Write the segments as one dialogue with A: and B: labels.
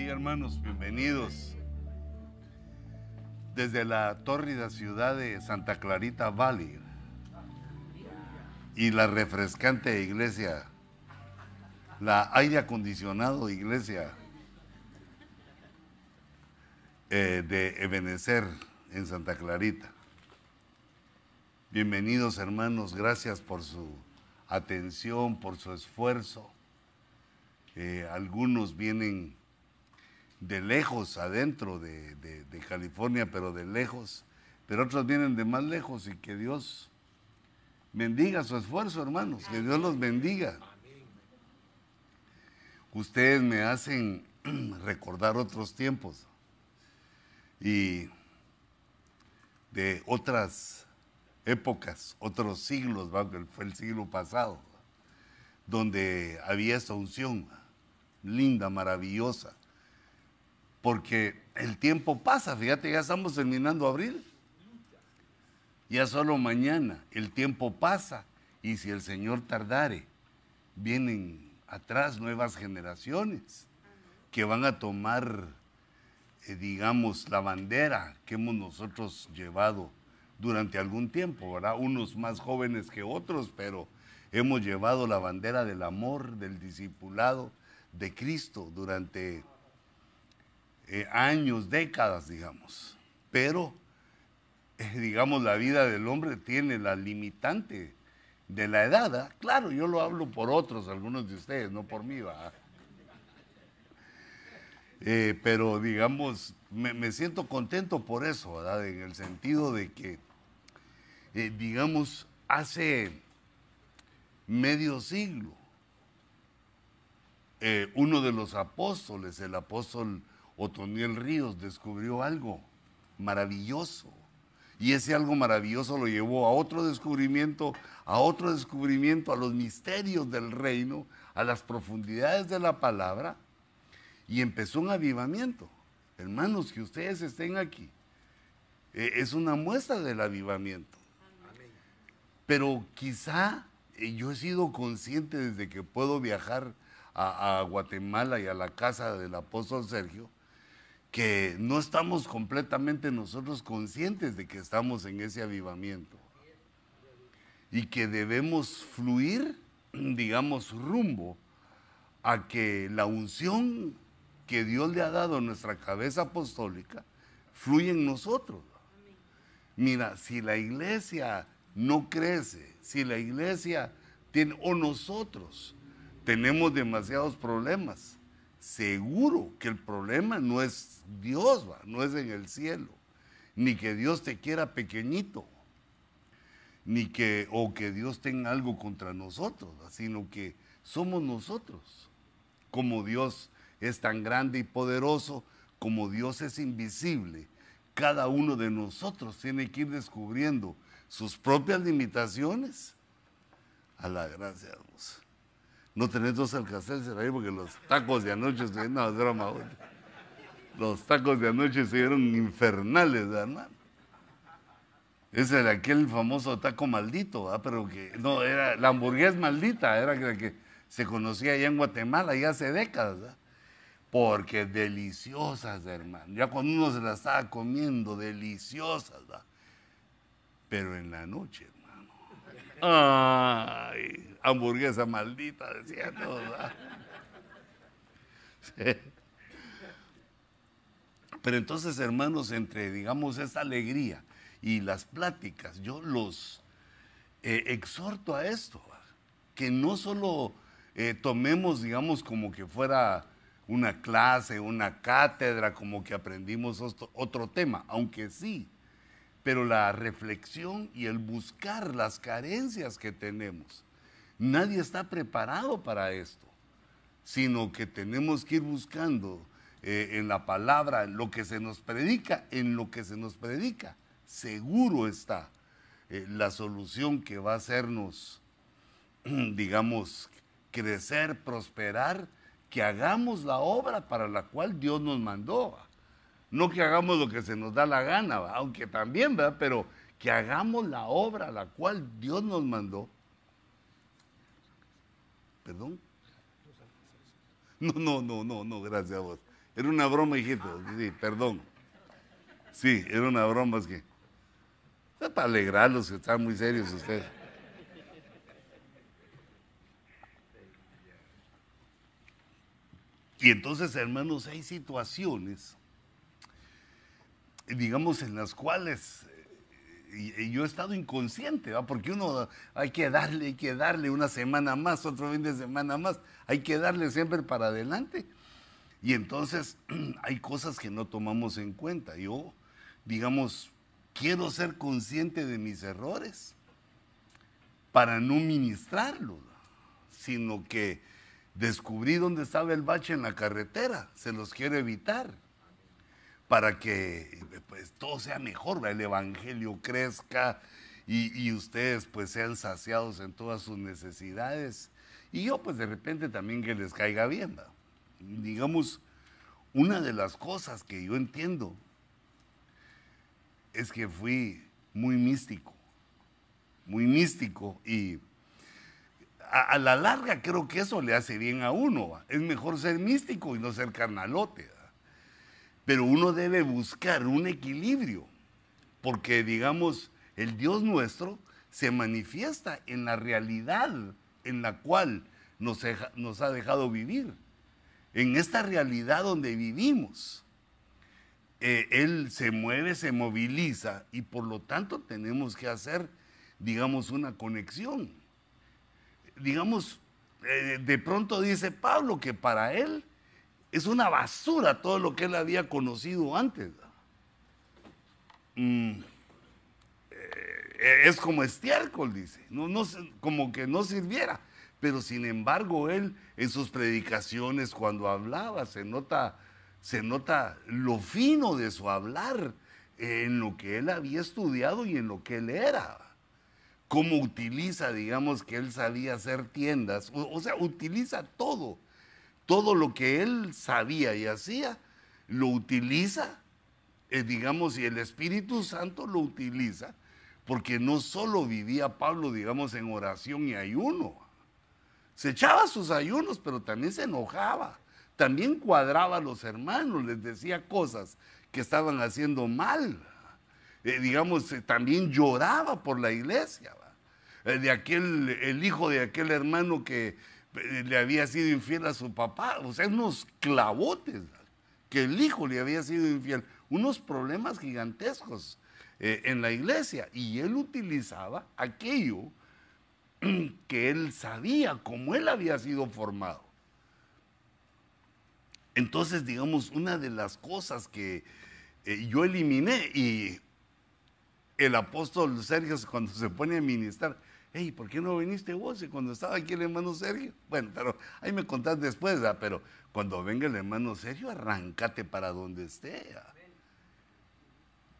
A: bendiga hermanos, bienvenidos. Desde la tórrida ciudad de Santa Clarita Valley y la refrescante iglesia, la aire acondicionado iglesia eh, de Ebenecer en Santa Clarita. Bienvenidos hermanos, gracias por su atención, por su esfuerzo. Eh, algunos vienen de lejos, adentro de, California, pero de lejos, pero otros vienen de más lejos y que Dios bendiga su esfuerzo, hermanos, que Dios los bendiga. Ustedes me hacen recordar otros tiempos y de otras épocas, otros siglos, fue el siglo pasado, donde había esta unción linda, maravillosa, porque el tiempo pasa, fíjate, ya estamos terminando abril, ya solo mañana, el tiempo pasa, y si el Señor tardare, vienen atrás nuevas generaciones que van a tomar, eh, digamos, la bandera que hemos nosotros llevado durante algún tiempo, ¿verdad? Unos más jóvenes que otros, pero hemos llevado la bandera del amor, del discipulado de Cristo durante eh, años, décadas, digamos. Pero, eh, digamos, la vida del hombre tiene la limitante de la edad. ¿ah? Claro, yo lo hablo por otros, algunos de ustedes, no por mí, va. Eh, pero digamos, me, siento contento por eso, ¿verdad? En el sentido de que digamos, hace medio siglo, uno de los apóstoles, el apóstol Otoniel Ríos, descubrió algo maravilloso. Y ese algo maravilloso lo llevó a otro descubrimiento, a otro descubrimiento, a los misterios del reino, a las profundidades de la palabra, y empezó un avivamiento. Hermanos, que ustedes estén aquí, eh, es una muestra del avivamiento. Pero quizá eh, yo he sido consciente desde que puedo viajar a, Guatemala y a la casa del apóstol Sergio, que no estamos completamente nosotros conscientes de que estamos en ese avivamiento y que debemos fluir, digamos, rumbo a que la unción que Dios le ha dado a nuestra cabeza apostólica fluya en nosotros. Mira, si la iglesia no crece, si la iglesia tiene, o nosotros tenemos demasiados problemas, seguro que el problema no es Dios, no es en el cielo, ni que Dios te quiera pequeñito, ni que, o que Dios tenga algo contra nosotros, sino que somos nosotros. Como Dios es tan grande y poderoso, como Dios es invisible, cada uno de nosotros tiene que ir descubriendo sus propias limitaciones a la gracia de. No tenés dos alcacelser ahí porque los tacos de anoche no, es Los tacos de anoche estuvieron infernales, hermano. Ese era aquel famoso taco maldito, pero que, no, era la hamburguesa maldita, era la que se conocía allá en Guatemala ya hace décadas, porque deliciosas, hermano. Ya cuando uno se la estaba comiendo, deliciosas, ¿verdad? pero en la noche, hermano. Ay, hamburguesa maldita, decía todo. Pero entonces, hermanos, entre, digamos, esta alegría y las pláticas, yo los eh, exhorto a esto, que no solo eh, tomemos, digamos, como que fuera una clase, una cátedra, como que aprendimos otro tema, aunque sí, pero la reflexión y el buscar las carencias que tenemos. Nadie está preparado para esto, sino que tenemos que ir buscando eh, en la palabra lo que se nos predica, en lo que se nos predica. Seguro está eh, la solución que va a hacernos, digamos, crecer, prosperar, que hagamos la obra para la cual Dios nos mandó. No que hagamos lo que se nos da la gana, aunque también, ¿verdad? Pero que hagamos la obra a la cual Dios nos mandó. ¿Perdón? No, no, no, no, no, gracias a vos. Era una broma, hijito. Sí, perdón. Sí, era una broma, es que. Es para alegrarlos, que están muy serios ustedes. Y entonces, hermanos, hay situaciones, digamos, en las cuales y, yo he estado inconsciente, porque uno hay que darle, hay que darle una semana más, otro fin de semana más, hay que darle siempre para adelante. Y entonces hay cosas que no tomamos en cuenta. Yo, digamos, quiero ser consciente de mis errores para no ministrarlos, sino que descubrí dónde estaba el bache en la carretera, se los quiero evitar para que pues, todo sea mejor, el Evangelio crezca y, ustedes pues sean saciados en todas sus necesidades. Y yo pues de repente también que les caiga bien. Digamos, una de las cosas que yo entiendo es que fui muy místico, muy místico y a, la larga creo que eso le hace bien a uno. Es mejor ser místico y no ser carnalote. Pero uno debe buscar un equilibrio, porque digamos, el Dios nuestro se manifiesta en la realidad en la cual nos, ha dejado vivir, en esta realidad donde vivimos. Eh, él se mueve, se moviliza y por lo tanto tenemos que hacer, digamos, una conexión. Digamos, eh, de pronto dice Pablo que para él es una basura todo lo que él había conocido antes. Mm, eh, es como estiércol, dice, como que no sirviera. Pero sin embargo, él en sus predicaciones, cuando hablaba, se nota, se nota lo fino de su hablar en lo que él había estudiado y en lo que él era. Cómo utiliza, digamos, que él sabía hacer tiendas, o sea, utiliza todo todo lo que él sabía y hacía, lo utiliza, eh, digamos, y el Espíritu Santo lo utiliza, porque no solo vivía Pablo, digamos, en oración y ayuno, se echaba sus ayunos, pero también se enojaba, también cuadraba a los hermanos, les decía cosas que estaban haciendo mal, eh, digamos, eh, también lloraba por la iglesia, de aquel, el hijo de aquel hermano que le había sido infiel a su papá, o sea, unos clavotes, que el hijo le había sido infiel, unos problemas gigantescos eh, en la iglesia. Y él utilizaba aquello que él sabía, como él había sido formado. Entonces, digamos, una de las cosas que eh, yo eliminé y el apóstol Sergio cuando se pone a ministrar, hey, ¿por qué no viniste vos cuando estaba aquí el hermano Sergio? Bueno, pero ahí me contás después, ¿verdad? pero cuando venga el hermano Sergio, arráncate para donde esté.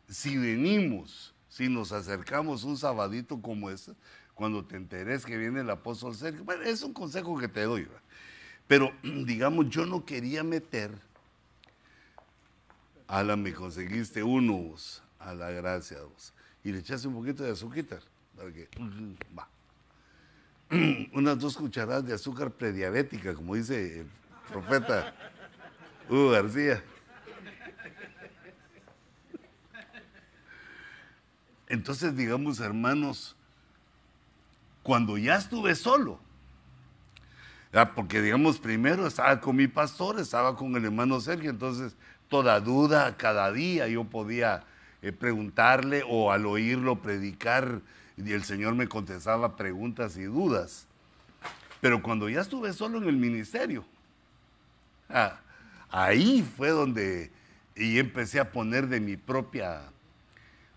A: Si venimos, si nos acercamos un sabadito como este, cuando te enteres que viene el apóstol Sergio, bueno, es un consejo que te doy, ¿verdad? pero digamos, yo no quería meter, ala, me conseguiste uno vos, a la gracia vos, y le echaste un poquito de azúcar unas dos cucharadas de azúcar prediabética, como dice el profeta Hugo García. Entonces, digamos, hermanos, cuando ya estuve solo, porque digamos, primero estaba con mi pastor, estaba con el hermano Sergio, entonces toda duda, cada día yo podía eh, preguntarle o al oírlo predicar, y el Señor me contestaba preguntas y dudas. Pero cuando ya estuve solo en el ministerio, ah, ahí fue donde y empecé a poner de mi propia,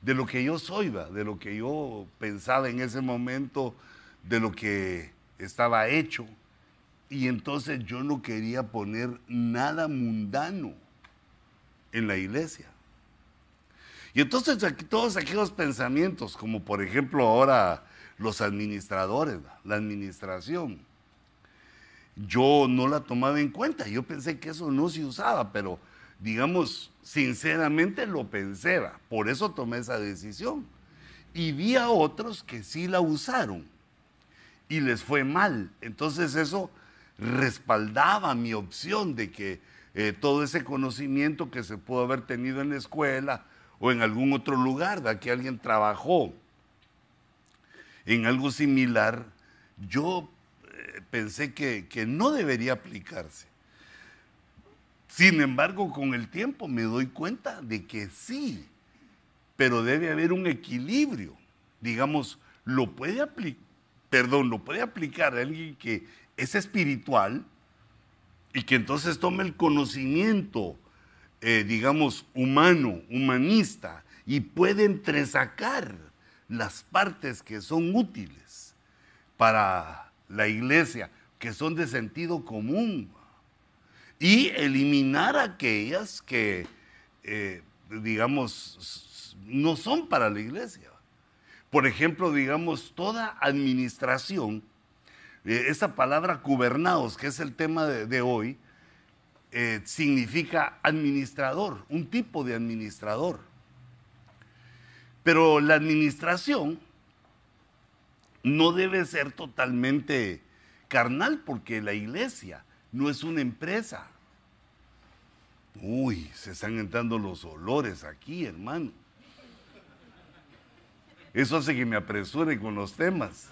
A: de lo que yo soy, de lo que yo pensaba en ese momento, de lo que estaba hecho. Y entonces yo no quería poner nada mundano en la iglesia. Y entonces todos aquellos pensamientos, como por ejemplo ahora los administradores, la administración, yo no la tomaba en cuenta. Yo pensé que eso no se usaba, pero digamos, sinceramente lo pensé, por eso tomé esa decisión. Y vi a otros que sí la usaron y les fue mal. Entonces eso respaldaba mi opción de que eh, todo ese conocimiento que se pudo haber tenido en la escuela o en algún otro lugar, de que alguien trabajó en algo similar, yo eh, pensé que, que no debería aplicarse. Sin embargo, con el tiempo me doy cuenta de que sí, pero debe haber un equilibrio. Digamos, lo puede aplicar, perdón, lo puede aplicar alguien que es espiritual y que entonces tome el conocimiento, eh, digamos, humano, humanista, y puede entresacar las partes que son útiles para la iglesia, que son de sentido común, y eliminar aquellas que, eh, digamos, no son para la iglesia. Por ejemplo, digamos, toda administración, eh, esa palabra gobernados, que es el tema de, hoy, eh, significa administrador, un tipo de administrador. Pero la administración no debe ser totalmente carnal porque la iglesia no es una empresa. Uy, se están entrando los olores aquí, hermano. Eso hace que me apresure con los temas.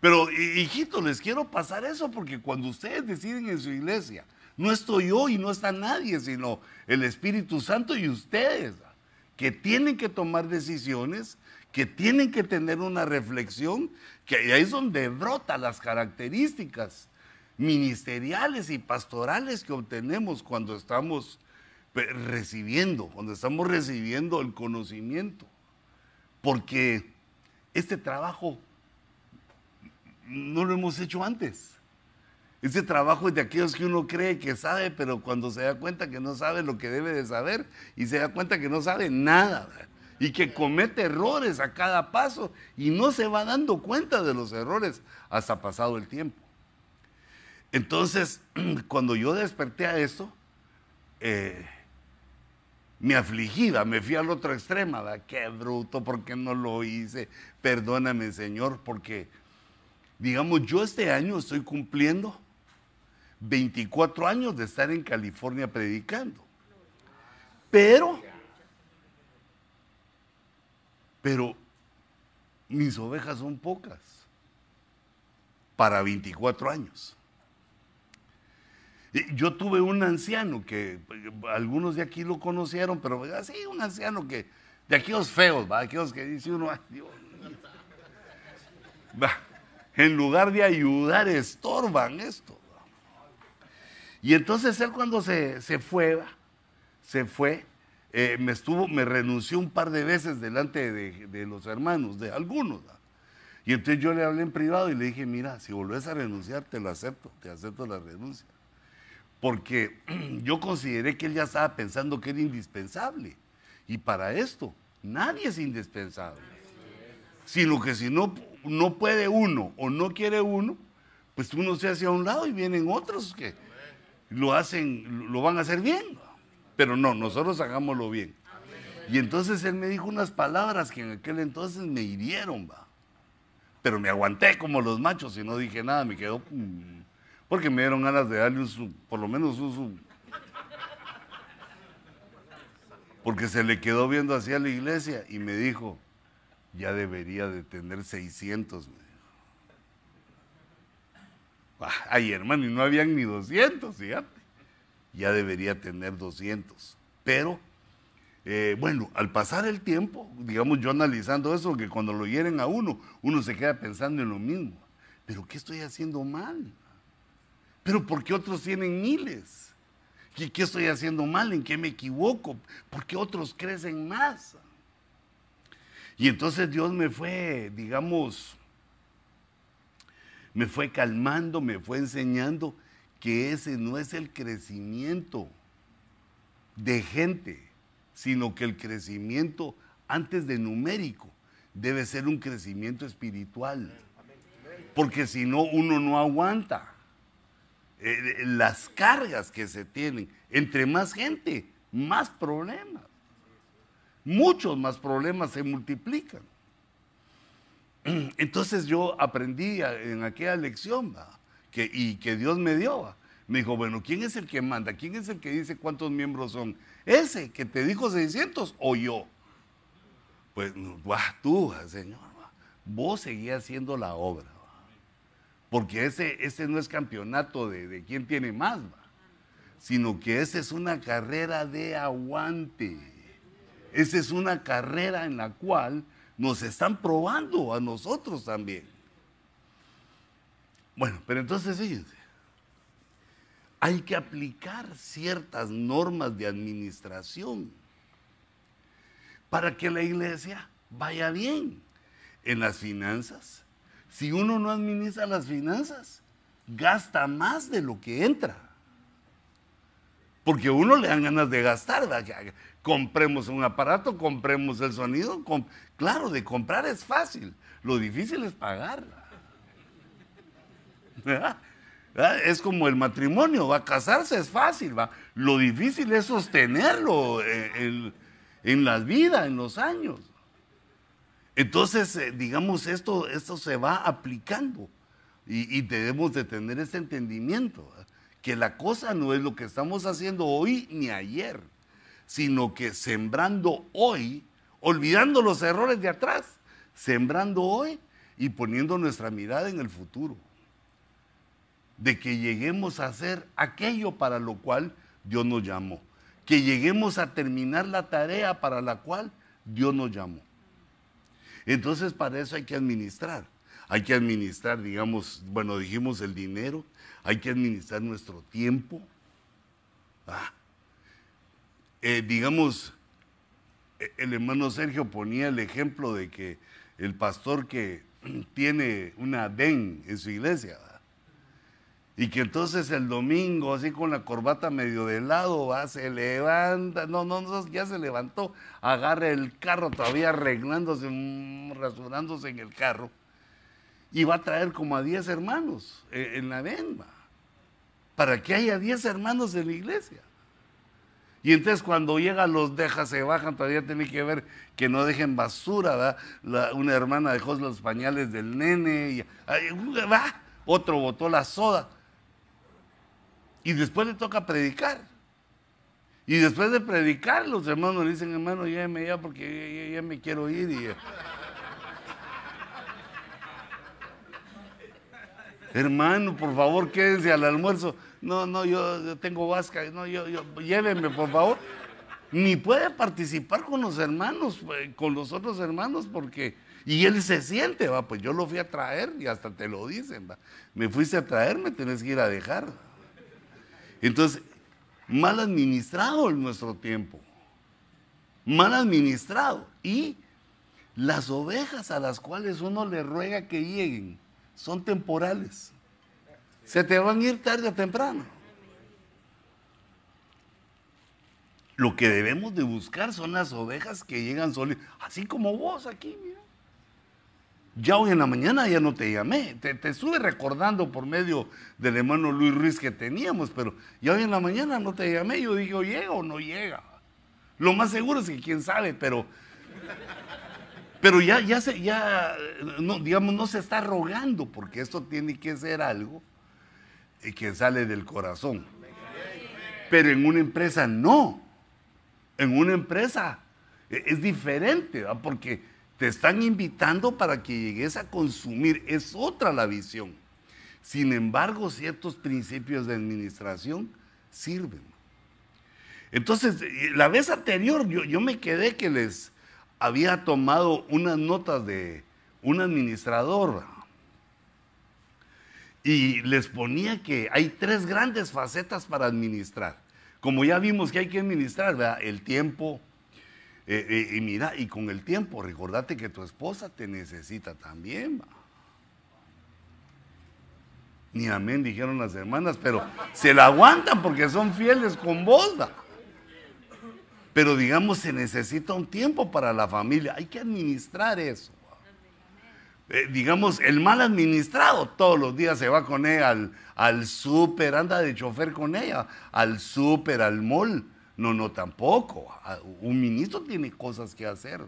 A: Pero, hijitos, les quiero pasar eso porque cuando ustedes deciden en su iglesia, no estoy yo y no está nadie, sino el Espíritu Santo y ustedes, que tienen que tomar decisiones, que tienen que tener una reflexión, que ahí es donde brotan las características ministeriales y pastorales que obtenemos cuando estamos recibiendo, cuando estamos recibiendo el conocimiento. Porque este trabajo no lo hemos hecho antes. Este trabajo es de aquellos que uno cree que sabe, pero cuando se da cuenta que no sabe lo que debe de saber y se da cuenta que no sabe nada y que comete errores a cada paso y no se va dando cuenta de los errores hasta pasado el tiempo. Entonces, cuando yo desperté a esto, eh, me afligida, me fui al otro extremo, qué bruto, ¿por qué no lo hice? Perdóname, Señor, porque, digamos, yo este año estoy cumpliendo 24 años de estar en California predicando. Pero, pero mis ovejas son pocas para 24 años. Yo tuve un anciano que algunos de aquí lo conocieron, pero así un anciano que, de aquellos feos, ¿va? aquellos que dice uno, ay Dios. En lugar de ayudar, estorban esto. Y entonces él cuando se, fue, se fue, eh, me estuvo, me renunció un par de veces delante de, los hermanos, de algunos. Y entonces yo le hablé en privado y le dije, mira, si volvés a renunciar, te lo acepto, te acepto la renuncia porque yo consideré que él ya estaba pensando que era indispensable. Y para esto, nadie es indispensable. Sino que si no, no puede uno o no quiere uno, pues uno se hace a un lado y vienen otros que lo hacen, lo van a hacer bien. Pero no, nosotros hagámoslo bien. Y entonces él me dijo unas palabras que en aquel entonces me hirieron, va. Pero me aguanté como los machos y no dije nada, me quedó porque me dieron ganas de darle un, por lo menos un, porque se le quedó viendo hacia la iglesia y me dijo, ya debería de tener 600. Me Ay, hermano, y no habían ni 200, fíjate. Ya debería tener 200. Pero, eh, bueno, al pasar el tiempo, digamos yo analizando eso, que cuando lo hieren a uno, uno se queda pensando en lo mismo. Pero ¿qué estoy haciendo mal? Pero ¿por qué otros tienen miles? ¿Qué, ¿Qué, estoy haciendo mal? ¿En qué me equivoco? ¿Por qué otros crecen más? Y entonces Dios me fue, digamos, me fue calmando, me fue enseñando que ese no es el crecimiento de gente, sino que el crecimiento antes de numérico debe ser un crecimiento espiritual. Porque si no, uno no aguanta. Eh, las cargas que se tienen. Entre más gente, más problemas. Muchos más problemas se multiplican. Entonces yo aprendí en aquella lección que, y que Dios me dio. Me dijo, bueno, ¿quién es el que manda? ¿Quién es el que dice cuántos miembros son? ¿Ese que te dijo 600 o yo? Pues, tú, Señor, vos seguías haciendo la obra. Porque ese, ese no es campeonato de, de quién tiene más, sino que esa es una carrera de aguante. Esa es una carrera en la cual nos están probando a nosotros también. Bueno, pero entonces fíjense, hay que aplicar ciertas normas de administración para que la iglesia vaya bien en las finanzas. Si uno no administra las finanzas, gasta más de lo que entra. Porque a uno le dan ganas de gastar. Compremos un aparato, compremos el sonido. claro, de comprar es fácil. Lo difícil es pagarla. Es como el matrimonio, va a casarse es fácil. Lo difícil es sostenerlo en, en la vida, en los años. Entonces, eh, digamos, esto, esto se va aplicando y, debemos de tener ese entendimiento, que la cosa no es lo que estamos haciendo hoy ni ayer, sino que sembrando hoy, olvidando los errores de atrás, sembrando hoy y poniendo nuestra mirada en el futuro, de que lleguemos a hacer aquello para lo cual Dios nos llamó que lleguemos a terminar la tarea para la cual Dios nos llamó. Entonces para eso hay que administrar. Hay que administrar, digamos, bueno, dijimos el dinero, hay que administrar nuestro tiempo. Ah. Eh, digamos, e, el hermano Sergio ponía el ejemplo de que el pastor que tiene una DEN en su iglesia, y que entonces el domingo, así con la corbata medio de lado, va, se levanta, no, no, no, ya se levantó, agarra el carro todavía arreglándose, mm, rasurándose en el carro, y va a traer como a 10 hermanos eh, en la venda, para que haya 10 hermanos en la iglesia. Y entonces cuando llega los deja, se bajan, todavía tiene que ver que no dejen basura, una hermana dejó los pañales del nene, y, va, otro botó la soda y después le toca predicar. Y después de predicar, los hermanos le dicen, hermano, lléveme ya porque ya, me quiero ir. Y, hermano, por favor, quédense al almuerzo. No, no, yo, tengo vasca. No, yo, yo, llévenme, por favor. Ni puede participar con los hermanos, eh, con los otros hermanos, porque... Y él se siente, va, pues yo lo fui a traer y hasta te lo dicen, va. Me fuiste a traer, me tenés que ir a dejar. Entonces, mal administrado en nuestro tiempo. Mal administrado. Y las ovejas a las cuales uno le ruega que lleguen son temporales. Se te van a ir tarde o temprano. Lo que debemos de buscar son las ovejas que llegan solitas, así como vos aquí, mira. Ya hoy en la mañana ya no te llamé, te, estuve recordando por medio del hermano Luis Ruiz que teníamos, pero ya hoy en la mañana no te llamé, yo dije, llega o no llega. Lo más seguro es que quién sabe, pero, pero ya, ya, se, ya no, digamos, no se está rogando, porque esto tiene que ser algo que sale del corazón. Pero en una empresa no. En una empresa e, es diferente, porque te están invitando para que llegues a consumir. Es otra la visión. Sin embargo, ciertos principios de administración sirven. Entonces, eh, la vez anterior yo, yo me quedé que les había tomado unas notas de un administrador y les ponía que hay tres grandes facetas para administrar. Como ya vimos que hay que administrar, ¿verdad? el tiempo, eh, eh, y mira, y con el tiempo, recordate que tu esposa te necesita también. Ni amén dijeron las hermanas, pero se la aguantan porque son fieles con vos. Pero digamos, se necesita un tiempo para la familia. Hay que administrar eso. Eh, digamos, el mal administrado todos los días se va con ella al, al súper, anda de chofer con ella, al súper, al mall no, no, tampoco. Ah, un ministro tiene cosas que hacer.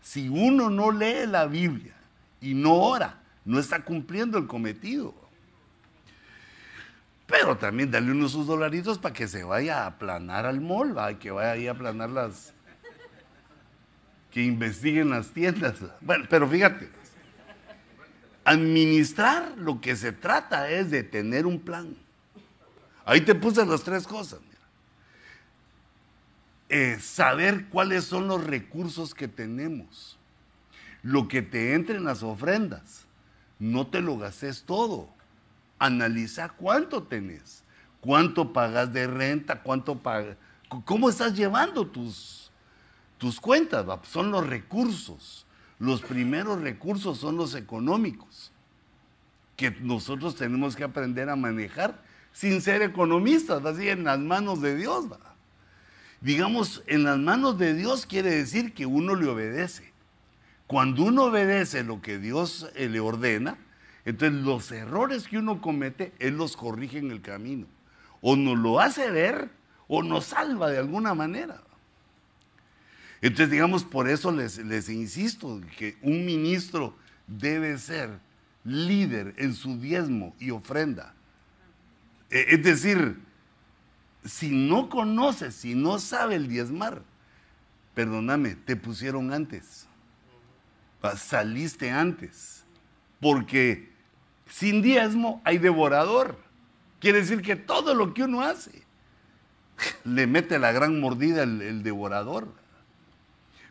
A: Si uno no lee la Biblia y no ora, no está cumpliendo el cometido. Pero también dale unos sus dolaritos para que se vaya a aplanar al mall, ¿va? que vaya ahí a aplanar las. que investiguen las tiendas. Bueno, pero fíjate, administrar lo que se trata es de tener un plan. Ahí te puse las tres cosas. Eh, saber cuáles son los recursos que tenemos. Lo que te entre en las ofrendas. No te lo gastes todo. Analiza cuánto tenés. Cuánto pagas de renta, cuánto pagas. ¿Cómo estás llevando tus, tus cuentas? Son los recursos. Los primeros recursos son los económicos, que nosotros tenemos que aprender a manejar sin ser economistas, así en las manos de Dios. Digamos, en las manos de Dios quiere decir que uno le obedece. Cuando uno obedece lo que Dios eh, le ordena, entonces los errores que uno comete, Él los corrige en el camino. O nos lo hace ver o nos salva de alguna manera. Entonces, digamos, por eso les, les insisto que un ministro debe ser líder en su diezmo y ofrenda. Eh, es decir, si no conoces, si no sabe el diezmar, perdóname, te pusieron antes. Saliste antes. Porque sin diezmo hay devorador. Quiere decir que todo lo que uno hace le mete la gran mordida el, devorador.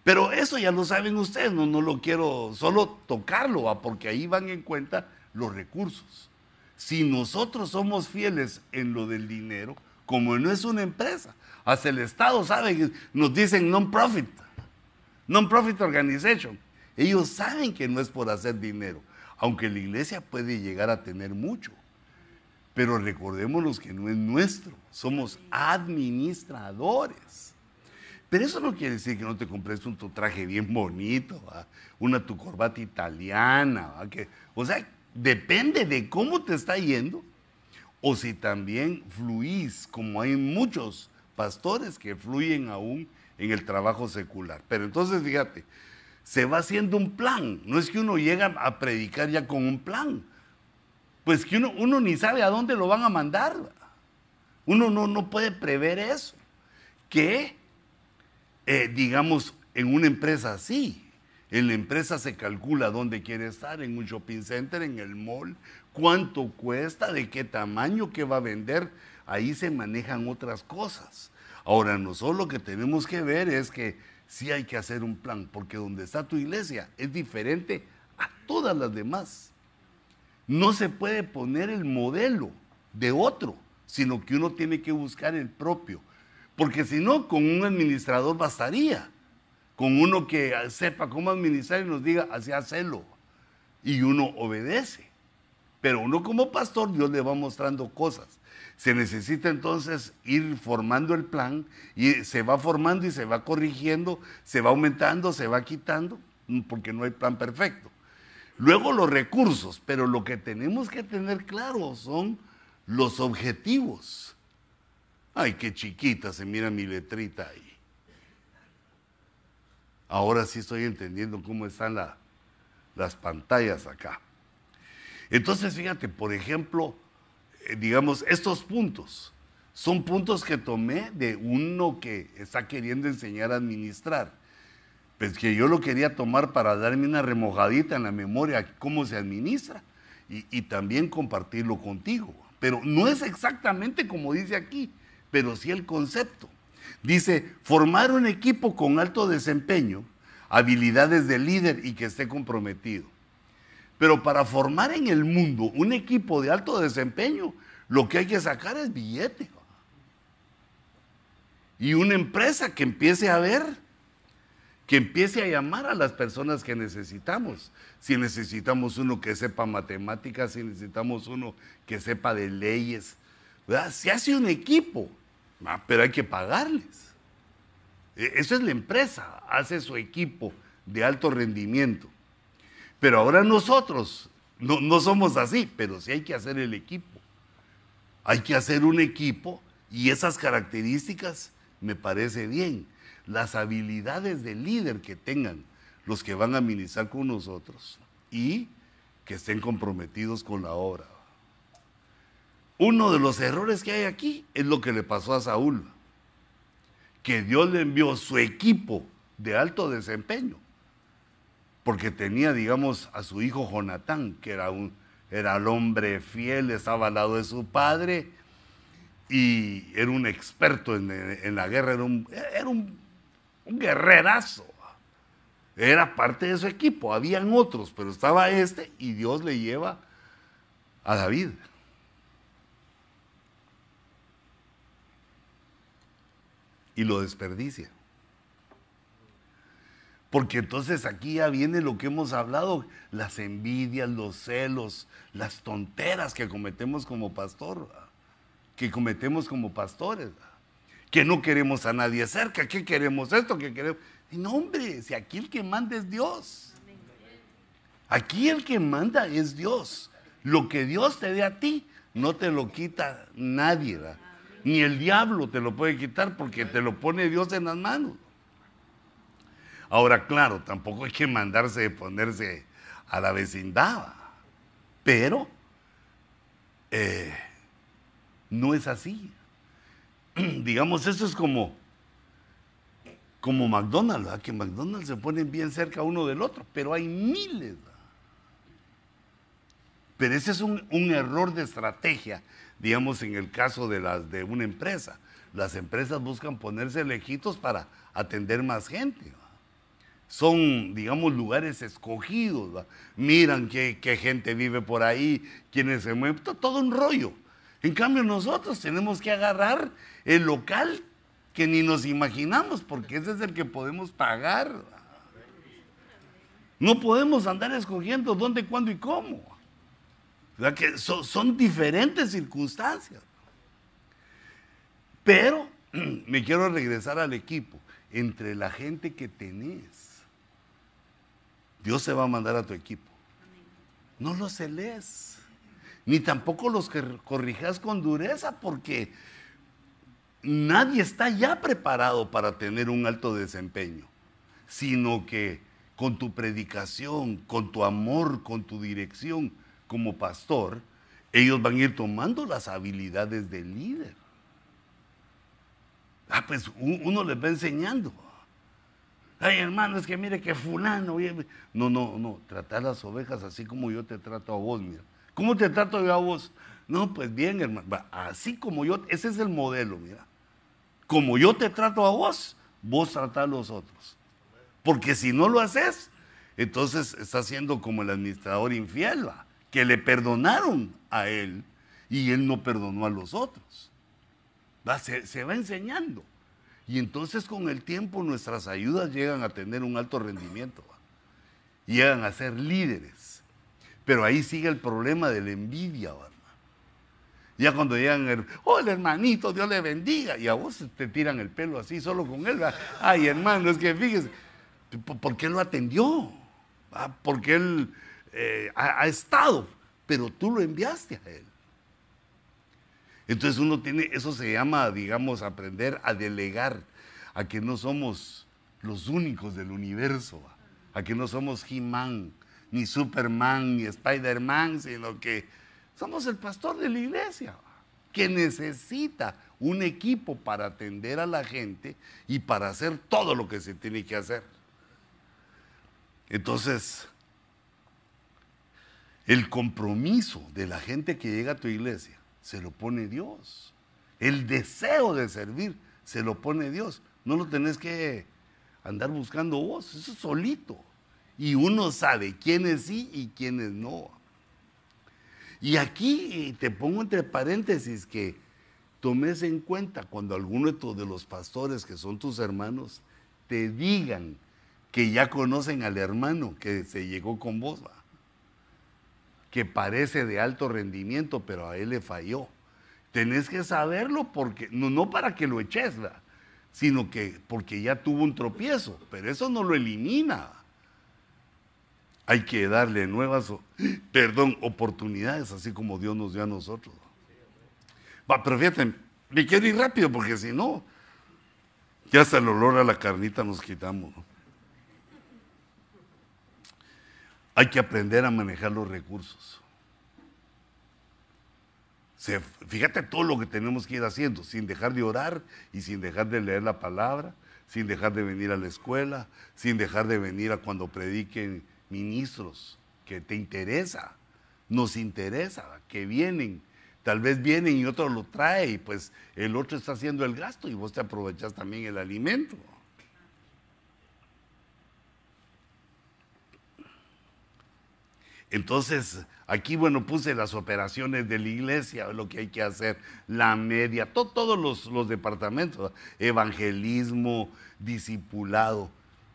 A: Pero eso ya lo saben ustedes, no, no lo quiero solo tocarlo, porque ahí van en cuenta los recursos. Si nosotros somos fieles en lo del dinero, como no es una empresa, hasta el Estado sabe, nos dicen non-profit, non-profit organization. Ellos saben que no es por hacer dinero, aunque la iglesia puede llegar a tener mucho. Pero recordémonos que no es nuestro, somos administradores. Pero eso no quiere decir que no te compres un tu traje bien bonito, una tu corbata italiana, que, o sea, depende de cómo te está yendo o si también fluís, como hay muchos pastores que fluyen aún en el trabajo secular. Pero entonces, fíjate, se va haciendo un plan, no es que uno llega a predicar ya con un plan, pues que uno, uno ni sabe a dónde lo van a mandar, uno no, no puede prever eso, que eh, digamos en una empresa así, en la empresa se calcula dónde quiere estar, en un shopping center, en el mall, cuánto cuesta, de qué tamaño, qué va a vender. Ahí se manejan otras cosas. Ahora, nosotros lo que tenemos que ver es que sí hay que hacer un plan, porque donde está tu iglesia es diferente a todas las demás. No se puede poner el modelo de otro, sino que uno tiene que buscar el propio. Porque si no, con un administrador bastaría. Con uno que sepa cómo administrar y nos diga, así hacelo. Y uno obedece. Pero uno como pastor, Dios le va mostrando cosas. Se necesita entonces ir formando el plan y se va formando y se va corrigiendo, se va aumentando, se va quitando, mm, porque no hay plan perfecto. Luego los recursos, pero lo que tenemos que tener claro son los objetivos. Ay, qué chiquita se mira mi letrita ahí. Ahora sí estoy entendiendo cómo están las pantallas acá. Entonces, fíjate, por ejemplo, digamos, estos puntos son puntos que tomé de uno que está queriendo enseñar a administrar. Pues que yo lo quería tomar para darme una remojadita en la memoria cómo se administra y, y también compartirlo contigo. Pero no es exactamente como dice aquí, pero sí el concepto. Dice, formar un equipo con alto desempeño, habilidades de líder y que esté comprometido. Pero para formar en el mundo un equipo de alto desempeño, lo que hay que sacar es billete. Y una empresa que empiece a ver, que empiece a llamar a las personas que necesitamos. Si necesitamos uno que sepa matemáticas, si necesitamos uno que sepa de leyes. Se hace un equipo, pero hay que pagarles. E, eso es la empresa, hace su equipo de alto rendimiento. Pero ahora nosotros no, somos así, pero sí hay que hacer el equipo. Hay que hacer un equipo y esas características me parece bien. Las habilidades de líder que tengan los que van a ministrar con nosotros y que estén comprometidos con la obra. uno de los errores que hay aquí es lo que le pasó a Saúl, que Dios le envió su equipo de alto desempeño, porque tenía, digamos, a su hijo Jonatán, que era, un, era el hombre fiel, estaba al lado de su padre y era un experto en, la guerra, era, un, era un, un guerrerazo. Era parte de su equipo, habían otros, pero estaba este y Dios le lleva a David. Y lo desperdicia. Porque entonces aquí ya viene lo que hemos hablado, las envidias, los celos, las tonteras que cometemos como pastor, que cometemos como pastores, que no queremos a nadie cerca, que queremos esto, que queremos... Y no, hombre, si aquí el que manda es Dios. Aquí el que manda es Dios. Lo que Dios te dé a ti, no te lo quita nadie. Ni el diablo te lo puede quitar porque te lo pone Dios en las manos. Ahora, claro, tampoco hay que mandarse de ponerse a la vecindad. Pero eh, no es así. Digamos, eso es como, como McDonald's, que McDonald's se ponen bien cerca uno del otro, pero hay miles. Pero ese es un, error de estrategia, digamos, en el caso de, las, de una empresa. Las empresas buscan ponerse lejitos para atender más gente. Son, digamos, lugares escogidos. Miran qué, gente vive por ahí, quiénes se mueven, todo un rollo. En cambio, nosotros tenemos que agarrar el local que ni nos imaginamos, porque ese es el que podemos pagar. No podemos andar escogiendo dónde, cuándo y cómo que son, diferentes circunstancias. Pero me quiero regresar al equipo. Entre la gente que tenés, Dios se va a mandar a tu equipo. No los celes, ni tampoco los que corrijas con dureza, porque nadie está ya preparado para tener un alto desempeño, sino que con tu predicación, con tu amor, con tu dirección, como pastor, ellos van a ir tomando las habilidades del líder. Ah, pues uno les va enseñando. Ay, hermano, es que mire que fulano. No, no, no, tratar las ovejas así como yo te trato a vos, mira. ¿Cómo te trato yo a vos? No, pues bien, hermano. Así como yo, ese es el modelo, mira. Como yo te trato a vos, vos tratás a los otros. Porque si no lo haces, entonces estás siendo como el administrador infiel, ¿va? que le perdonaron a él y él no perdonó a los otros. Se, va enseñando. Y entonces con el tiempo nuestras ayudas llegan a tener un alto rendimiento. Llegan a ser líderes. Pero ahí sigue el problema de la envidia. Ya cuando llegan, oh, el hermanito, Dios le bendiga. Y a vos te tiran el pelo así solo con él. Ay, hermano, es que fíjese, ¿por qué lo atendió? Porque él eh, ha, estado, pero tú lo enviaste a Él. Entonces uno tiene, eso se llama, digamos, aprender a delegar, a que no somos los únicos del universo, a que no somos He-Man, ni Superman, ni Spider-Man, sino que somos el pastor de la iglesia, que necesita un equipo para atender a la gente y para hacer todo lo que se tiene que hacer. Entonces, el compromiso de la gente que llega a tu iglesia se lo pone Dios. El deseo de servir se lo pone Dios. No lo tenés que andar buscando vos, eso es solito. Y uno sabe quiénes sí y quiénes no. Y aquí te pongo entre paréntesis que tomes en cuenta cuando alguno de los pastores que son tus hermanos te digan que ya conocen al hermano que se llegó con vos que parece de alto rendimiento, pero a él le falló. Tenés que saberlo porque, no, no para que lo eches, sino que porque ya tuvo un tropiezo, pero eso no lo elimina. Hay que darle nuevas, perdón, oportunidades, así como Dios nos dio a nosotros. Va, pero fíjate, me quiero ir rápido porque si no, ya hasta el olor a la carnita nos quitamos. Hay que aprender a manejar los recursos. fíjate todo lo que tenemos que ir haciendo, sin dejar de orar y sin dejar de leer la palabra, sin dejar de venir a la escuela, sin dejar de venir a cuando prediquen ministros, que te interesa, nos interesa, que vienen. Tal vez vienen y otro lo trae y pues el otro está haciendo el gasto y vos te aprovechas también el alimento. Entonces, aquí, bueno, puse las operaciones de la iglesia, lo que hay que hacer, la media, todos los, los departamentos, evangelismo, discipulado.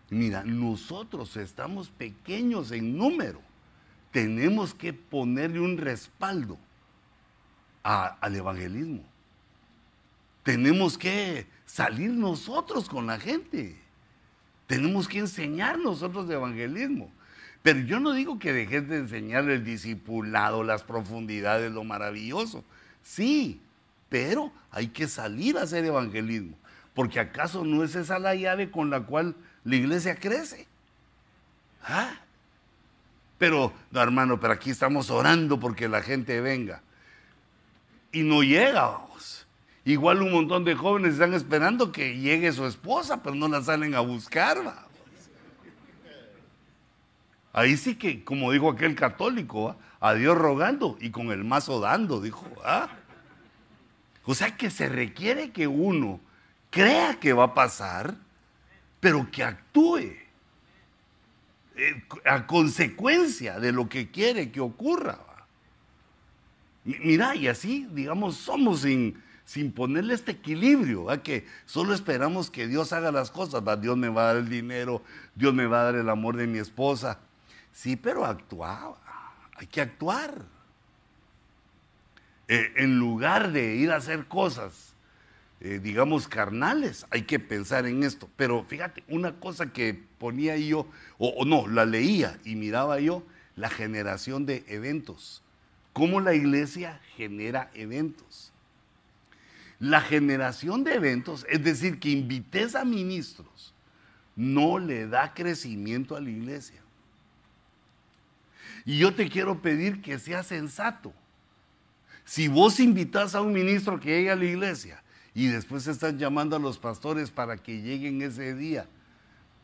A: Mira, nosotros estamos pequeños en número. Tenemos que ponerle un respaldo al evangelismo. Tenemos que salir nosotros con la gente. Tenemos que enseñar nosotros evangelismo. Pero yo no digo que dejes de enseñar el discipulado, las profundidades, lo maravilloso. Sí, pero hay que salir a hacer evangelismo. Porque acaso no es esa la llave con la cual la iglesia crece. ¿Ah? Pero, no, hermano, pero aquí estamos orando porque la gente venga. Y no llega, vamos. Igual un montón de jóvenes están esperando que llegue su esposa, pero no la salen a buscar, vamos. Ahí sí que, como dijo aquel católico, a Dios rogando y con el mazo dando, dijo. ¿ah? O sea que se requiere que uno crea que va a pasar, pero que actúe eh, a consecuencia de lo que quiere que ocurra. Mira, y así, digamos, somos sin, sin ponerle este equilibrio, que solo esperamos que Dios haga las cosas, Dios me va a dar el dinero, Dios me va a dar el amor de mi esposa, Sí, pero actuaba. Hay que actuar. Eh, en lugar de ir a hacer cosas, eh, digamos, carnales, hay que pensar en esto. Pero fíjate, una cosa que ponía yo, o, no, la leía y miraba yo, la generación de eventos. Cómo la iglesia genera eventos. La generación de eventos, es decir, que invites a ministros, no le da crecimiento a la iglesia. Y yo te quiero pedir que seas sensato. Si vos invitas a un ministro que llegue a la iglesia y después están llamando a los pastores para que lleguen ese día,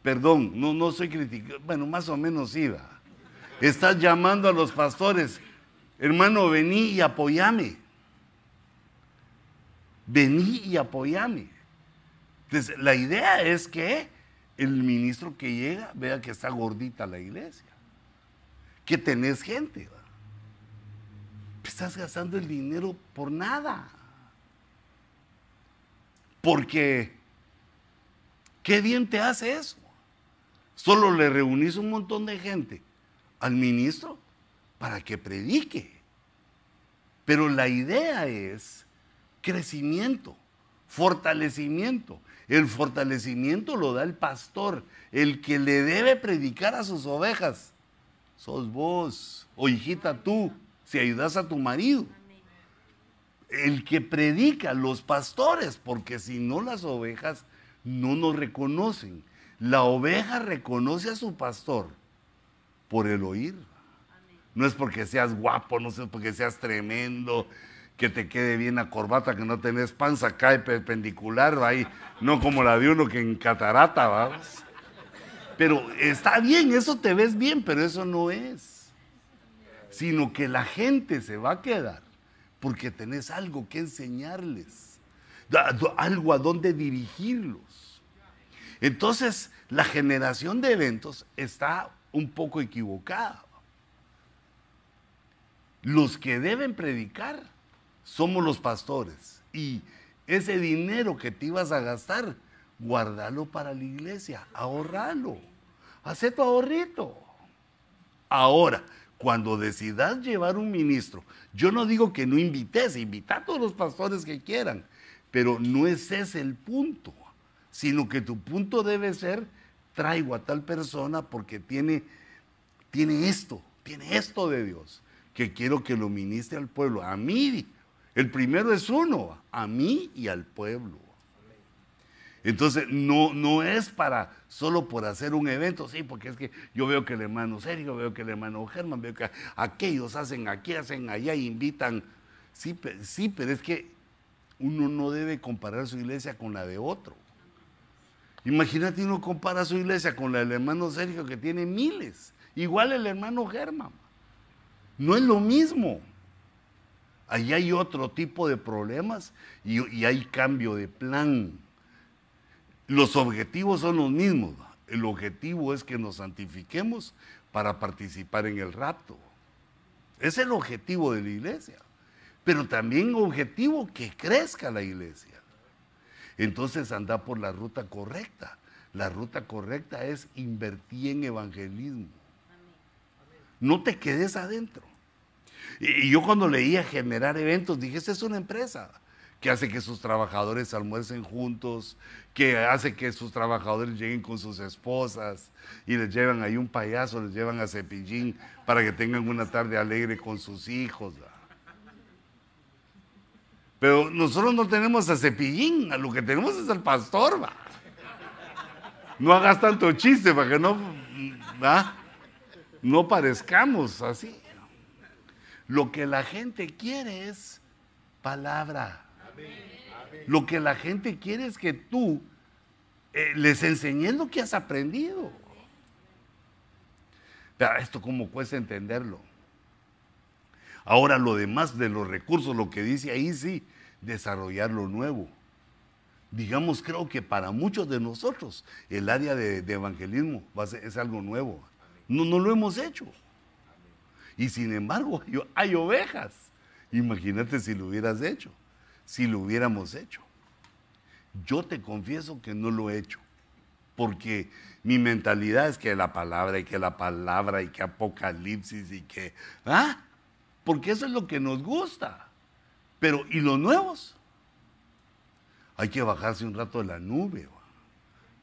A: perdón, no, no soy criticando, bueno, más o menos iba. Estás llamando a los pastores, hermano, vení y apoyame. Vení y apoyame. Entonces, la idea es que el ministro que llega vea que está gordita la iglesia que tenés gente. Estás gastando el dinero por nada. Porque, ¿qué bien te hace eso? Solo le reunís un montón de gente al ministro para que predique. Pero la idea es crecimiento, fortalecimiento. El fortalecimiento lo da el pastor, el que le debe predicar a sus ovejas sos vos, o hijita tú, si ayudas a tu marido. El que predica, los pastores, porque si no las ovejas no nos reconocen. La oveja reconoce a su pastor por el oír. No es porque seas guapo, no es porque seas tremendo, que te quede bien la corbata, que no tenés panza, cae perpendicular, ahí, no como la de uno que en catarata, vamos. Pero está bien, eso te ves bien, pero eso no es. Sino que la gente se va a quedar porque tenés algo que enseñarles, algo a dónde dirigirlos. Entonces, la generación de eventos está un poco equivocada. Los que deben predicar somos los pastores. Y ese dinero que te ibas a gastar, guardalo para la iglesia, ahorralo, hace tu ahorrito. Ahora, cuando decidas llevar un ministro, yo no digo que no invites, invita a todos los pastores que quieran, pero no es ese el punto, sino que tu punto debe ser, traigo a tal persona porque tiene, tiene esto, tiene esto de Dios, que quiero que lo ministre al pueblo, a mí. El primero es uno, a mí y al pueblo. Entonces, no, no es para solo por hacer un evento, sí, porque es que yo veo que el hermano Sergio, veo que el hermano Germán, veo que aquellos hacen aquí, hacen allá, invitan Sí, sí, pero es que uno no debe comparar su iglesia con la de otro. Imagínate uno compara su iglesia con la del hermano Sergio que tiene miles. Igual el hermano Germán. No es lo mismo. Ahí hay otro tipo de problemas y hay cambio de plan. Los objetivos son los mismos. El objetivo es que nos santifiquemos para participar en el rapto. Es el objetivo de la iglesia. Pero también objetivo que crezca la iglesia. Entonces anda por la ruta correcta. La ruta correcta es invertir en evangelismo. No te quedes adentro. Y yo cuando leía generar eventos, dije, esta es una empresa que hace que sus trabajadores almuercen juntos, que hace que sus trabajadores lleguen con sus esposas y les llevan ahí un payaso, les llevan a Cepillín para que tengan una tarde alegre con sus hijos. Pero nosotros no tenemos a Cepillín, lo que tenemos es al pastor. ¿va? No hagas tanto chiste para que no, no parezcamos así. Lo que la gente quiere es palabra. Lo que la gente quiere es que tú eh, les enseñes lo que has aprendido. Pero esto cómo cuesta entenderlo. Ahora lo demás de los recursos, lo que dice ahí sí, desarrollar lo nuevo. Digamos, creo que para muchos de nosotros el área de, evangelismo es algo nuevo. No, no lo hemos hecho. Y sin embargo, hay ovejas. Imagínate si lo hubieras hecho si lo hubiéramos hecho. Yo te confieso que no lo he hecho, porque mi mentalidad es que la palabra y que la palabra y que apocalipsis y que... ¿Ah? Porque eso es lo que nos gusta. Pero, ¿y los nuevos? Hay que bajarse un rato de la nube,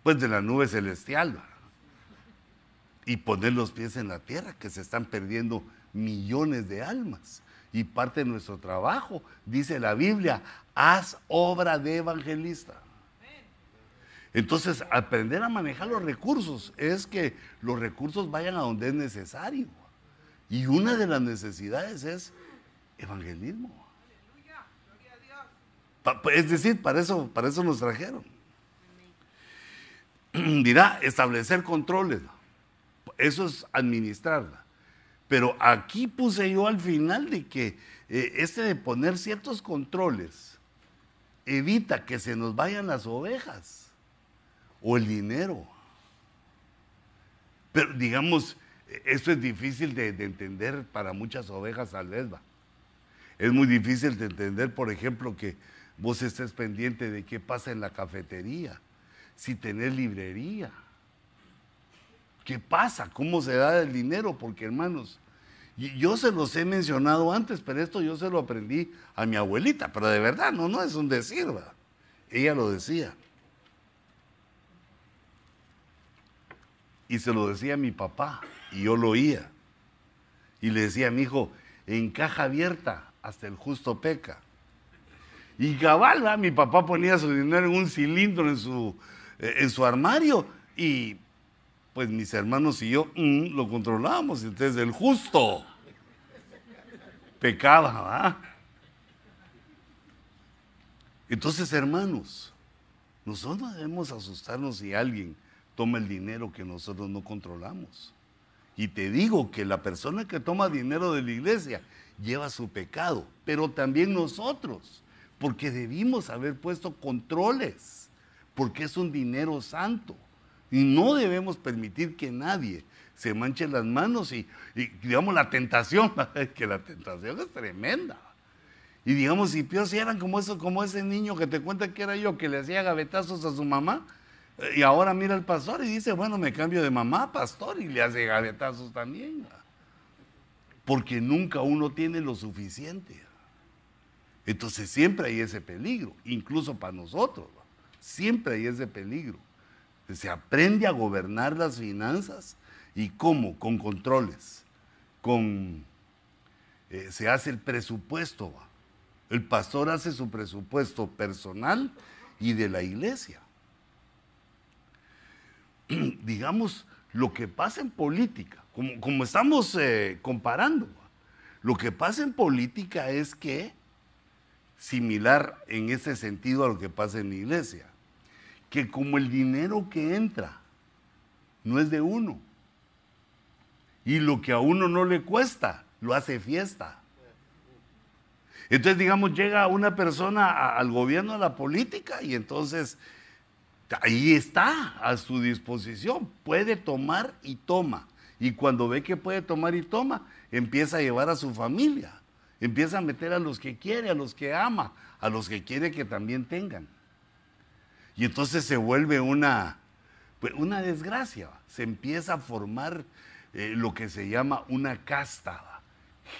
A: pues de la nube celestial, y poner los pies en la tierra, que se están perdiendo millones de almas y parte de nuestro trabajo, dice la Biblia, haz obra de evangelista. Entonces, aprender a manejar los recursos es que los recursos vayan a donde es necesario. Y una de las necesidades es evangelismo. Es decir, para eso, para eso nos trajeron. Dirá, establecer controles. Eso es administrarla. Pero aquí puse yo al final de que eh, este de poner ciertos controles evita que se nos vayan las ovejas o el dinero. Pero digamos, esto es difícil de, entender para muchas ovejas al lesba. Es muy difícil de entender, por ejemplo, que vos estés pendiente de qué pasa en la cafetería, si tenés librería. ¿Qué pasa? ¿Cómo se da el dinero? Porque hermanos, yo se los he mencionado antes, pero esto yo se lo aprendí a mi abuelita, pero de verdad, no, no es un decir, ella lo decía. Y se lo decía a mi papá, y yo lo oía. Y le decía a mi hijo, en caja abierta, hasta el justo peca. Y cabal, mi papá ponía su dinero en un cilindro en su, eh, en su armario y pues mis hermanos y yo mm, lo controlábamos. Entonces el justo pecaba, ¿va? Entonces, hermanos, nosotros debemos asustarnos si alguien toma el dinero que nosotros no controlamos. Y te digo que la persona que toma dinero de la iglesia lleva su pecado, pero también nosotros, porque debimos haber puesto controles, porque es un dinero santo. Y no debemos permitir que nadie se manche las manos y, digamos la tentación, que la tentación es tremenda. Y digamos, si peor eran como, eso, como ese niño que te cuenta que era yo, que le hacía gavetazos a su mamá, eh, y ahora mira al pastor y dice, bueno, me cambio de mamá, pastor, y le hace gavetazos también. Porque nunca uno tiene lo suficiente. Entonces siempre hay ese peligro, incluso para nosotros. Siempre hay ese peligro. Se aprende a gobernar las finanzas y cómo, con controles, con eh, se hace el presupuesto. El pastor hace su presupuesto personal y de la iglesia. Digamos, lo que pasa en política, como, estamos eh, comparando, lo que pasa en política es que similar en ese sentido a lo que pasa en la iglesia. Que como el dinero que entra no es de uno, y lo que a uno no le cuesta, lo hace fiesta. Entonces, digamos, llega una persona al gobierno, a la política, y entonces ahí está a su disposición, puede tomar y toma. Y cuando ve que puede tomar y toma, empieza a llevar a su familia, empieza a meter a los que quiere, a los que ama, a los que quiere que también tengan. Y entonces se vuelve una, pues, una desgracia, se empieza a formar eh, lo que se llama una casta.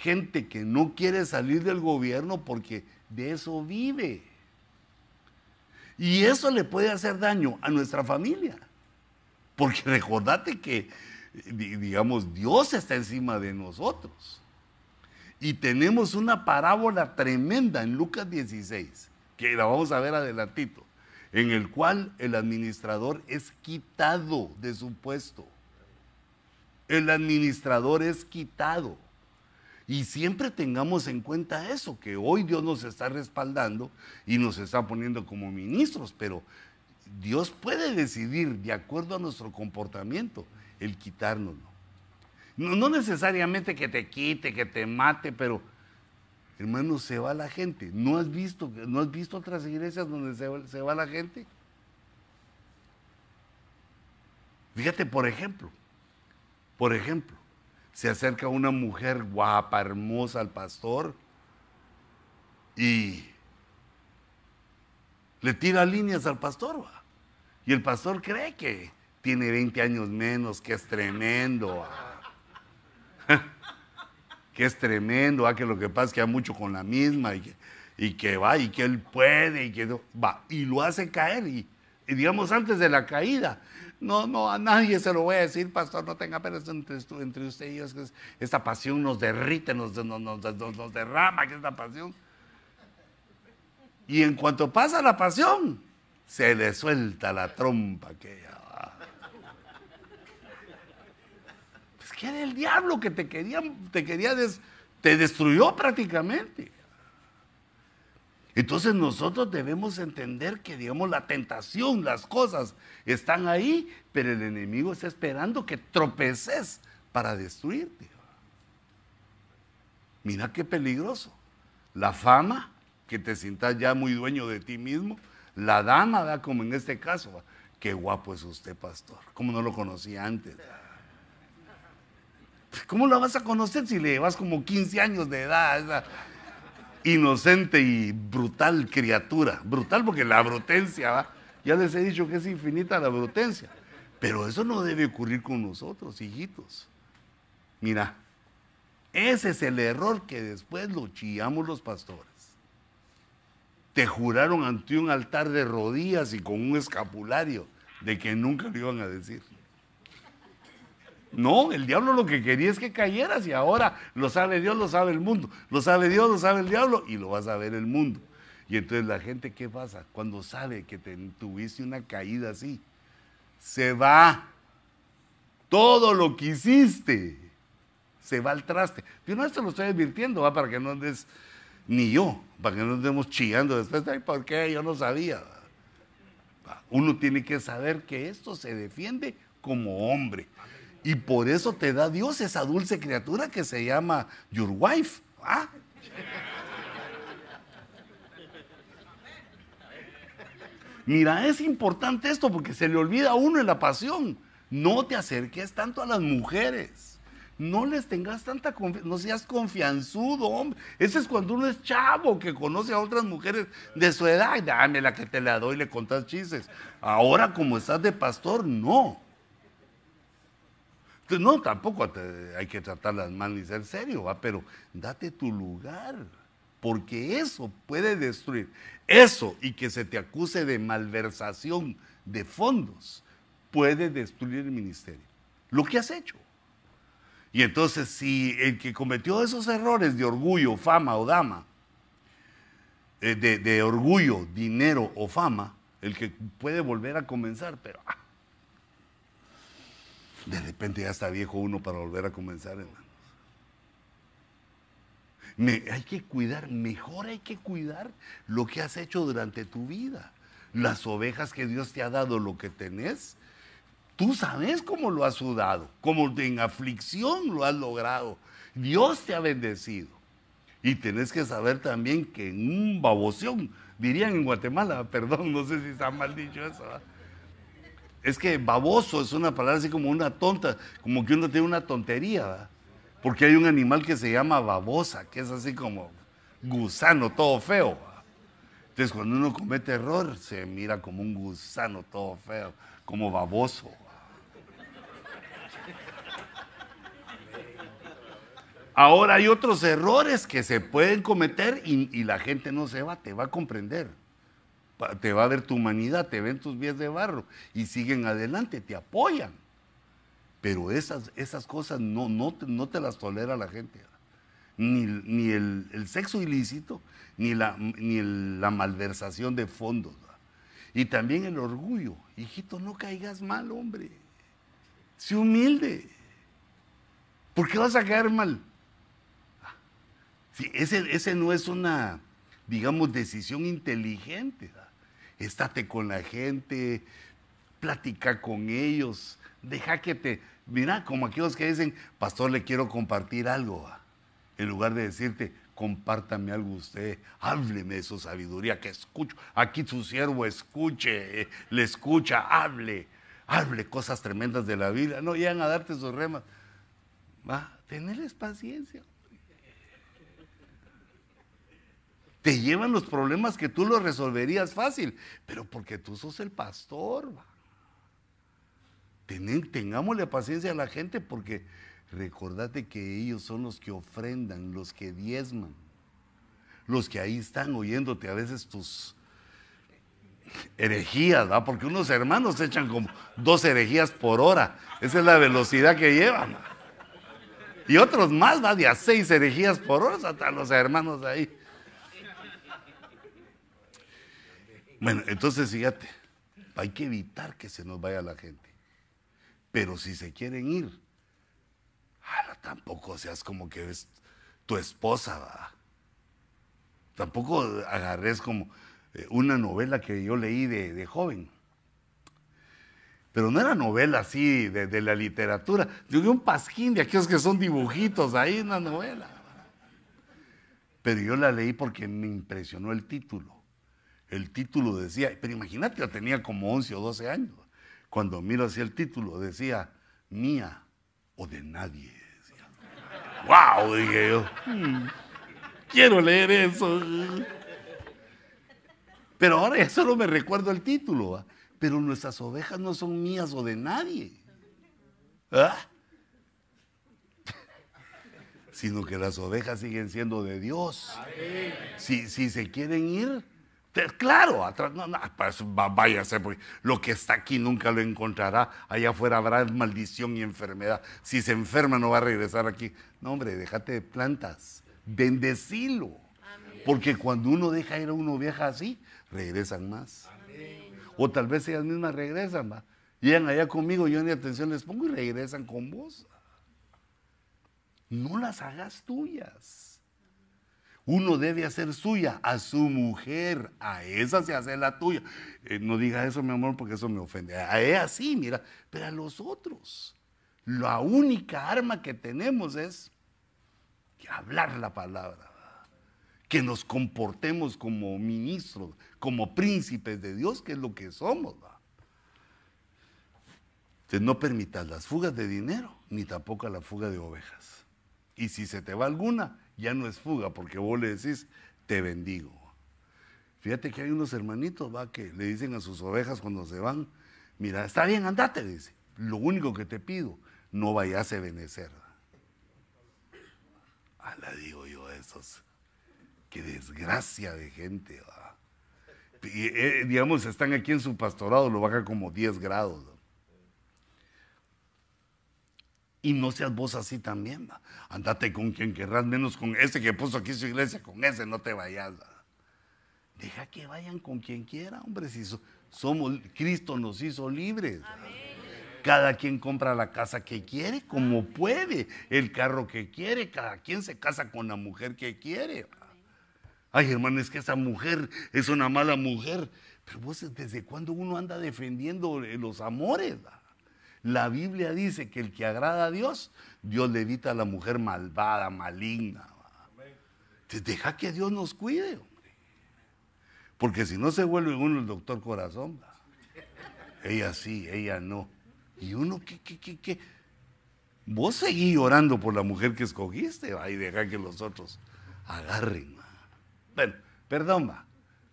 A: Gente que no quiere salir del gobierno porque de eso vive. Y eso le puede hacer daño a nuestra familia. Porque recordate que, digamos, Dios está encima de nosotros. Y tenemos una parábola tremenda en Lucas 16, que la vamos a ver adelantito, en el cual el administrador es quitado de su puesto el administrador es quitado. Y siempre tengamos en cuenta eso, que hoy Dios nos está respaldando y nos está poniendo como ministros, pero Dios puede decidir de acuerdo a nuestro comportamiento el quitárnoslo. No, no necesariamente que te quite, que te mate, pero hermano, se va la gente. ¿No has visto, no has visto otras iglesias donde se, va la gente? Fíjate, por ejemplo, por ejemplo, se acerca una mujer guapa, hermosa al pastor y le tira líneas al pastor. Y el pastor cree que tiene 20 años menos, que es tremendo. Que es tremendo, que lo que pasa es que hay mucho con la misma y que, y que va y que él puede y que va. Y lo hace caer y digamos antes de la caída no, no, a nadie se lo voy a decir, pastor, no tenga pena entre, entre usted y yo. esta pasión nos derrite, nos, nos, derrama, que esta pasión. Y en cuanto pasa la pasión, se le suelta la trompa que Pues era el diablo que te quería, te quería, te destruyó prácticamente. Entonces nosotros debemos entender que, digamos, la tentación, las cosas están ahí, pero el enemigo está esperando que tropeces para destruirte. Mira qué peligroso. La fama, que te sientas ya muy dueño de ti mismo. La dama, da como en este caso, qué guapo es usted, pastor. ¿Cómo no lo conocía antes? ¿Cómo la vas a conocer si le llevas como 15 años de edad? inocente y brutal criatura. Brutal porque la brutencia, ¿va? ya les he dicho que es infinita la brutencia. Pero eso no debe ocurrir con nosotros, hijitos. Mira, ese es el error que después lo chillamos los pastores. Te juraron ante un altar de rodillas y con un escapulario de que nunca lo iban a decir. No, el diablo lo que quería es que cayeras y ahora lo sabe Dios, lo sabe el mundo. Lo sabe Dios, lo sabe el diablo y lo va a saber el mundo. Y entonces la gente, ¿qué pasa? Cuando sabe que tuviste una caída así, se va. Todo lo que hiciste se va al traste. Yo no esto lo estoy advirtiendo, ¿va? para que no andes, ni yo, para que no andemos chillando después, ay, ¿por qué? Yo no sabía. Uno tiene que saber que esto se defiende como hombre. Y por eso te da Dios esa dulce criatura que se llama your wife. ¿ah? Mira, es importante esto porque se le olvida a uno en la pasión. No te acerques tanto a las mujeres. No les tengas tanta confianza, no seas confianzudo, hombre. Ese es cuando uno es chavo que conoce a otras mujeres de su edad. Dame la que te la doy y le contas chistes. Ahora, como estás de pastor, no. No, tampoco hay que tratarlas mal ni ser serio, ¿va? pero date tu lugar, porque eso puede destruir. Eso y que se te acuse de malversación de fondos puede destruir el ministerio. Lo que has hecho. Y entonces, si el que cometió esos errores de orgullo, fama o dama, eh, de, orgullo, dinero o fama, el que puede volver a comenzar, pero ah, de repente ya está viejo uno para volver a comenzar, hermanos. hay que cuidar, mejor hay que cuidar lo que has hecho durante tu vida. Las ovejas que Dios te ha dado, lo que tenés, tú sabes cómo lo has sudado, cómo en aflicción lo has logrado. Dios te ha bendecido. Y tenés que saber también que en un baboción, dirían en Guatemala, perdón, no sé si está mal dicho eso. Es que baboso es una palabra así como una tonta, como que uno tiene una tontería. Porque hay un animal que se llama babosa, que es así como gusano, todo feo. Entonces cuando uno comete error, se mira como un gusano todo feo, como baboso. Ahora hay otros errores que se pueden cometer y, la gente no se va, te va a comprender. Te va a ver tu humanidad, te ven tus pies de barro y siguen adelante, te apoyan. Pero esas, esas cosas no, no, no te las tolera la gente. Ni, el, sexo ilícito, ni, la, ni la malversación de fondos. Y también el orgullo. Hijito, no caigas mal, hombre. Sé humilde. ¿Por qué vas a caer mal? ese, ese no es una, digamos, decisión inteligente. Estate con la gente, platica con ellos, deja que te, Mira, como aquellos que dicen, pastor, le quiero compartir algo. En lugar de decirte, compártame algo usted, hábleme de su sabiduría, que escucho. Aquí su siervo escuche, le escucha, hable, hable cosas tremendas de la vida. No llegan a darte sus remas. Va, tenerles paciencia. Te llevan los problemas que tú los resolverías fácil, pero porque tú sos el pastor. Va tengámosle paciencia a la gente porque recordate que ellos son los que ofrendan, los que diezman, los que ahí están oyéndote a veces tus herejías, ¿va? porque unos hermanos echan como dos herejías por hora, esa es la velocidad que llevan. Y otros más, va de a seis herejías por hora, hasta los hermanos ahí. Bueno, entonces fíjate, hay que evitar que se nos vaya la gente. Pero si se quieren ir, tampoco seas como que es tu esposa, ¿va? Tampoco agarres como eh, una novela que yo leí de, joven. Pero no era novela así de, la literatura. Yo vi un pasquín de aquellos que son dibujitos ahí en la novela. Pero yo la leí porque me impresionó el título. El título decía, pero imagínate, yo tenía como 11 o 12 años. Cuando miro hacia el título decía, mía o de nadie. ¡Wow! Dije yo, quiero leer eso. Pero ahora ya solo me recuerdo el título. Pero nuestras ovejas no son mías o de nadie. ¿Ah? Sino que las ovejas siguen siendo de Dios. Si, si se quieren ir, Claro, atrás, no, no, pues, váyase, porque lo que está aquí nunca lo encontrará. Allá afuera habrá maldición y enfermedad. Si se enferma no va a regresar aquí. No, hombre, déjate de plantas. Bendecilo. Porque cuando uno deja ir a una vieja así, regresan más. O tal vez ellas mismas regresan, va. Llegan allá conmigo, yo ni atención les pongo y regresan con vos. No las hagas tuyas. Uno debe hacer suya a su mujer, a esa se hace la tuya. Eh, no diga eso, mi amor, porque eso me ofende. A ella sí, mira, pero a los otros. La única arma que tenemos es hablar la palabra, que nos comportemos como ministros, como príncipes de Dios, que es lo que somos. Entonces no permitas las fugas de dinero, ni tampoco la fuga de ovejas. Y si se te va alguna, ya no es fuga, porque vos le decís, te bendigo. Fíjate que hay unos hermanitos, va, que le dicen a sus ovejas cuando se van, mira, está bien, andate, dice. Lo único que te pido, no vayas a venecer. Ah, la digo yo, esos. Qué desgracia de gente, va. Eh, digamos, están aquí en su pastorado, lo baja como 10 grados. Y no seas vos así también, va. Andate con quien querrás, menos con ese que puso aquí su iglesia, con ese no te vayas. Deja que vayan con quien quiera, hombre, si somos, Cristo nos hizo libres. Cada quien compra la casa que quiere, como puede, el carro que quiere, cada quien se casa con la mujer que quiere. Ay, hermano, es que esa mujer es una mala mujer. Pero vos, ¿desde cuándo uno anda defendiendo los amores? La Biblia dice que el que agrada a Dios, Dios le evita a la mujer malvada, maligna. Entonces, deja que Dios nos cuide, hombre. Porque si no se vuelve uno el doctor corazón. Ella sí, ella no. Y uno, ¿qué, qué, qué, qué? Vos seguís orando por la mujer que escogiste, va, y deja que los otros agarren. Bueno, perdón, va.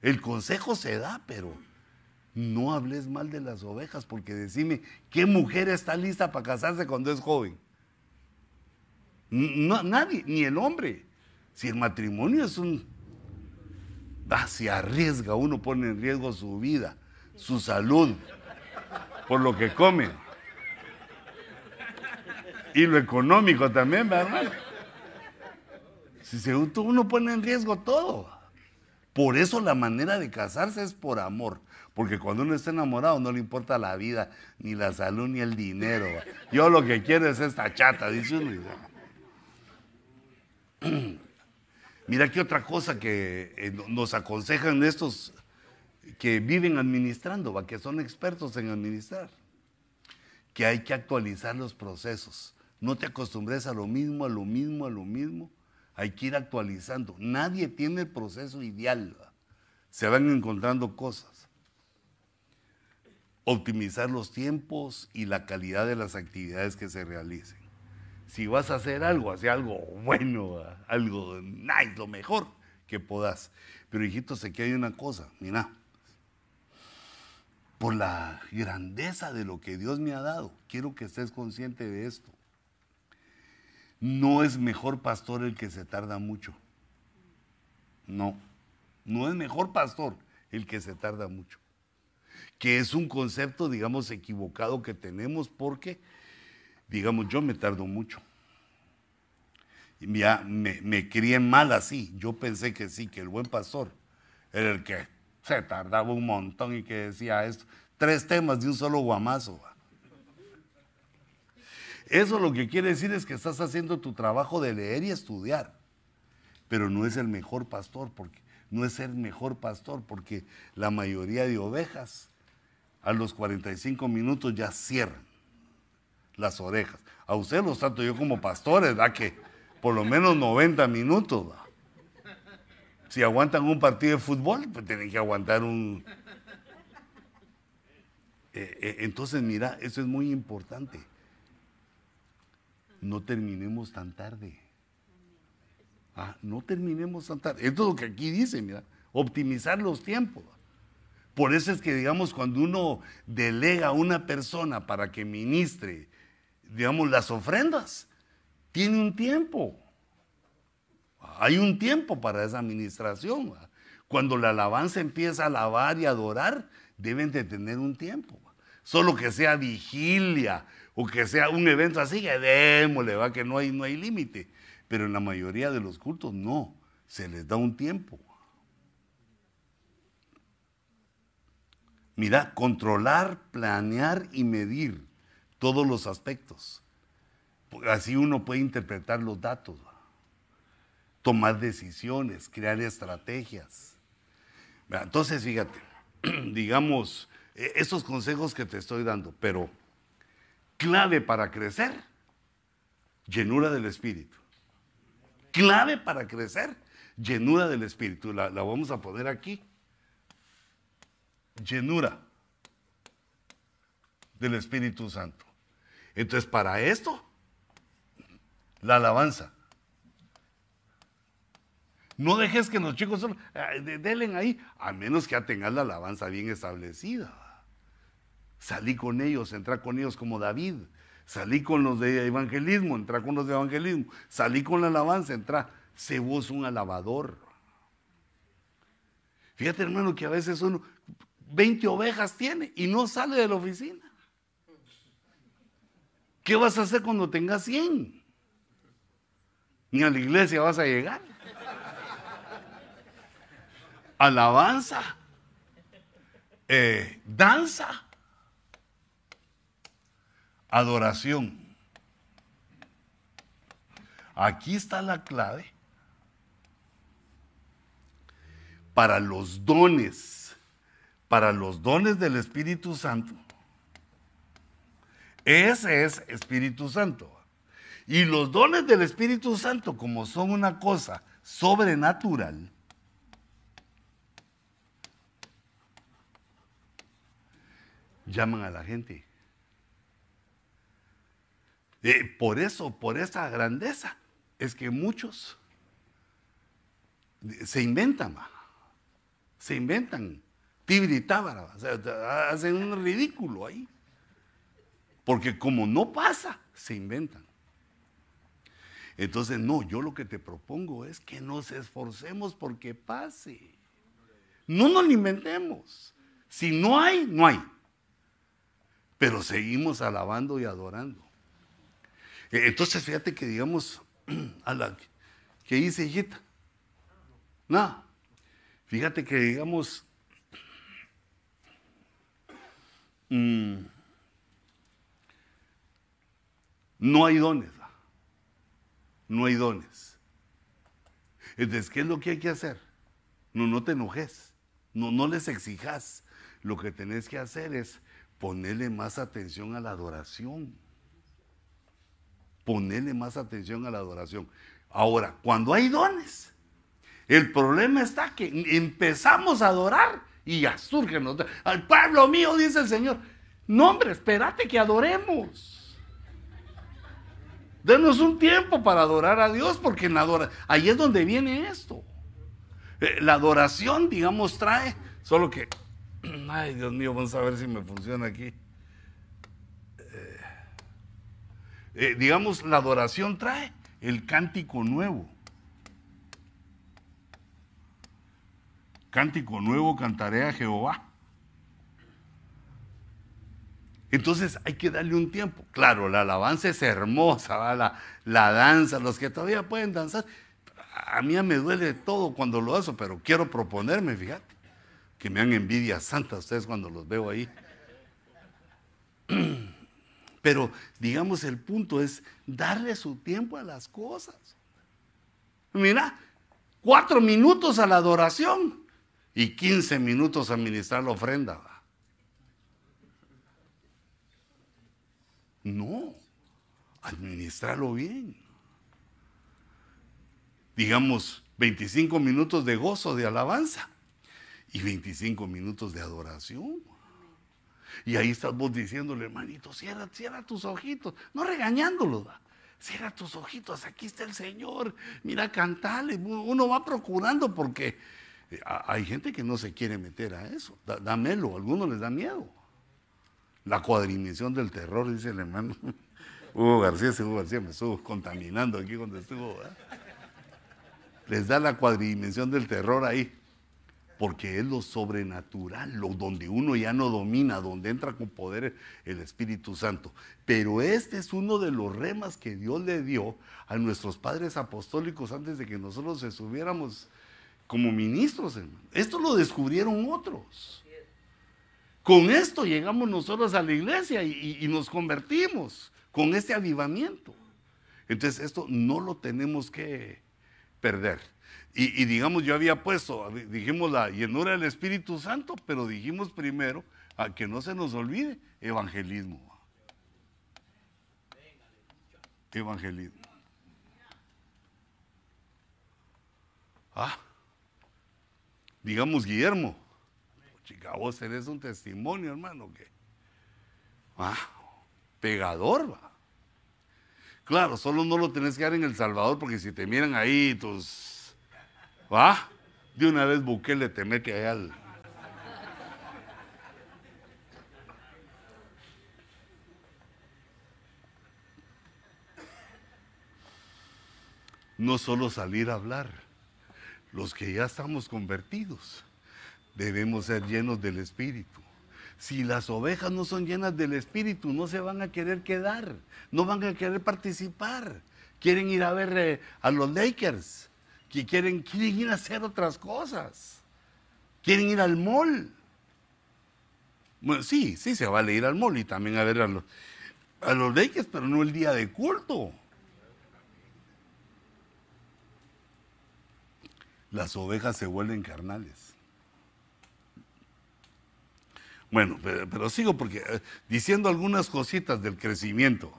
A: El consejo se da, pero no hables mal de las ovejas, porque decime, ¿qué mujer está lista para casarse cuando es joven? No, nadie, ni el hombre. Si el matrimonio es un... Ah, se arriesga, uno pone en riesgo su vida, su salud, por lo que come. Y lo económico también, ¿verdad? Si se, uno pone en riesgo todo. Por eso la manera de casarse es por amor. Porque cuando uno está enamorado no le importa la vida, ni la salud, ni el dinero. Yo lo que quiero es esta chata, dice uno. Mira aquí otra cosa que eh, nos aconsejan estos que viven administrando, que son expertos en administrar, que hay que actualizar los procesos. No te acostumbres a lo mismo, a lo mismo, a lo mismo. Hay que ir actualizando. Nadie tiene el proceso ideal. Se van encontrando cosas. Optimizar los tiempos y la calidad de las actividades que se realicen. Si vas a hacer algo, haz algo bueno, algo nice, lo mejor que puedas. Pero hijito, sé que hay una cosa, mira, por la grandeza de lo que Dios me ha dado, quiero que estés consciente de esto. No es mejor pastor el que se tarda mucho. No, no es mejor pastor el que se tarda mucho. Que es un concepto, digamos, equivocado que tenemos porque, digamos, yo me tardo mucho. Ya me, me crié mal así. Yo pensé que sí, que el buen pastor era el que se tardaba un montón y que decía esto. Tres temas de un solo guamazo. Eso lo que quiere decir es que estás haciendo tu trabajo de leer y estudiar, pero no es el mejor pastor, porque no es el mejor pastor, porque la mayoría de ovejas a los 45 minutos ya cierran las orejas. A usted los trato yo como pastores, ¿verdad? Que por lo menos 90 minutos. Si aguantan un partido de fútbol, pues tienen que aguantar un... Eh, eh, entonces, mira, eso es muy importante no terminemos tan tarde. Ah, no terminemos tan tarde. Esto es lo que aquí dice, mira, optimizar los tiempos. Por eso es que, digamos, cuando uno delega a una persona para que ministre, digamos, las ofrendas, tiene un tiempo. Hay un tiempo para esa administración. Cuando la alabanza empieza a alabar y adorar, deben de tener un tiempo. Solo que sea vigilia, o que sea un evento así, que démosle, va, que no hay, no hay límite. Pero en la mayoría de los cultos no, se les da un tiempo. Mira, controlar, planear y medir todos los aspectos. Así uno puede interpretar los datos, tomar decisiones, crear estrategias. Entonces, fíjate, digamos, e, estos consejos que te estoy dando, pero clave para crecer, llenura del Espíritu. Clave para crecer, llenura del Espíritu. La, vamos a poner aquí. Llenura del Espíritu Santo. Entonces, para esto, la alabanza. No dejes que los chicos solo, denle ahí, a menos que ya tengas la alabanza bien establecida. Salí con ellos, entré con ellos como David. Salí con los de evangelismo, entré con los de evangelismo. Salí con la alabanza, entré. Se vos un alabador. Fíjate, hermano, que a veces uno 20 ovejas tiene y no sale de la oficina. ¿Qué vas a hacer cuando tengas 100? Ni a la iglesia vas a llegar. Alabanza, eh, danza, Adoración. Aquí está la clave para los dones, para los dones del Espíritu Santo. Ese es Espíritu Santo. Y los dones del Espíritu Santo, como son una cosa sobrenatural, llaman a la gente. Eh, por eso, por esa grandeza, es que muchos se inventan, se inventan, tibritábara, hacen un ridículo ahí. Porque como no pasa, se inventan. Entonces, no, yo lo que te propongo es que nos esforcemos porque pase. No nos lo inventemos. Si no hay, no hay. Pero seguimos alabando y adorando. E, entonces, fíjate que digamos, a la que dice hijita. No. Fíjate que digamos, mm, no hay dones. No hay dones. Entonces, ¿qué es lo que hay que hacer? No, no te enojes. No, no les exijas. Lo que tenés que hacer es ponerle más atención a la adoración. Ponerle más atención a la adoración. Ahora, cuando hay dones, el problema está que empezamos a adorar y ya surgen los Al pueblo mío, dice el Señor. No, hombre, espérate que adoremos. Denos un tiempo para adorar a Dios, porque en la ahí es donde viene esto. Eh, la adoración, digamos, trae, solo que, ay Dios mío, vamos a ver si me funciona aquí. Eh, eh, digamos, la adoración trae el cántico nuevo. Cántico nuevo cantaré a Jehová. Entonces hay que darle un tiempo. Claro, la alabanza es hermosa, la, la, danza, los que todavía pueden danzar. A mí me duele todo cuando lo hago, pero quiero proponerme, fíjate, que me han envidia santa ustedes cuando los veo ahí. Pero digamos, el punto es darle su tiempo a las cosas. Mira, cuatro minutos a la adoración y quince minutos a ministrar la ofrenda. No, administrarlo bien. Digamos, 25 minutos de gozo, de alabanza y 25 minutos de adoración. Y ahí estás vos diciéndole, hermanito, cierra, cierra tus ojitos, no regañándolo, cierra tus ojitos, aquí está el Señor, mira, cantale, uno va procurando porque hay gente que no se quiere meter a eso, dámelo, a algunos les da miedo. La cuadrimisión del terror, dice el hermano. Hugo García, Hugo García me estuvo contaminando aquí cuando estuvo. Les da la cuadridimensión del terror ahí. Porque es lo sobrenatural, lo donde uno ya no domina, donde entra con poder el Espíritu Santo. Pero este es uno de los remas que Dios le dio a nuestros padres apostólicos antes de que nosotros se subiéramos como ministros, hermano. Esto lo descubrieron otros. Con esto llegamos nosotros a la iglesia y, nos convertimos con este avivamiento. Entonces esto no lo tenemos que perder. Y, digamos, yo había puesto, dijimos la llenura del Espíritu Santo, pero dijimos primero a que no se nos olvide evangelismo. Evangelismo. Ah, digamos Guillermo, Chica, vos eres un testimonio, hermano, que. Ah, pegador, va. Claro, solo no lo tenés que dar en El Salvador porque si te miran ahí tus. ¿Va? De una vez Bukele te mete allá al. No solo salir a hablar, los que ya estamos convertidos debemos ser llenos del Espíritu. Si las ovejas no son llenas del Espíritu, no se van a querer quedar, no van a querer participar. Quieren ir a ver eh, a los Lakers, que quieren, quieren ir a hacer otras cosas. Quieren ir al mall. Bueno, sí, sí se vale ir al mall y también a ver a los... a los leyes, pero no el día de culto. Las ovejas se vuelven carnales. Bueno, pero, sigo porque eh, diciendo algunas cositas del crecimiento.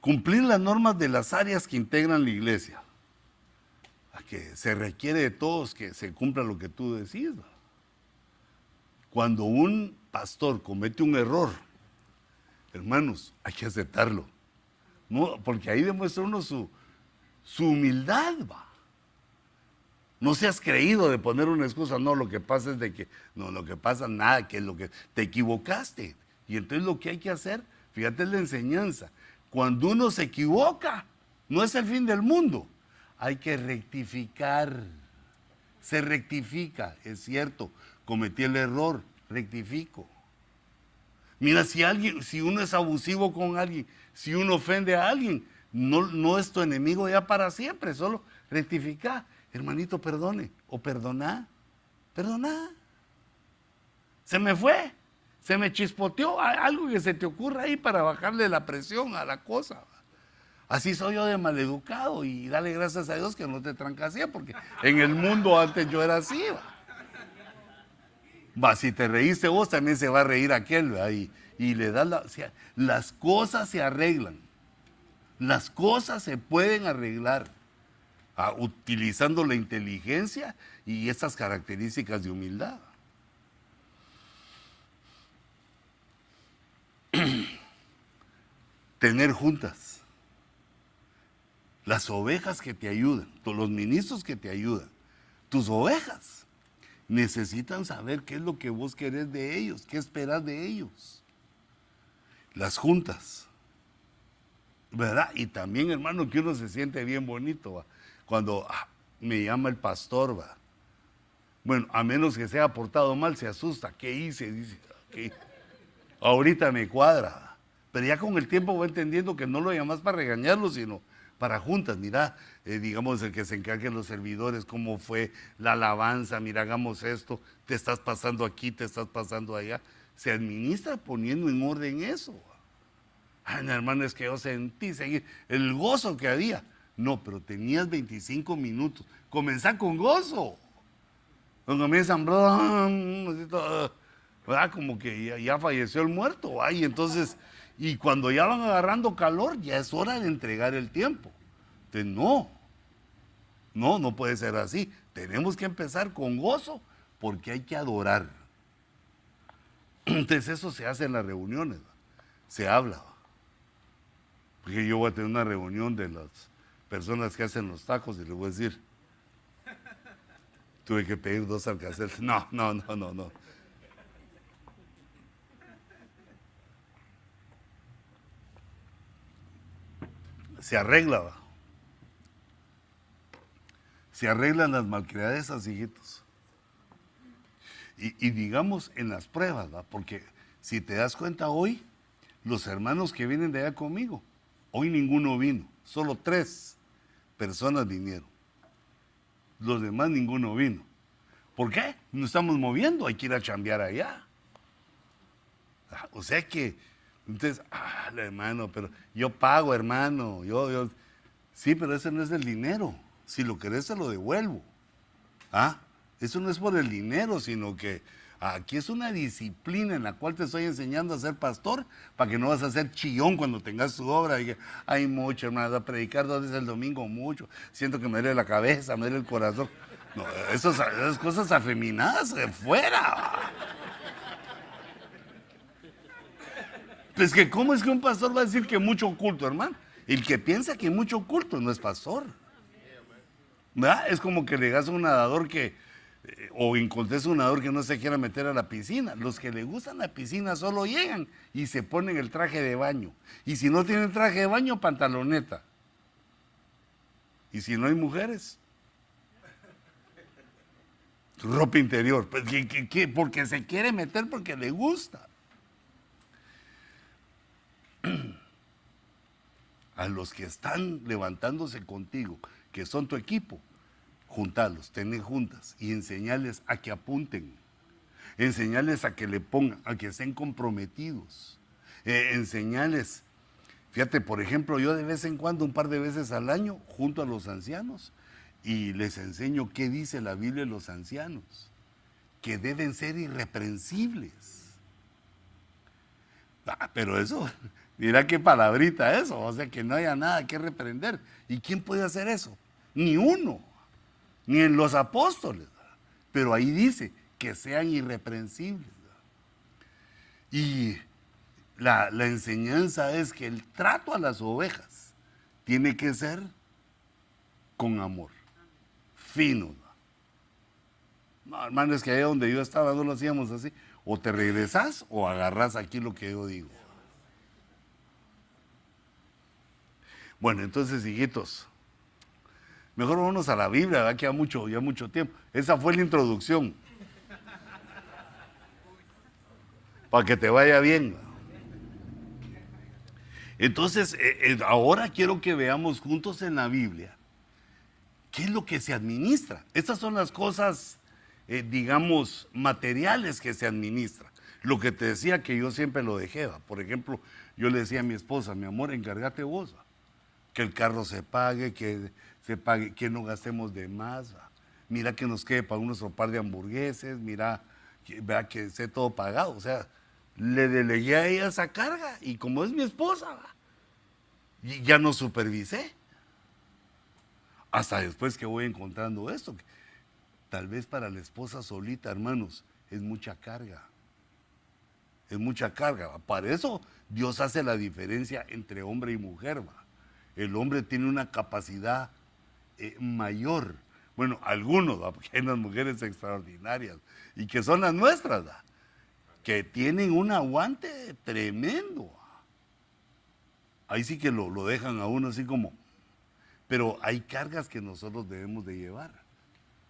A: Cumplir las normas de las áreas que integran la iglesia. A que se requiere de todos que se cumpla lo que tú decís. Cuando un pastor comete un error, hermanos, hay que aceptarlo. No, porque ahí demuestra uno su, su humildad, va. No seas creído de poner una excusa, no, lo que pasa es de que, no, lo que pasa nada, que es lo que te equivocaste. Y entonces lo que hay que hacer, fíjate la enseñanza, cuando uno se equivoca, no es el fin del mundo, hay que rectificar. Se rectifica, es cierto, cometí el error, rectifico. Mira, si alguien, si uno es abusivo con alguien, si uno ofende a alguien, no, no es tu enemigo ya para siempre, solo rectificar hermanito, perdone o perdona, perdona. Se me fue, se me chispoteó algo que se te ocurra ahí para bajarle la presión a la cosa. Así soy yo de maleducado y dale gracias a Dios que no te trancasía, porque en el mundo antes yo era así. Va, si te reíste vos, también se va a reír aquel. Y, y, le das la. las cosas se arreglan. Las cosas se pueden arreglar utilizando la inteligencia y estas características de humildad. Tener juntas las ovejas que te ayudan, los ministros que te ayudan, tus ovejas necesitan saber qué es lo que vos querés de ellos, qué esperas de ellos. Las juntas, ¿verdad? Y también, hermano, que uno se siente bien bonito. ¿va? Cuando ah, me llama el pastor, va. Bueno, a menos que se haya portado mal, se asusta. ¿Qué hice? Dice, ahorita me cuadra. Pero ya con el tiempo va entendiendo que no lo llamas para regañarlo, sino para juntas. Mira, eh, digamos, el que se encargue los servidores, cómo fue la alabanza, mira, hagamos esto, te estás pasando aquí, te estás pasando allá. Se administra poniendo en orden eso. Ay, hermano, es que yo sentí seguir el gozo que había. No, pero tenías 25 minutos. Comenzá con gozo. Cuando comienzan, ¿verdad? Como que ya, falleció el muerto. Ay, entonces, y cuando ya van agarrando calor, ya es hora de entregar el tiempo. Entonces, no. No, no puede ser así. Tenemos que empezar con gozo porque hay que adorar. Entonces, eso se hace en las reuniones. Se habla. Porque yo voy a tener una reunión de las personas que hacen los tacos y le voy a decir, tuve que pedir dos alcaceres. No, no, no, no, no. Se arregla, Se arreglan las malcriadezas, hijitos. Y, y, digamos en las pruebas, ¿va? porque si te das cuenta hoy, los hermanos que vienen de allá conmigo, hoy ninguno vino, solo tres personas vinieron. Los demás ninguno vino. ¿Por qué? Nos estamos moviendo, hay que ir a chambear allá. Ah, o sea que, entonces, ah, hermano, pero yo pago, hermano. Yo, yo, sí, pero ese no es el dinero. Si lo querés, se lo devuelvo. ¿Ah? Eso no es por el dinero, sino que Aquí es una disciplina en la cual te estoy enseñando a ser pastor para que no vas a ser chillón cuando tengas tu obra. Hay mucho, hermano, a predicar dos veces el domingo, mucho. Siento que me duele la cabeza, me duele el corazón. No, esas cosas afeminadas, fuera. Pues que, ¿cómo es que un pastor va a decir que mucho culto, hermano? El que piensa que mucho culto no es pastor. ¿Verdad? Es como que le digas a un nadador que, o encontrés un nadador que no se quiera meter a la piscina. Los que le gustan la piscina solo llegan y se ponen el traje de baño. Y si no tienen traje de baño, pantaloneta. Y si no hay mujeres, ropa interior. Pues, porque se quiere meter porque le gusta. A los que están levantándose contigo, que son tu equipo, juntarlos, tener juntas y enseñarles a que apunten, enseñarles a que le pongan, a que estén comprometidos, eh, enseñarles. Fíjate, por ejemplo, yo de vez en cuando, un par de veces al año, junto a los ancianos, y les enseño qué dice la Biblia de los ancianos, que deben ser irreprensibles. Ah, pero eso, mira qué palabrita eso, o sea que no haya nada que reprender. ¿Y quién puede hacer eso? Ni uno, ni en los apóstoles. Pero ahí dice que sean irreprensibles. Y la, enseñanza es que el trato a las ovejas tiene que ser con amor, fino. No, hermano, es que allá donde yo estaba no lo hacíamos así. O te regresas o agarras aquí lo que yo digo. Bueno, entonces, hijitos, mejor vámonos a la Biblia, ¿verdad? que ya mucho, ya mucho tiempo. Esa fue la introducción. Para que te vaya bien. Entonces, eh, eh, ahora quiero que veamos juntos en la Biblia qué es lo que se administra. Estas son las cosas, eh, digamos, materiales que se administra. Lo que te decía que yo siempre lo dejé. Por ejemplo, yo le decía a mi esposa, mi amor, encárgate vos. Que el carro se pague, que se pague, que no gastemos de más. Mira que nos quede para nuestro par de hamburgueses, mira, vea que esté todo pagado. O sea, le delegué a ella esa carga y como es mi esposa, ya no supervisé. Hasta después que voy encontrando esto. Tal vez para la esposa solita, hermanos, es mucha carga. Es mucha carga. Para eso Dios hace la diferencia entre hombre y mujer. El hombre tiene una capacidad eh, mayor. Bueno, algunos, porque hay unas mujeres extraordinarias y que son las nuestras que tienen un aguante tremendo. Ahí sí que lo, lo dejan a uno así como... Pero hay cargas que nosotros debemos de llevar.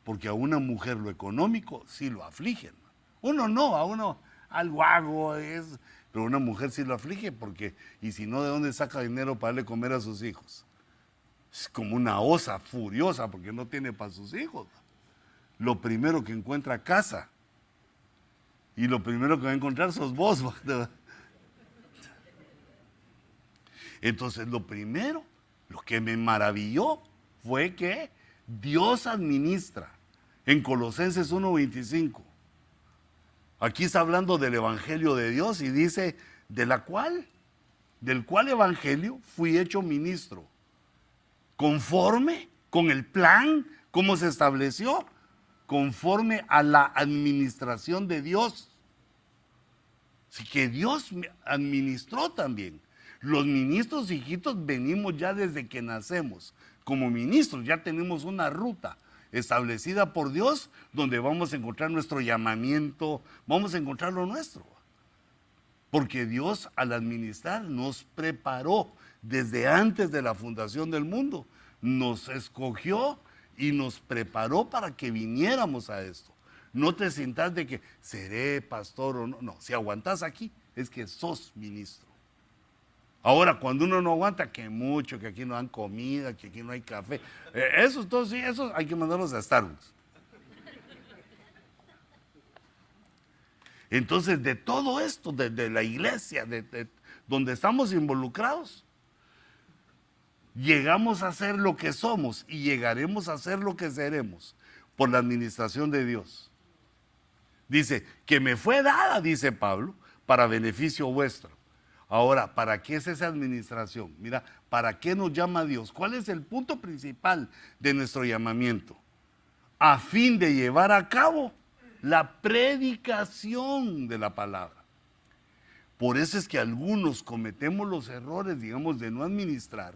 A: Porque a una mujer lo económico sí lo afligen. Uno no, a uno algo hago es... Pero una mujer sí lo aflige porque... Y si no, ¿de dónde saca dinero para darle comer a sus hijos? Es como una osa furiosa porque no tiene para sus hijos. Lo primero que encuentra casa y lo primero que va a encontrar sos vos. Entonces, lo primero, lo que me maravilló fue que Dios administra en Colosenses 1:25. Aquí está hablando del evangelio de Dios y dice, de la cual, del cual evangelio fui hecho ministro, conforme con el plan, como se estableció conforme a la administración de Dios. Así que Dios administró también. Los ministros hijitos venimos ya desde que nacemos. Como ministros ya tenemos una ruta establecida por Dios donde vamos a encontrar nuestro llamamiento, vamos a encontrar lo nuestro. Porque Dios al administrar nos preparó desde antes de la fundación del mundo, nos escogió y nos preparó para que viniéramos a esto. No te sientas de que seré pastor o no. No, si aguantas aquí, es que sos ministro. Ahora, cuando uno no aguanta, que mucho, que aquí no dan comida, que aquí no hay café, eh, eso, todo sí, eso hay que mandarlos a Starbucks. Entonces, de todo esto, de, la iglesia, de, donde estamos involucrados, llegamos a ser lo que somos y llegaremos a ser lo que seremos por la administración de Dios. Dice, que me fue dada, dice Pablo, para beneficio vuestro. Ahora, ¿para qué es esa administración? Mira, ¿para qué nos llama Dios? ¿Cuál es el punto principal de nuestro llamamiento? A fin de llevar a cabo la predicación de la palabra. Por eso es que algunos cometemos los errores, digamos, de no administrar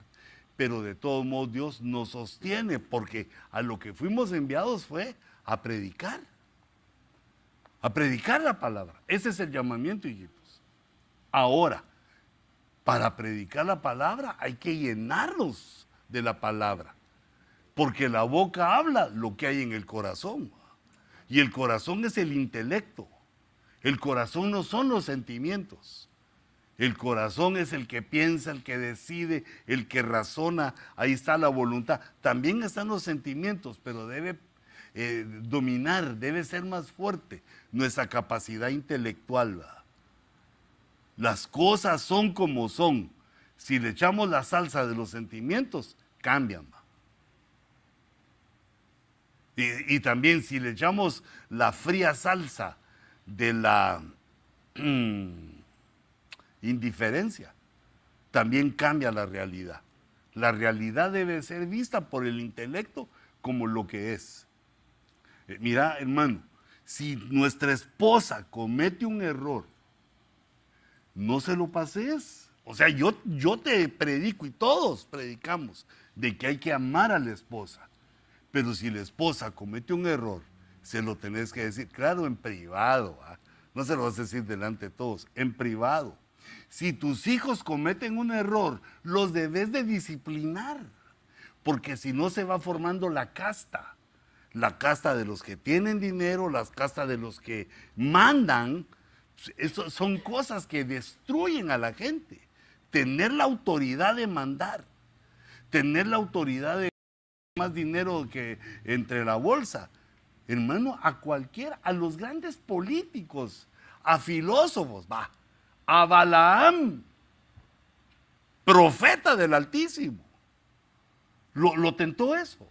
A: pero de todos modos Dios nos sostiene porque a lo que fuimos enviados fue a predicar, a predicar la palabra. Ese es el llamamiento, hijitos. Ahora, para predicar la palabra hay que llenarnos de la palabra, porque la boca habla lo que hay en el corazón. Y el corazón es el intelecto. El corazón no son los sentimientos. El corazón es el que piensa, el que decide, el que razona. Ahí está la voluntad. También están los sentimientos, pero debe eh, dominar, debe ser más fuerte nuestra capacidad intelectual. Las cosas son como son. Si le echamos la salsa de los sentimientos, cambian. Y, y también si le echamos la fría salsa de la indiferencia, también cambia la realidad. La realidad debe ser vista por el intelecto como lo que es. Eh, mira, hermano, si nuestra esposa comete un error, no se lo pases. O sea, yo, yo te predico y todos predicamos de que hay que amar a la esposa. Pero si la esposa comete un error, se lo tenés que decir, claro, en privado. No se lo vas a decir delante de todos, en privado. Si tus hijos cometen un error, los debes de disciplinar, porque si no se va formando la casta, la casta de los que tienen dinero, la casta de los que mandan, eso son cosas que destruyen a la gente. Tener la autoridad de mandar, tener la autoridad de más dinero que entre la bolsa, hermano, a cualquiera, a los grandes políticos, a filósofos, va, a Balaam, profeta del Altísimo. Lo, tentó eso.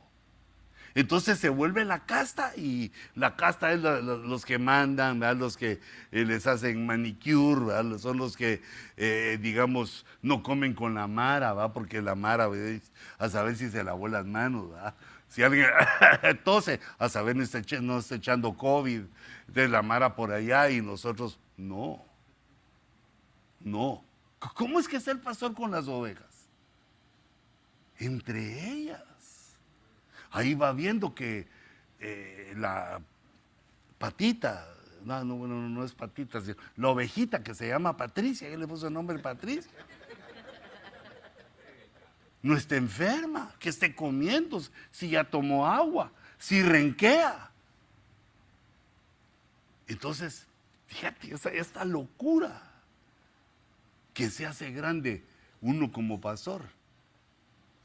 A: Entonces se vuelve la casta y la casta es los que mandan, los que eh, les hacen manicure, son los que, eh, digamos, no comen con la mara, ¿va? porque la mara, a saber si se lavó las manos. ¿va? Si alguien tose, a saber no está, está echando COVID de la mara por allá y nosotros no. No. ¿Cómo es que es el pastor con las ovejas? Entre ellas. Ahí va viendo que eh, la patita, no, no, no, no es patita, la ovejita que se llama Patricia, él le puso el nombre Patricia no esté enferma, que esté comiendo, si ya tomó agua, si renquea. Entonces, fíjate, esta, locura que se hace grande uno como pastor.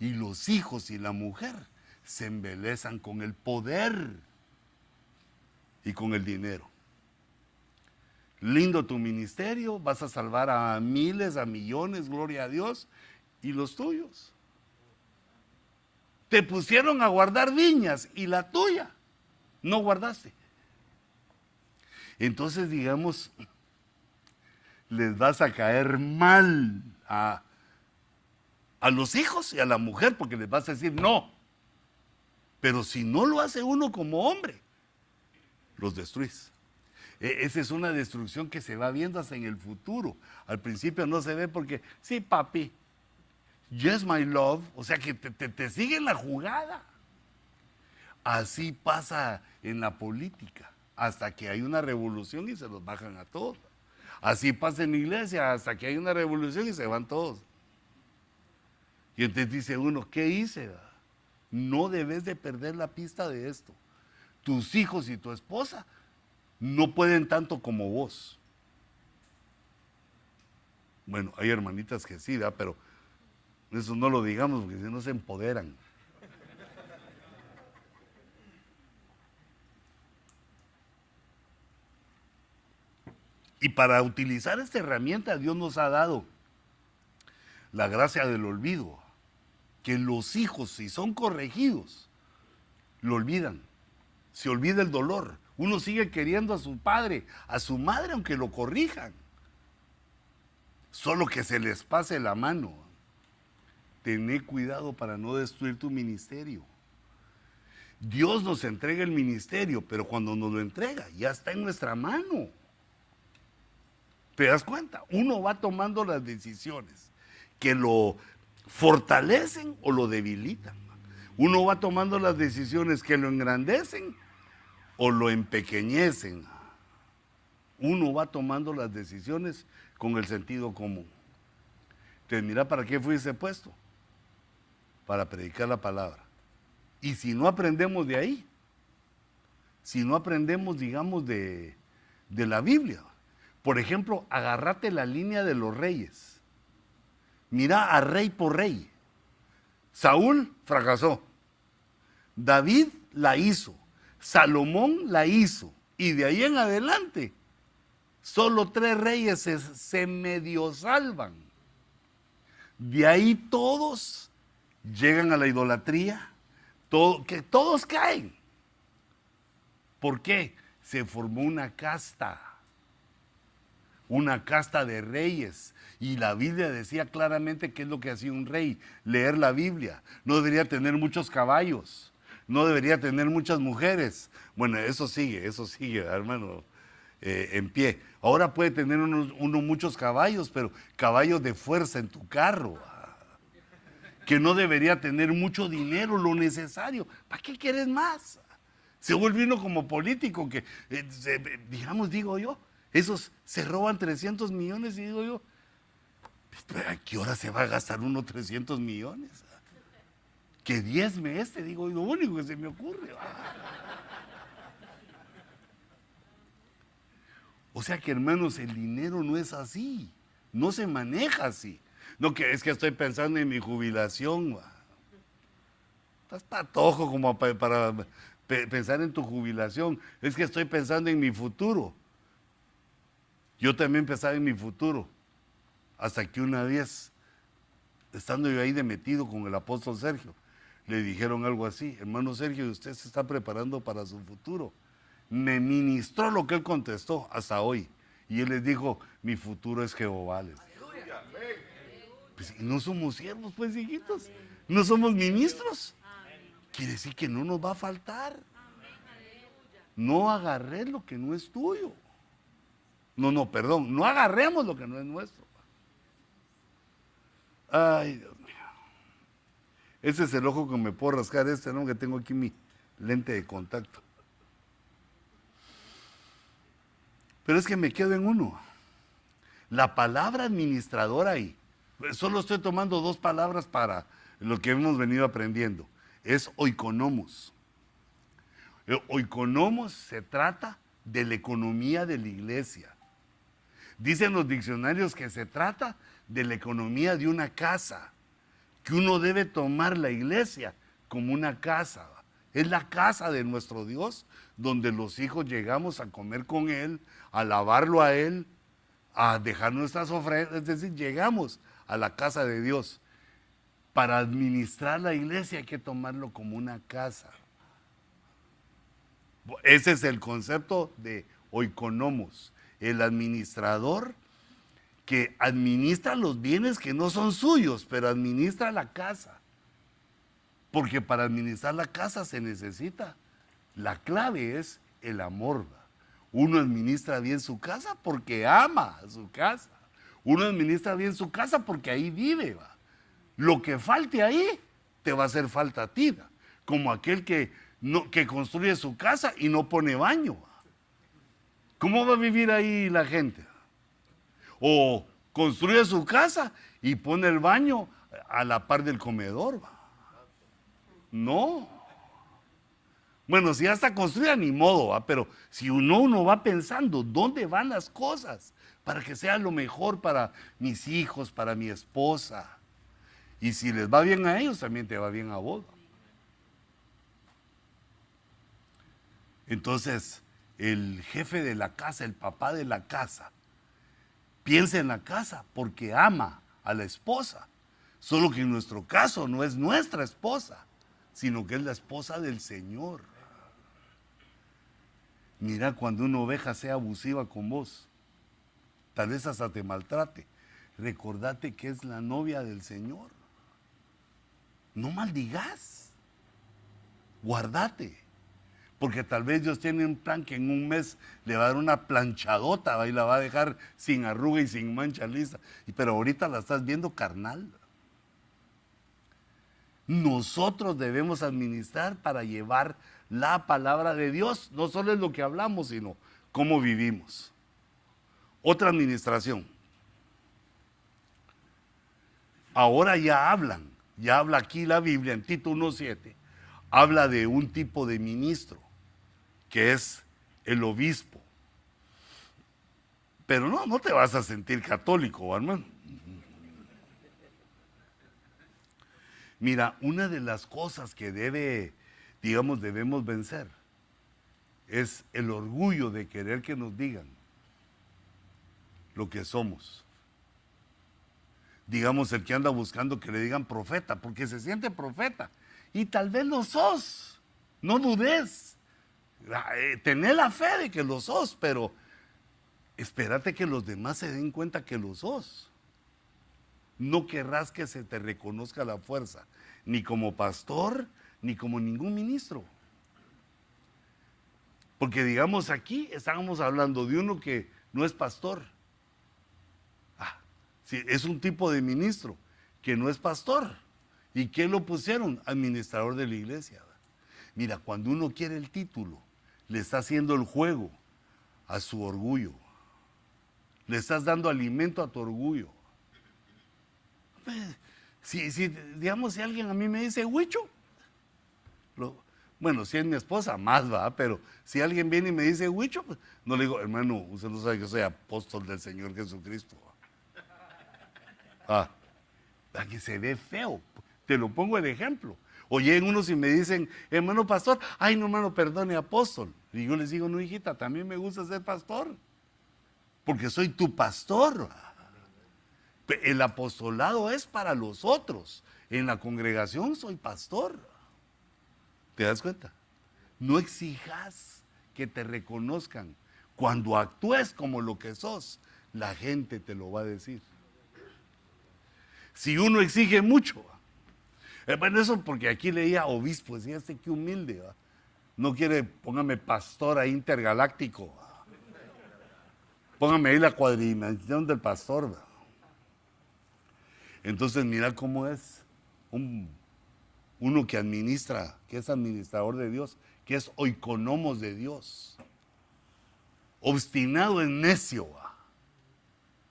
A: Y los hijos y la mujer se embelezan con el poder y con el dinero. Lindo tu ministerio, vas a salvar a miles, a millones, gloria a Dios, y los tuyos te pusieron a guardar viñas y la tuya no guardaste. Entonces, digamos, les vas a caer mal a, a los hijos y a la mujer porque les vas a decir no. Pero si no lo hace uno como hombre, los destruís. E, esa es una destrucción que se va viendo hasta en el futuro. Al principio no se ve porque, sí, papi, yes, my love, o sea que te, te, sigue la jugada. Así pasa en la política, hasta que hay una revolución y se los bajan a todos. Así pasa en la iglesia, hasta que hay una revolución y se van todos. Y entonces dice uno, ¿qué hice? No debes de perder la pista de esto. Tus hijos y tu esposa no pueden tanto como vos. Bueno, hay hermanitas que sí, pero eso no lo digamos porque si no se empoderan. Y para utilizar esta herramienta Dios nos ha dado la gracia del olvido, que los hijos si son corregidos, lo olvidan, se olvida el dolor. Uno sigue queriendo a su padre, a su madre, aunque lo corrijan. Solo que se les pase la mano tené cuidado para no destruir tu ministerio. Dios nos entrega el ministerio, pero cuando nos lo entrega, ya está en nuestra mano. ¿Te das cuenta? Uno va tomando las decisiones que lo fortalecen o lo debilitan. Uno va tomando las decisiones que lo engrandecen o lo empequeñecen. Uno va tomando las decisiones con el sentido común. Entonces, mira, ¿para qué fuiste puesto? para predicar la palabra. Y si no aprendemos de ahí, si no aprendemos, digamos, de, de la Biblia, por ejemplo, agarrate la línea de los reyes. Mira a rey por rey. Saúl fracasó. David la hizo. Salomón la hizo. Y de ahí en adelante solo tres reyes se, medio salvan. De ahí todos llegan a la idolatría, que todos caen. ¿Por qué? Se formó una casta, una casta de reyes. Y la Biblia decía claramente qué es lo que hacía un rey, leer la Biblia. No debería tener muchos caballos, no debería tener muchas mujeres. Bueno, eso sigue, eso sigue, hermano, eh, en pie. Ahora puede tener uno, muchos caballos, pero caballos de fuerza en tu carro. Que no debería tener mucho dinero, lo necesario. ¿Para qué quieres más? Se vuelve uno como político que, eh, digamos, digo yo, esos se roban 300 millones y digo yo, ¿a qué hora se va a gastar uno 300 millones? Que 10 meses, te digo, lo único que se me ocurre. O sea que hermanos, el dinero no es así, no se maneja así. No es que estoy pensando en mi jubilación. Estás patojo como para, pensar en tu jubilación. Es que estoy pensando en mi futuro. Yo también pensaba en mi futuro. Hasta que una vez, estando yo ahí de metido con el apóstol Sergio, le dijeron algo así, hermano Sergio, usted se está preparando para su futuro me ministró lo que él contestó hasta hoy. Y él les dijo, mi futuro es Jehová. Pues, no somos siervos, pues, hijitos. No somos ministros. Quiere decir que no nos va a faltar. No agarré lo que no es tuyo. No, no, perdón. No agarremos lo que no es nuestro. Ay, Dios mío. Ese es el ojo que me puedo rascar este, ¿no? Que tengo aquí mi lente de contacto. Pero es que me quedo en uno. La palabra administradora ahí, solo estoy tomando dos palabras para lo que hemos venido aprendiendo. Es oikonomos. Eh, oikonomos se trata de la economía de la iglesia. Dicen los diccionarios que se trata de la economía de una casa, que uno debe tomar la iglesia como una casa. Es la casa de nuestro Dios, donde los hijos llegamos a comer con Él, a alabarlo a Él, a dejar nuestras ofrendas. Es decir, llegamos a la casa de Dios. Para administrar la iglesia hay que tomarlo como una casa. Ese es el concepto de oikonomos, el administrador que administra los bienes que no son suyos, pero administra la casa. Porque para administrar la casa se necesita. La clave es el amor. Uno administra bien su casa porque ama su casa. Uno administra bien su casa porque ahí vive. Lo que falte ahí te va a hacer falta a ti. Como aquel que, no, que construye su casa y no pone baño. ¿Cómo va a vivir ahí la gente? O construye su casa y pone el baño a la par del comedor. ¿va? No. Bueno, si ya está construida, ni modo, pero si uno, uno va pensando dónde van las cosas para que sea lo mejor para mis hijos, para mi esposa. Y si les va bien a ellos, también te va bien a vos. Entonces, el jefe de la casa, el papá de la casa, piensa en la casa porque ama a la esposa. Solo que en nuestro caso no es nuestra esposa sino que es la esposa del Señor. Mira, cuando una oveja sea abusiva con vos, tal vez hasta te maltrate, recordate que es la novia del Señor. No maldigas, guardate, porque tal vez Dios tiene un plan que en un mes le va a dar una planchadota y la va a dejar sin arruga y sin mancha lisa, pero ahorita la estás viendo carnal nosotros debemos administrar para llevar la palabra de Dios. No solo es lo que hablamos, sino cómo vivimos. Otra administración. Ahora ya hablan, ya habla aquí la Biblia en Tito 1.7, habla de un tipo de ministro, que es el obispo. Pero no, no te vas a sentir católico, hermano. Mira, una de las cosas que debe, digamos, debemos vencer es el orgullo de querer que nos digan lo que somos. Digamos, el que anda buscando que le digan profeta, porque se siente profeta. Y tal vez lo sos. No dudes. Eh, tené la fe de que lo sos, pero espérate que los demás se den cuenta que lo sos. No querrás que se te reconozca la fuerza, ni como pastor, ni como ningún ministro. Porque digamos aquí estábamos hablando de uno que no es pastor. Ah, es un tipo de ministro que no es pastor. ¿Y qué lo pusieron? Administrador de la iglesia. Mira, cuando uno quiere el título, le está haciendo el juego a su orgullo. Le estás dando alimento a tu orgullo. Si, si, digamos, si alguien a mí me dice, Huicho, bueno, si es mi esposa, más va, pero si alguien viene y me dice, Huicho, pues, no le digo, hermano, usted no sabe que soy apóstol del Señor Jesucristo. Ah, aquí se ve feo. Te lo pongo el ejemplo. O llegan unos y me dicen, hermano pastor, ay no hermano, perdone, apóstol. Y yo les digo, no hijita, también me gusta ser pastor. Porque soy tu pastor. El apostolado es para los otros. En la congregación soy pastor. ¿Te das cuenta? No exijas que te reconozcan. Cuando actúes como lo que sos, la gente te lo va a decir. Si uno exige mucho, bueno, eso porque aquí leía obispo, decía este que humilde, no quiere, póngame pastor intergaláctico, póngame ahí la cuadridimensión del pastor. Entonces mira cómo es uno que administra, que es administrador de Dios, que es oikonomos de Dios. Obstinado en necio.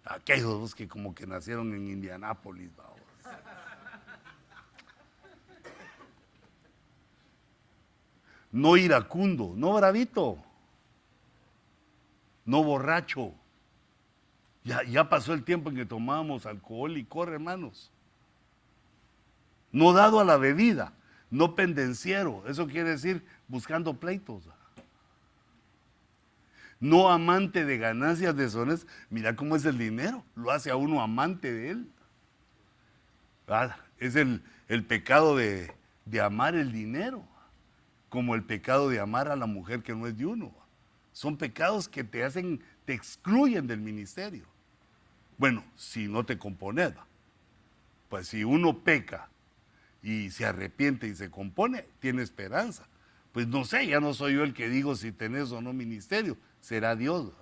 A: Aquellos que como que nacieron en Indianápolis. No iracundo, no bravito, no borracho. Ya, ya pasó el tiempo en que tomábamos alcohol y corre, hermanos no dado a la bebida, no pendenciero, eso quiere decir buscando pleitos. No amante de ganancias deshonestas. Mira cómo es el dinero, lo hace a uno amante de él. Ah, es el, pecado de, de amar el dinero, como el pecado de amar a la mujer que no es de uno. Son pecados que te hacen, te excluyen del ministerio. Bueno, si no te compones, pues si uno peca y se arrepiente y se compone, tiene esperanza. Pues no sé, ya no soy yo el que digo si tenés o no ministerio, será Dios.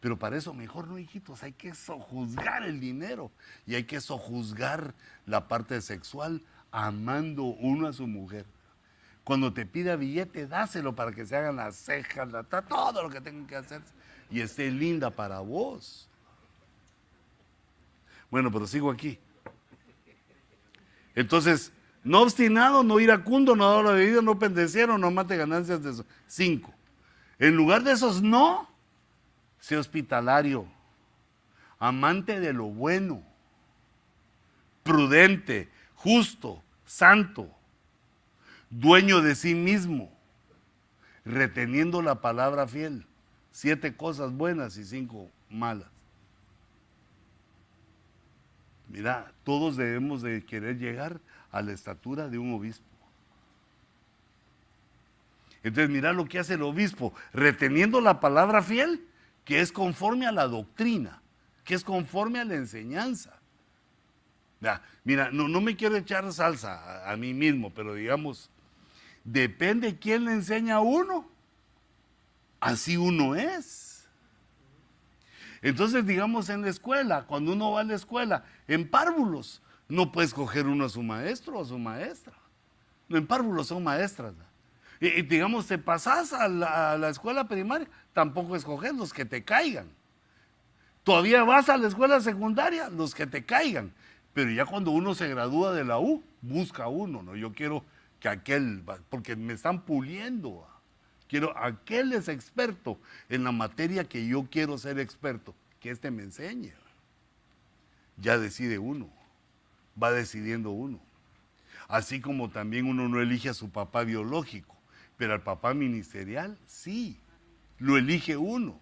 A: Pero para eso mejor no, hijitos, hay que sojuzgar el dinero y hay que sojuzgar la parte sexual amando uno a su mujer. Cuando te pida billete, dáselo para que se hagan las cejas, todo lo que tengan que hacer y esté linda para vos. Bueno, pero sigo aquí. Entonces, no obstinado, no iracundo, no dado la bebida, no pendeciero, no mate ganancias de eso. Cinco. En lugar de esos no, sé hospitalario, amante de lo bueno, prudente, justo, santo, dueño de sí mismo, reteniendo la palabra fiel. Siete cosas buenas y cinco malas. Mira, todos debemos de querer llegar a la estatura de un obispo. Entonces, mira lo que hace el obispo, reteniendo la palabra fiel, que es conforme a la doctrina, que es conforme a la enseñanza. mira, no, no me quiero echar salsa a, a mí mismo, pero digamos, depende quién le enseña a uno, así uno es. Entonces, digamos en la escuela, cuando uno va a la escuela, en párvulos, no puede escoger uno a su maestro o a su maestra. En párvulos son maestras. Y, digamos, te pasas a la, escuela primaria, tampoco escoges los que te caigan. Todavía vas a la escuela secundaria, los que te caigan. Pero ya cuando uno se gradúa de la U, busca uno, ¿no? Yo quiero que aquel, porque me están puliendo. Quiero, aquel es experto en la materia que yo quiero ser experto, que éste me enseñe. Ya decide uno, va decidiendo uno. Así como también uno no elige a su papá biológico, pero al papá ministerial sí, lo elige uno.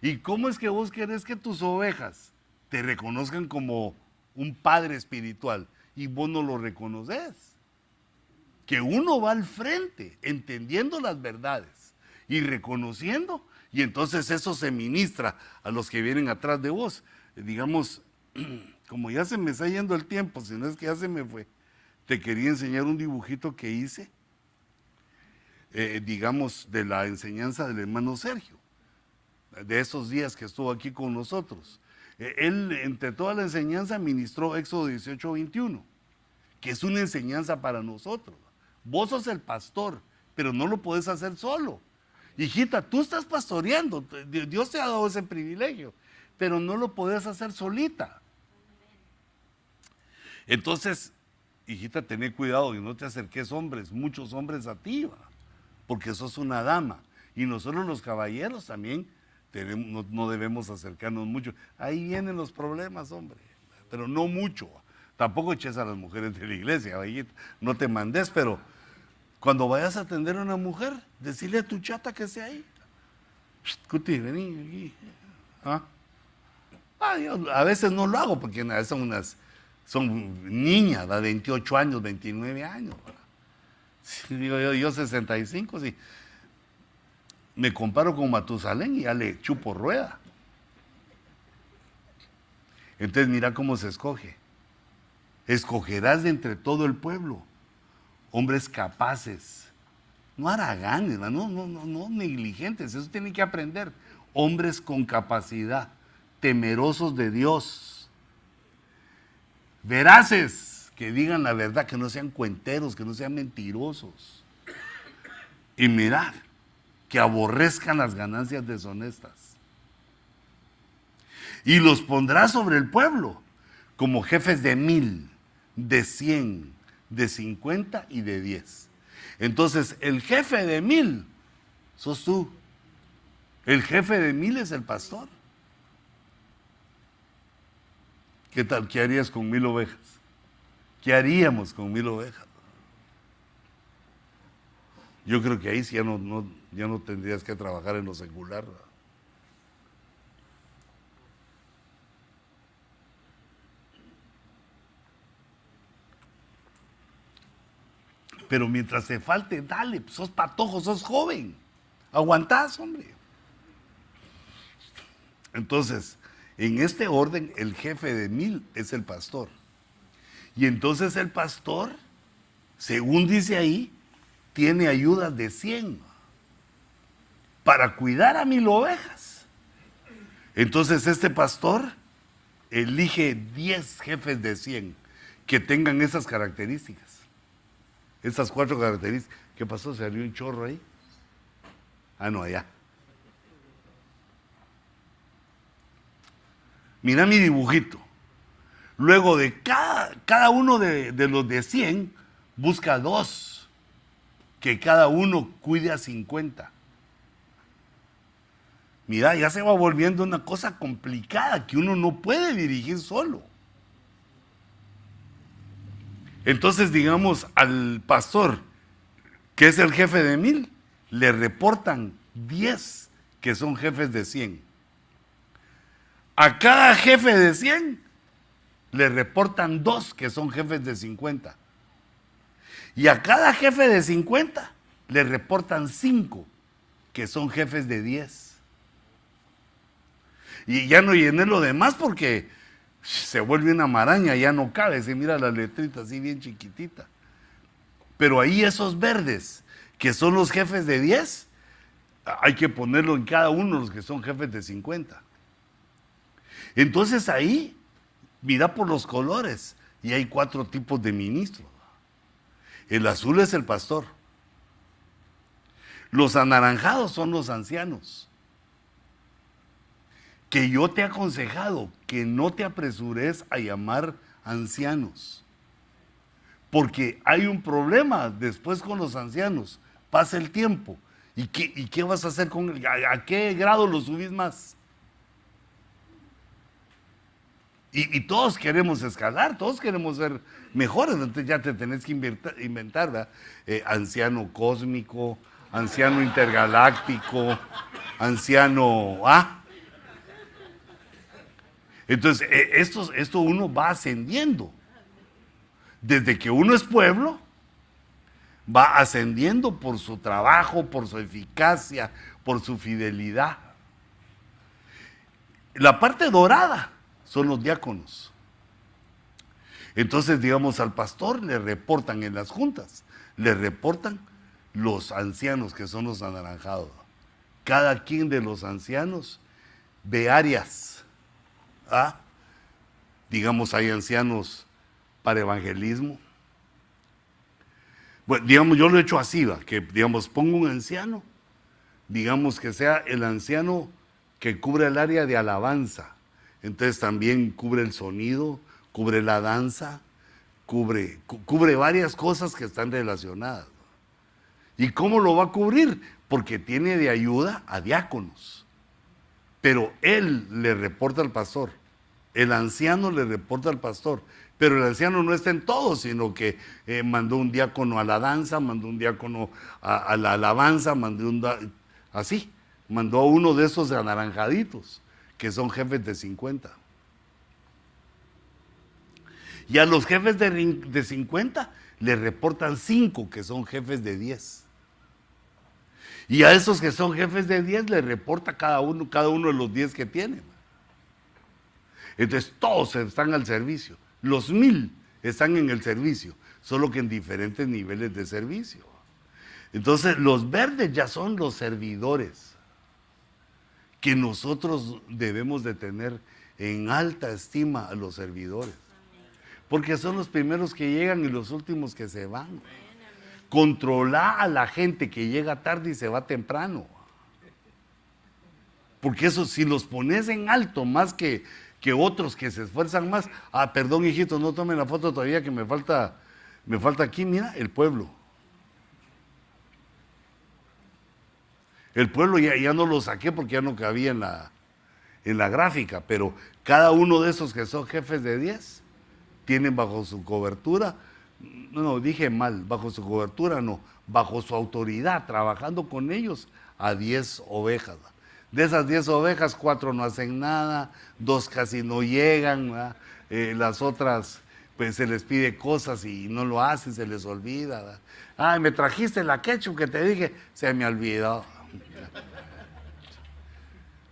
A: ¿Y cómo es que vos querés que tus ovejas te reconozcan como un padre espiritual y vos no lo reconoces? Que uno va al frente entendiendo las verdades y reconociendo y entonces eso se ministra a los que vienen atrás de vos. Digamos, como ya se me está yendo el tiempo, si no es que ya se me fue, te quería enseñar un dibujito que hice, eh, digamos, de la enseñanza del hermano Sergio, de esos días que estuvo aquí con nosotros. Eh, él, entre toda la enseñanza, ministró Éxodo 18, 21, que es una enseñanza para nosotros. Vos sos el pastor, pero no lo puedes hacer solo. Hijita, tú estás pastoreando, Dios te ha dado ese privilegio, pero no lo puedes hacer solita. Entonces, hijita, ten cuidado y no te acerques hombres, muchos hombres a ti, porque sos una dama. Y nosotros los caballeros también no, debemos acercarnos mucho. Ahí vienen los problemas, hombre, pero no mucho. Tampoco eches a las mujeres de la iglesia, no te mandes, pero cuando vayas a atender a una mujer, decirle a tu chata que sea ahí. Cuti, vení aquí. ¿Ah? Ah, a veces no lo hago porque son unas, son niñas, de 28 años, 29 años. digo yo, yo 65, sí. Me comparo con Matusalén y ya le chupo rueda. Entonces mira cómo se escoge. Escogerás de entre todo el pueblo hombres capaces, no haraganes, no, no, no, negligentes, eso tienen que aprender. Hombres con capacidad, temerosos de Dios, veraces, que digan la verdad, que no sean cuenteros, que no sean mentirosos. Y mirar, que aborrezcan las ganancias deshonestas. Y los pondrá sobre el pueblo como jefes de mil, de cien, de 50 y de 10. Entonces, el jefe de mil sos tú. El jefe de mil es el pastor. ¿Qué tal? ¿Qué harías con mil ovejas? ¿Qué haríamos con mil ovejas? Yo creo que ahí sí ya no, ya no tendrías que trabajar en lo secular. Pero mientras te falte, dale, pues, sos patojo, sos joven. Aguantás, hombre. Entonces, en este orden, el jefe de mil es el pastor. Y entonces el pastor, según dice ahí, tiene ayudas de cien para cuidar a mil ovejas. Entonces este pastor elige diez jefes de cien que tengan esas características. Estas cuatro características. ¿Qué pasó? ¿Se salió un chorro ahí? Ah, no, allá. Mira mi dibujito. Luego de cada, cada uno de, de, los de 100, busca dos. Que cada uno cuide a 50. Mira, ya se va volviendo una cosa complicada que uno no puede dirigir solo. Entonces, digamos, al pastor, que es el jefe de mil, le reportan diez que son jefes de cien. A cada jefe de cien le reportan dos que son jefes de cincuenta. Y a cada jefe de cincuenta le reportan cinco que son jefes de diez. Y ya no llené lo demás porque se vuelve una maraña, ya no cabe, se mira la letrita así bien chiquitita. Pero ahí esos verdes, que son los jefes de 10, hay que ponerlo en cada uno los que son jefes de 50. Entonces ahí, mira por los colores, y hay cuatro tipos de ministros. El azul es el pastor. Los anaranjados son los ancianos que yo te he aconsejado que no te apresures a llamar ancianos. Porque hay un problema después con los ancianos. Pasa el tiempo. ¿Y qué, y qué vas a hacer con él? ¿A, qué grado lo subís más? Y, todos queremos escalar, todos queremos ser mejores. Entonces ya te tenés que inventar, eh, anciano cósmico, anciano intergaláctico, anciano... ¿ah? Entonces, eh, esto, esto uno va ascendiendo. Desde que uno es pueblo, va ascendiendo por su trabajo, por su eficacia, por su fidelidad. La parte dorada son los diáconos. Entonces, digamos, al pastor le reportan en las juntas, le reportan los ancianos que son los anaranjados. Cada quien de los ancianos ve áreas. ¿Ah? Digamos, hay ancianos para evangelismo. Bueno, digamos, yo lo he hecho así, ¿va? que digamos, pongo un anciano, digamos que sea el anciano que cubre el área de alabanza. Entonces también cubre el sonido, cubre la danza, cubre, cubre varias cosas que están relacionadas. ¿Y cómo lo va a cubrir? Porque tiene de ayuda a diáconos. Pero él le reporta al pastor. El anciano le reporta al pastor. Pero el anciano no está en todo, sino que eh, mandó un diácono a la danza, mandó un diácono a, la alabanza, mandó un... Así, mandó a uno de esos anaranjaditos, que son jefes de 50. Y a los jefes de, de 50 le reportan 5 que son jefes de 10. Y a esos que son jefes de 10 le reporta cada uno, cada uno de los 10 que tienen. Entonces todos están al servicio. Los mil están en el servicio, solo que en diferentes niveles de servicio. Entonces los verdes ya son los servidores que nosotros debemos de tener en alta estima a los servidores. Porque son los primeros que llegan y los últimos que se van. Controla a la gente que llega tarde y se va temprano. Porque eso, si los pones en alto más que, que otros que se esfuerzan más, ah, perdón, hijito, no tomen la foto todavía que me falta, me falta aquí, mira, el pueblo. El pueblo ya, ya no lo saqué porque ya no cabía en la, en la gráfica, pero cada uno de esos que son jefes de 10 tienen bajo su cobertura no, no, dije mal, bajo su cobertura no, bajo su autoridad, trabajando con ellos a 10 ovejas. De esas 10 ovejas, cuatro no hacen nada, dos casi no llegan, eh, las otras pues se les pide cosas y no lo hacen, se les olvida. Ay, me trajiste la ketchup que te dije, se me olvidó.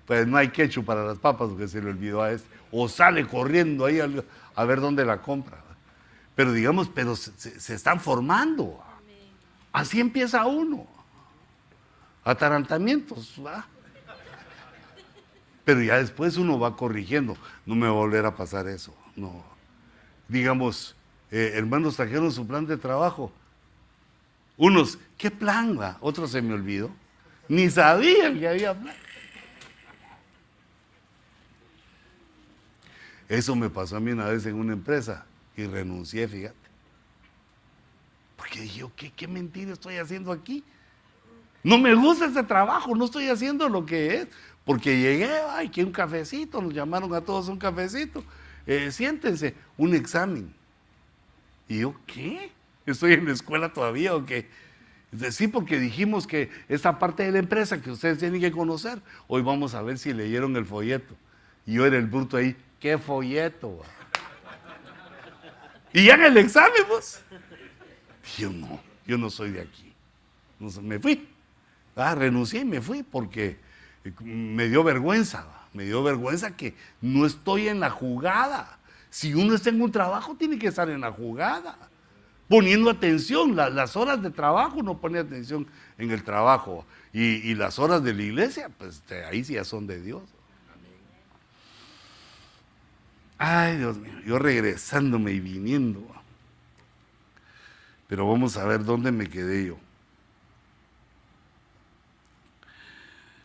A: Pues no hay ketchup para las papas porque se le olvidó a este. O sale corriendo ahí a ver dónde la compra. Pero digamos, pero se, están formando. Así empieza uno. Atarantamientos, ¿va? Pero ya después uno va corrigiendo. No me va a volver a pasar eso. No. Digamos, eh, hermanos trajeron su plan de trabajo. Unos, ¿qué plan va? Otros se me olvidó. Ni sabían que había plan. Eso me pasó a mí una vez en una empresa y renuncié, fíjate. Porque dije, ¿qué, qué mentira estoy haciendo aquí? No me gusta ese trabajo, no estoy haciendo lo que es. Porque llegué, ay, que un cafecito, nos llamaron a todos un cafecito. Eh, siéntense, un examen. Y yo, ¿qué? ¿Estoy en la escuela todavía o qué? Sí, porque dijimos que esa parte de la empresa que ustedes tienen que conocer, hoy vamos a ver si leyeron el folleto. Y yo era el bruto ahí, ¿qué folleto? Y en el examen, pues. Yo no, yo no soy de aquí. me fui. Ah, renuncié y me fui porque me dio vergüenza. Me dio vergüenza que no estoy en la jugada. Si uno está en un trabajo, tiene que estar en la jugada. Poniendo atención. las horas de trabajo no pone atención en el trabajo. Y, las horas de la iglesia, pues ahí sí ya son de Dios. Ay, Dios mío, yo regresándome y viniendo. Pero vamos a ver dónde me quedé yo.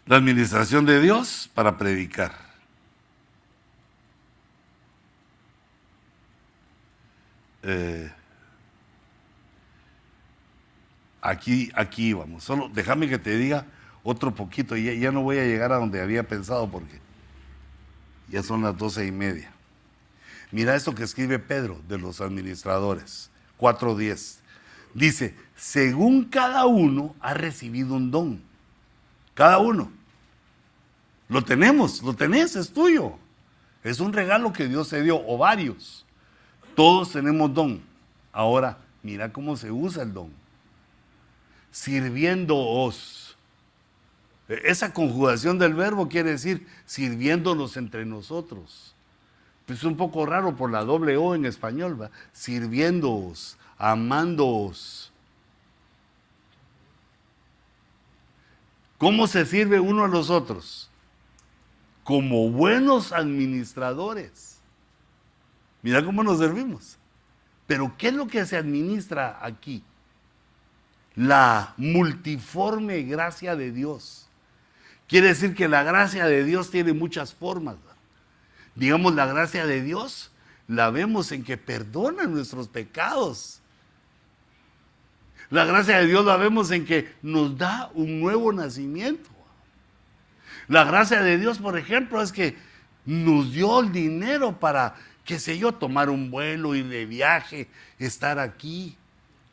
A: La administración de Dios para predicar. Eh, aquí, aquí vamos. Solo déjame que te diga otro poquito. Ya, ya no voy a llegar a donde había pensado porque ya son las doce y media. Mira esto que escribe Pedro de los administradores, 4.10. Dice, según cada uno ha recibido un don. Cada uno. Lo tenemos, lo tenés, es tuyo. Es un regalo que Dios se dio, o varios. Todos tenemos don. Ahora, mira cómo se usa el don. Sirviéndoos. E, esa conjugación del verbo quiere decir sirviéndonos entre nosotros. Es un poco raro por la doble O en español. Sirviéndoos, amándoos. ¿Cómo se sirve uno a los otros? Como buenos administradores. Mira cómo nos servimos. Pero ¿qué es lo que se administra aquí? La multiforme gracia de Dios. Quiere decir que la gracia de Dios tiene muchas formas. Digamos, la gracia de Dios la vemos en que perdona nuestros pecados. La gracia de Dios la vemos en que nos da un nuevo nacimiento. La gracia de Dios, por ejemplo, es que nos dio el dinero para, qué sé yo, tomar un vuelo, ir de viaje, estar aquí.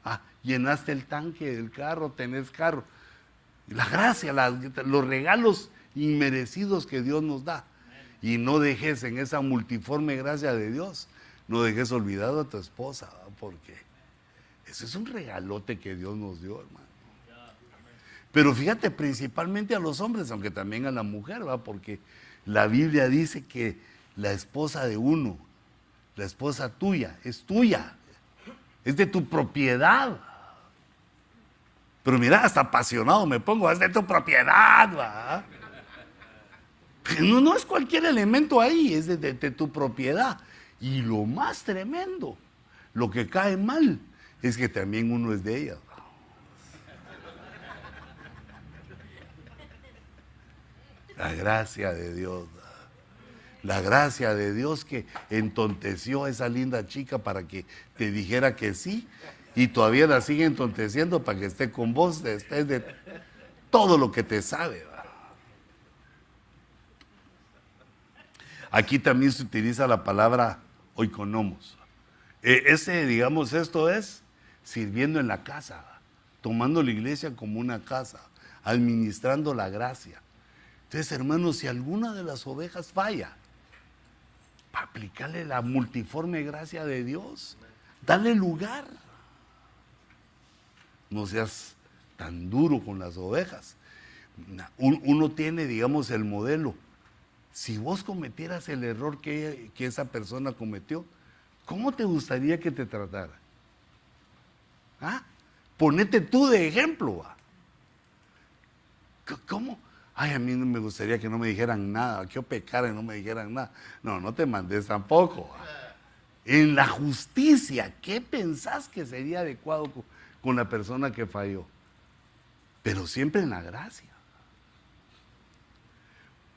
A: Ah, llenaste el tanque del carro, tenés carro. La gracia, los regalos inmerecidos que Dios nos da. Y no dejes en esa multiforme gracia de Dios, no dejes olvidado a tu esposa, porque ese es un regalote que Dios nos dio, hermano. Pero fíjate, principalmente a los hombres, aunque también a la mujer, ¿va? porque la Biblia dice que la esposa de uno, la esposa tuya, es tuya, es de tu propiedad. Pero mira, hasta apasionado me pongo, es de tu propiedad. ¿va? No, no es cualquier elemento ahí, es de, tu propiedad. Y lo más tremendo, lo que cae mal, es que también uno es de ella. La gracia de Dios. La gracia de Dios que entonteció a esa linda chica para que te dijera que sí y todavía la sigue entonteciendo para que esté con vos, estés de todo lo que te sabe. Aquí también se utiliza la palabra oikonomos. E, ese, digamos, esto es sirviendo en la casa, tomando la iglesia como una casa, administrando la gracia. Entonces, hermanos, si alguna de las ovejas falla, para aplicarle la multiforme gracia de Dios, dale lugar. No seas tan duro con las ovejas. Uno tiene, digamos, el modelo si vos cometieras el error que, esa persona cometió, ¿cómo te gustaría que te tratara? ¿Ah? Ponete tú de ejemplo. ¿Cómo? Ay, a mí no me gustaría que no me dijeran nada, que yo pecara y no me dijeran nada. No, no te mandes tampoco. En la justicia, ¿qué pensás que sería adecuado con la persona que falló? Pero siempre en la gracia.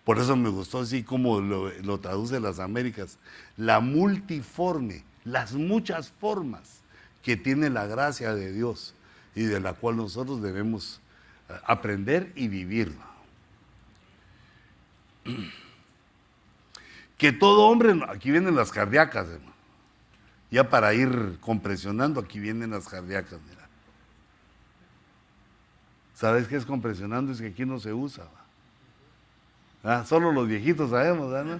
A: Por eso me gustó así como lo, traduce las Américas. La multiforme, las muchas formas que tiene la gracia de Dios y de la cual nosotros debemos eh, aprender y vivir. Que todo hombre, aquí vienen las cardíacas, hermano. Ya para ir compresionando, aquí vienen las cardíacas, mira. ¿Sabes qué es compresionando? Es que aquí no se usa. Ah, solo los viejitos sabemos, ¿no?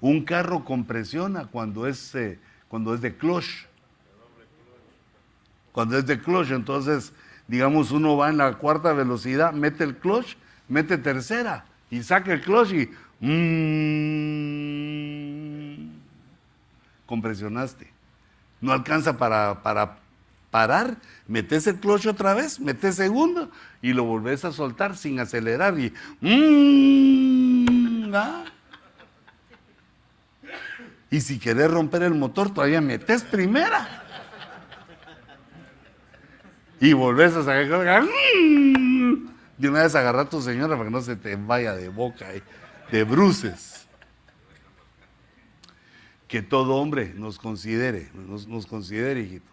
A: Un carro compresiona cuando es, eh, cuando es de clutch. Cuando es de clutch, entonces, digamos, uno va en la cuarta velocidad, mete el clutch, mete tercera y saca el clutch y mmm, compresionaste. No alcanza para parar, metes el clutch otra vez, metes segundo y lo volvés a soltar sin acelerar y mm, ¿ah? y si querés romper el motor todavía metes primera. Y volvés a sacar mm, de una vez agarrar a tu señora para que no se te vaya de boca y de bruces. Que todo hombre nos considere nos, nos considere hijitos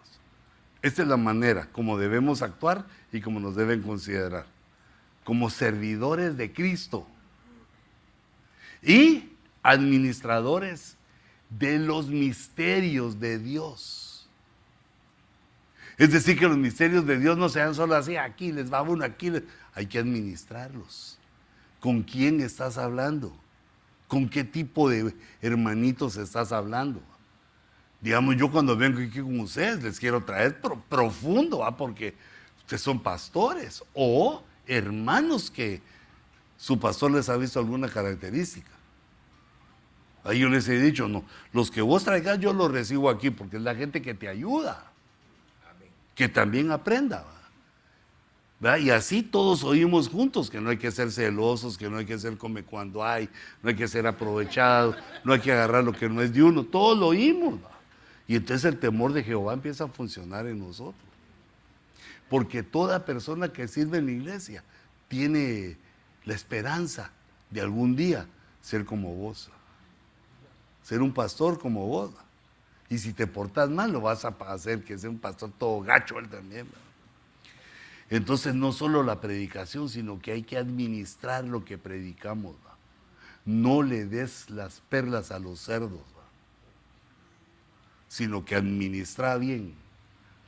A: esta es la manera como debemos actuar y como nos deben considerar. Como servidores de Cristo y administradores de los misterios de Dios. Es decir, que los misterios de Dios no sean solo así, aquí les va uno, aquí hay que administrarlos. ¿Con quién estás hablando? ¿Con qué tipo de hermanitos estás hablando? Digamos, yo cuando vengo aquí con ustedes les quiero traer profundo, ¿va? porque ustedes son pastores o hermanos que su pastor les ha visto alguna característica. Ahí yo les he dicho, no, los que vos traigas yo los recibo aquí porque es la gente que te ayuda, que también aprenda. Y así todos oímos juntos que no hay que ser celosos, que no hay que ser come cuando hay, no hay que ser aprovechado, no hay que agarrar lo que no es de uno, todos lo oímos. Y entonces el temor de Jehová empieza a funcionar en nosotros. Porque toda persona que sirve en la iglesia tiene la esperanza de algún día ser como vos. Ser un pastor como vos. Y si te portas mal, lo vas a hacer que sea un pastor todo gacho él también. Entonces no solo la predicación, sino que hay que administrar lo que predicamos. No le des las perlas a los cerdos, sino que administra bien.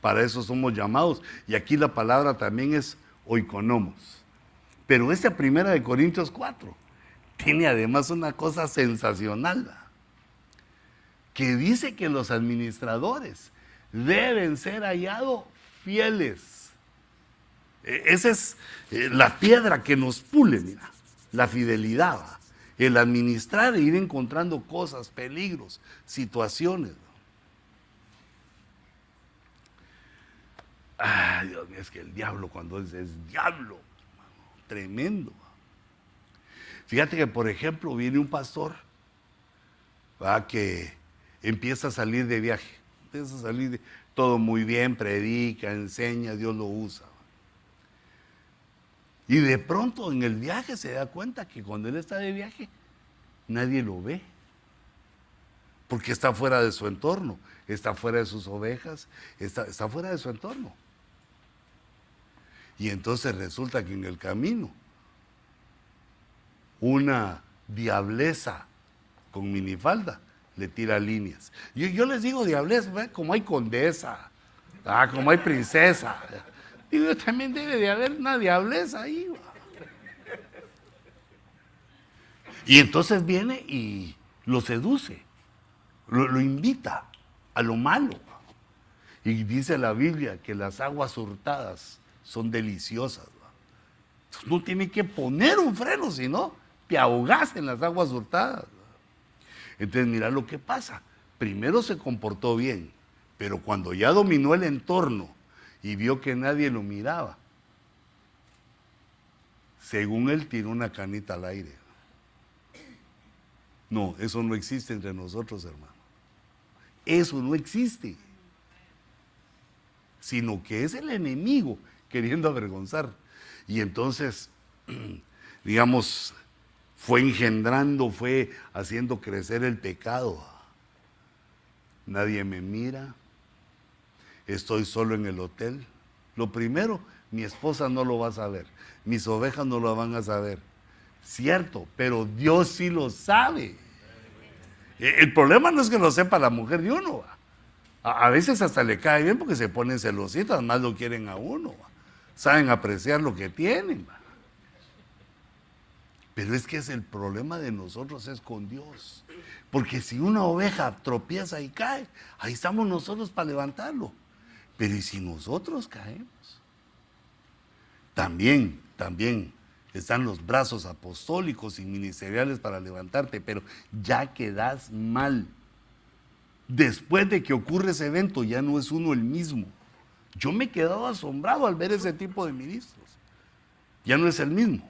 A: Para eso somos llamados. Y aquí la palabra también es oikonomos. Pero esta primera de Corintios 4 tiene además una cosa sensacional, que dice que los administradores deben ser hallados fieles. E, esa es eh, la piedra que nos pule, mira, la fidelidad, el administrar e ir encontrando cosas, peligros, situaciones. Ay, Dios mío, es que el diablo cuando es, es diablo, tremendo. Fíjate que, por ejemplo, viene un pastor que empieza a salir de viaje, empieza a salir de, todo muy bien, predica, enseña, Dios lo usa. Y de pronto en el viaje se da cuenta que cuando él está de viaje, nadie lo ve. Porque está fuera de su entorno, está fuera de sus ovejas, está, está fuera de su entorno. Y entonces resulta que en el camino una diableza con minifalda le tira líneas. Yo, yo les digo diableza, como hay condesa, ah, como hay princesa. Digo, también debe de haber una diableza ahí. Y entonces viene y lo seduce, lo, lo invita a lo malo. Y dice la Biblia que las aguas hurtadas son deliciosas. No tiene que poner un freno, sino te ahogas en las aguas hurtadas. Entonces, mira lo que pasa. Primero se comportó bien, pero cuando ya dominó el entorno y vio que nadie lo miraba, según él tiró una canita al aire. No, eso no existe entre nosotros, hermano. Eso no existe. Sino que es el enemigo queriendo avergonzar. Y entonces, digamos, fue engendrando, fue haciendo crecer el pecado. Nadie me mira, estoy solo en el hotel. Lo primero, mi esposa no lo va a saber, mis ovejas no lo van a saber. Cierto, pero Dios sí lo sabe. E, el problema no es que lo sepa la mujer de uno. A veces hasta le cae bien porque se ponen celositas, más lo quieren a uno saben apreciar lo que tienen. Pero es que es el problema de nosotros es con Dios. Porque si una oveja tropieza y cae, ahí estamos nosotros para levantarlo. Pero ¿y si nosotros caemos? También, también están los brazos apostólicos y ministeriales para levantarte, pero ya quedas mal. Después de que ocurre ese evento, ya no es uno el mismo. Yo me he quedado asombrado al ver ese tipo de ministros. Ya no es el mismo,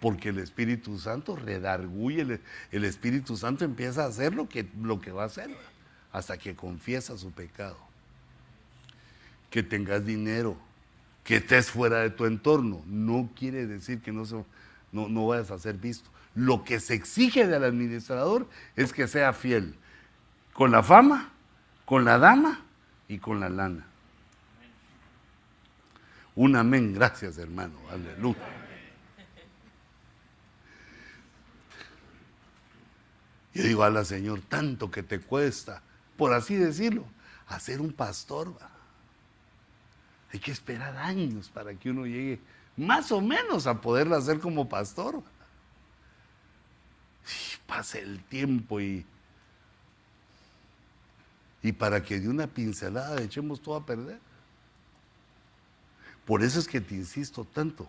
A: porque el Espíritu Santo redarguye, el, Espíritu Santo empieza a hacer lo que, va a hacer hasta que confiesa su pecado. Que tengas dinero, que estés fuera de tu entorno, no quiere decir que no vayas a ser visto. Lo que se exige del administrador es que sea fiel con la fama, con la dama y con la lana. Un amén, gracias hermano, aleluya. Yo digo, a la Señor, tanto que te cuesta, por así decirlo, hacer un pastor. Hay que esperar años para que uno llegue más o menos a poderlo hacer como pastor. pase el tiempo y, y para que de una pincelada echemos todo a perder. Por eso es que te insisto tanto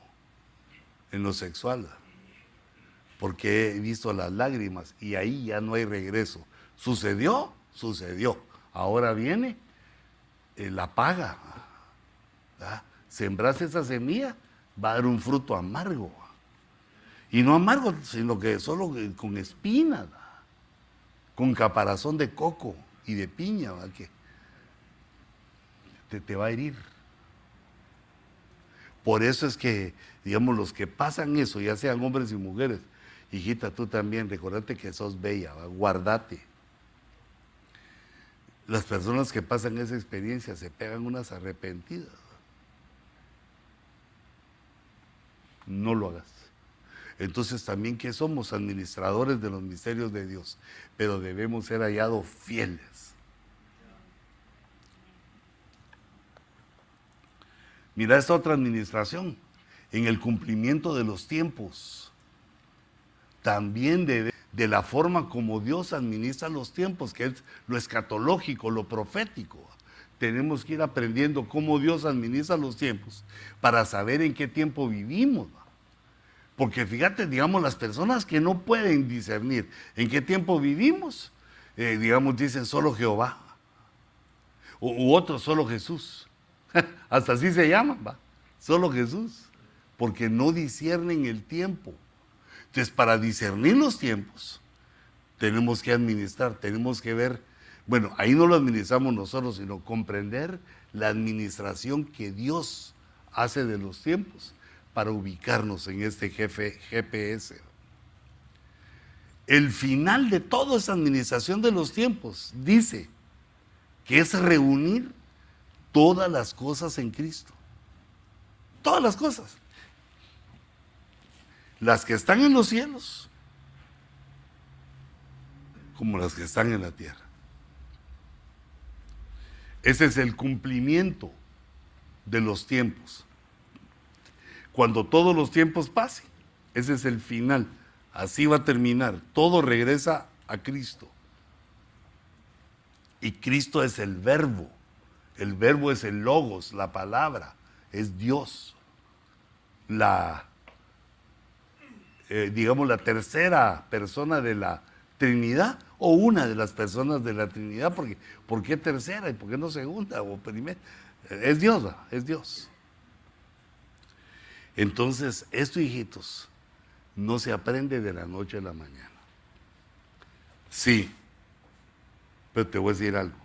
A: en lo sexual, porque he visto las lágrimas y ahí ya no hay regreso. Sucedió, sucedió. Ahora viene eh, la paga. Sembraste esa semilla, va a dar un fruto amargo. Y no amargo, sino que solo con espinas, con caparazón de coco y de piña, que te, te va a herir. Por eso es que, digamos, los que pasan eso, ya sean hombres y mujeres, hijita, tú también, recordate que sos bella, guardate. Las personas que pasan esa experiencia se pegan unas arrepentidas. No lo hagas. Entonces también que somos administradores de los misterios de Dios, pero debemos ser hallados fieles. Mira esta otra administración, en el cumplimiento de los tiempos. También debe, de la forma como Dios administra los tiempos, que es lo escatológico, lo profético. Tenemos que ir aprendiendo cómo Dios administra los tiempos para saber en qué tiempo vivimos. Porque fíjate, digamos, las personas que no pueden discernir en qué tiempo vivimos, eh, digamos, dicen solo Jehová. U, otros solo Jesús. Hasta así se llaman, va. Solo Jesús. Porque no disciernen el tiempo. Entonces, para discernir los tiempos, tenemos que administrar, tenemos que ver, bueno, ahí no lo administramos nosotros, sino comprender la administración que Dios hace de los tiempos para ubicarnos en este jefe, GPS. El final de toda esa administración de los tiempos dice que es reunir todas las cosas en Cristo. Todas las cosas las que están en los cielos como las que están en la tierra. Ese es el cumplimiento de los tiempos. Cuando todos los tiempos pasen, ese es el final. Así va a terminar. Todo regresa a Cristo. Y Cristo es el verbo. El verbo es el logos, la palabra, es Dios. La eh, digamos, la tercera persona de la Trinidad o una de las personas de la Trinidad, porque ¿por qué tercera y por qué no segunda o primera? Es Dios, es Dios. Entonces, esto, hijitos, no se aprende de la noche a la mañana. Sí, pero te voy a decir algo.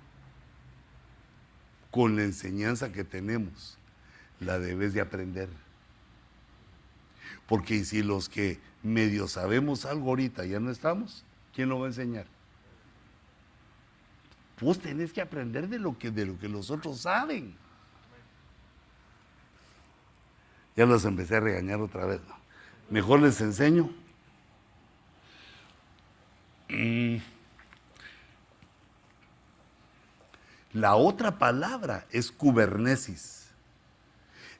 A: Con la enseñanza que tenemos, la debes de aprender. Porque si los que medio sabemos algo ahorita, ya no estamos, ¿quién lo va a enseñar? Pues tenés que aprender de lo que, de lo que los otros saben. Ya los empecé a regañar otra vez. Mejor les enseño. Mm. La otra palabra es cubernesis.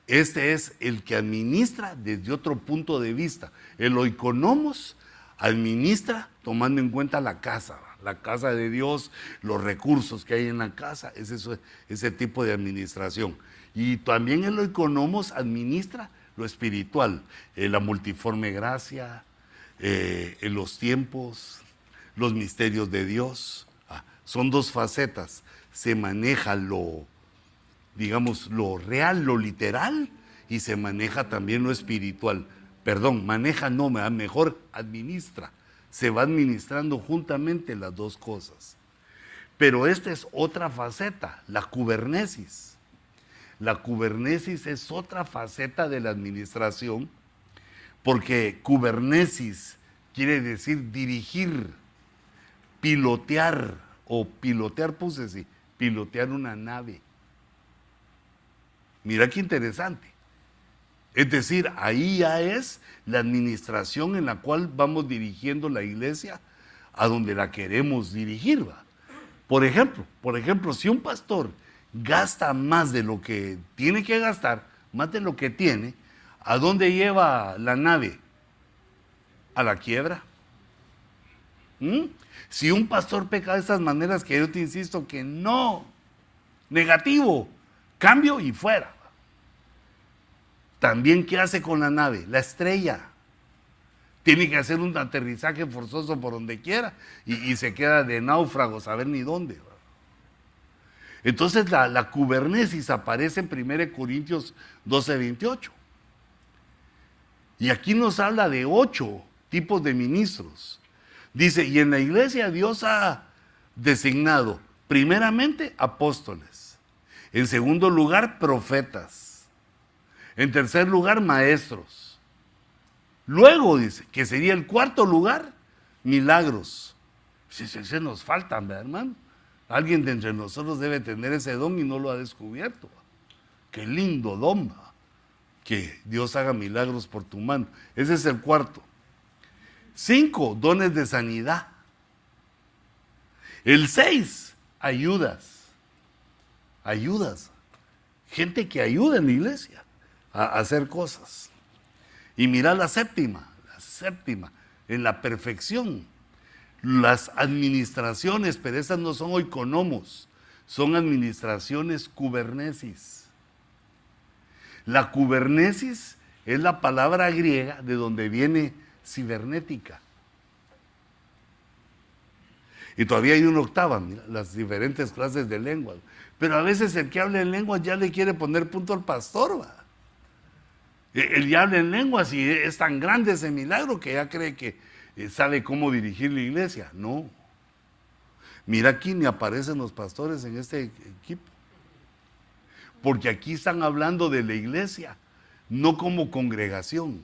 A: Este es el que administra desde otro punto de vista. El oikonomos administra tomando en cuenta la casa, la casa de Dios, los recursos que hay en la casa, es ese tipo de administración. Y también el oikonomos administra lo espiritual, eh, la multiforme gracia, eh, los tiempos, los misterios de Dios. Ah, son dos facetas. Se maneja lo digamos, lo real, lo literal, y se maneja también lo espiritual. Perdón, maneja no, mejor administra. Se va administrando juntamente las dos cosas. Pero esta es otra faceta, la cubernesis. La cubernesis es otra faceta de la administración, porque cubernesis quiere decir dirigir, pilotear, o pilotear, puse así, pilotear una nave. Mira qué interesante. Es decir, ahí ya es la administración en la cual vamos dirigiendo la iglesia a donde la queremos dirigir. Por ejemplo, por ejemplo, si un pastor gasta más de lo que tiene que gastar, más de lo que tiene, ¿a dónde lleva la nave? A la quiebra. ¿Mm? Si un pastor peca de estas maneras, que yo te insisto que no, negativo, cambio y fuera. También, ¿qué hace con la nave? La estrella. Tiene que hacer un aterrizaje forzoso por donde quiera y, se queda de náufrago, saber ni dónde. Entonces la, la cubernesis aparece en 1 Corintios 12, 28. Y aquí nos habla de ocho tipos de ministros. Dice, y en la iglesia Dios ha designado primeramente apóstoles, en segundo lugar profetas, en tercer lugar maestros. Luego dice, que sería el cuarto lugar, milagros. Si se nos faltan, hermano? Alguien de entre nosotros debe tener ese don y no lo ha descubierto. Qué lindo don, que Dios haga milagros por tu mano. Ese es el cuarto. Cinco, dones de sanidad. El seis, ayudas. Ayudas. Gente que ayuda en la iglesia a hacer cosas. Y mira la séptima, la séptima, en la perfección. Las administraciones, pero esas no son economos, son administraciones kubernesis. La kubernesis es la palabra griega de donde viene cibernética. Y todavía hay una octava, las diferentes clases de lengua. Pero a veces el que habla en lenguas ya le quiere poner punto al pastor, va. Él ya habla en lenguas y es tan grande ese milagro que ya cree que eh, sabe cómo dirigir la iglesia. No. Mira aquí ni aparecen los pastores en este equipo porque aquí están hablando de la iglesia, no como congregación,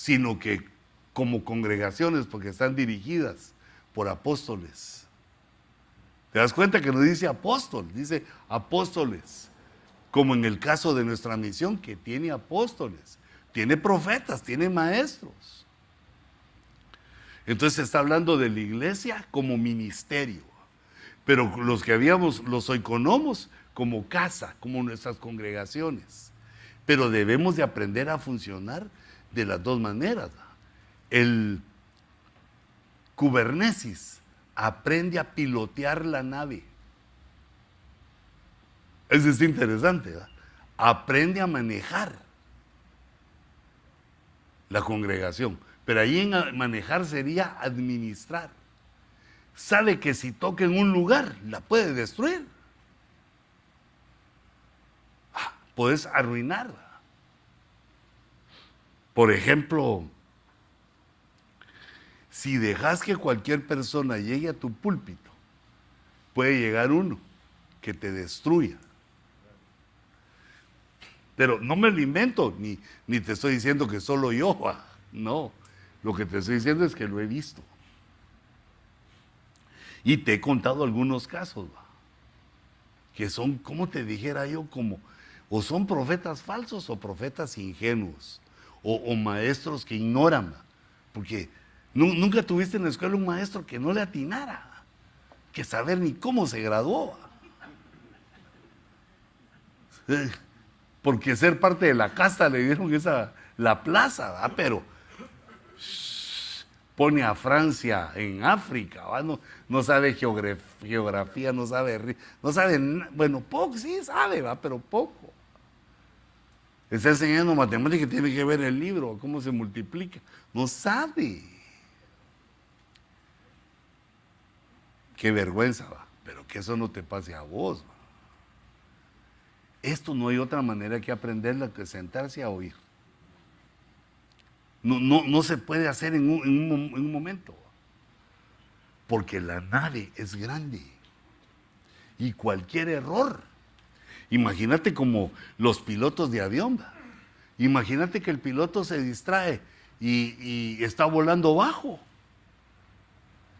A: sino que como congregaciones, porque están dirigidas por apóstoles. ¿Te das cuenta que no dice apóstol? Dice apóstoles, como en el caso de nuestra misión, que tiene apóstoles, tiene profetas, tiene maestros. Entonces está hablando de la iglesia como ministerio. Pero los que habíamos, los oikonomos, como casa, como nuestras congregaciones. Pero debemos de aprender a funcionar de las dos maneras. El Kubernetes aprende a pilotear la nave. Eso es interesante. Aprende a manejar la congregación. Pero ahí en manejar sería administrar. Sabe que si toca en un lugar, la puede destruir. puedes arruinarla. Por ejemplo, si dejas que cualquier persona llegue a tu púlpito, puede llegar uno que te destruya. Pero no me lo invento, ni, ni te estoy diciendo que solo yo, no. Lo que te estoy diciendo es que lo he visto. Y te he contado algunos casos, que son, como te dijera yo, como o son profetas falsos o profetas ingenuos, o, maestros que ignoran, porque nunca tuviste en la escuela un maestro que no le atinara, que saber ni cómo se graduó. Porque ser parte de la casta le dieron esa, la plaza, pero pone a Francia en África, no, no, sabe geografía, no sabe, no sabe, bueno, poco sí sabe, ¿va? pero poco. Está enseñando matemáticas que tiene que ver el libro, cómo se multiplica. No sabe. Qué vergüenza va, pero que eso no te pase a vos. Esto no hay otra manera que aprenderla que sentarse a oír. No, no, no se puede hacer en un momento. Porque la nave es grande. Y cualquier error Imagínate como los pilotos de avión. Imagínate que el piloto se distrae y, está volando bajo.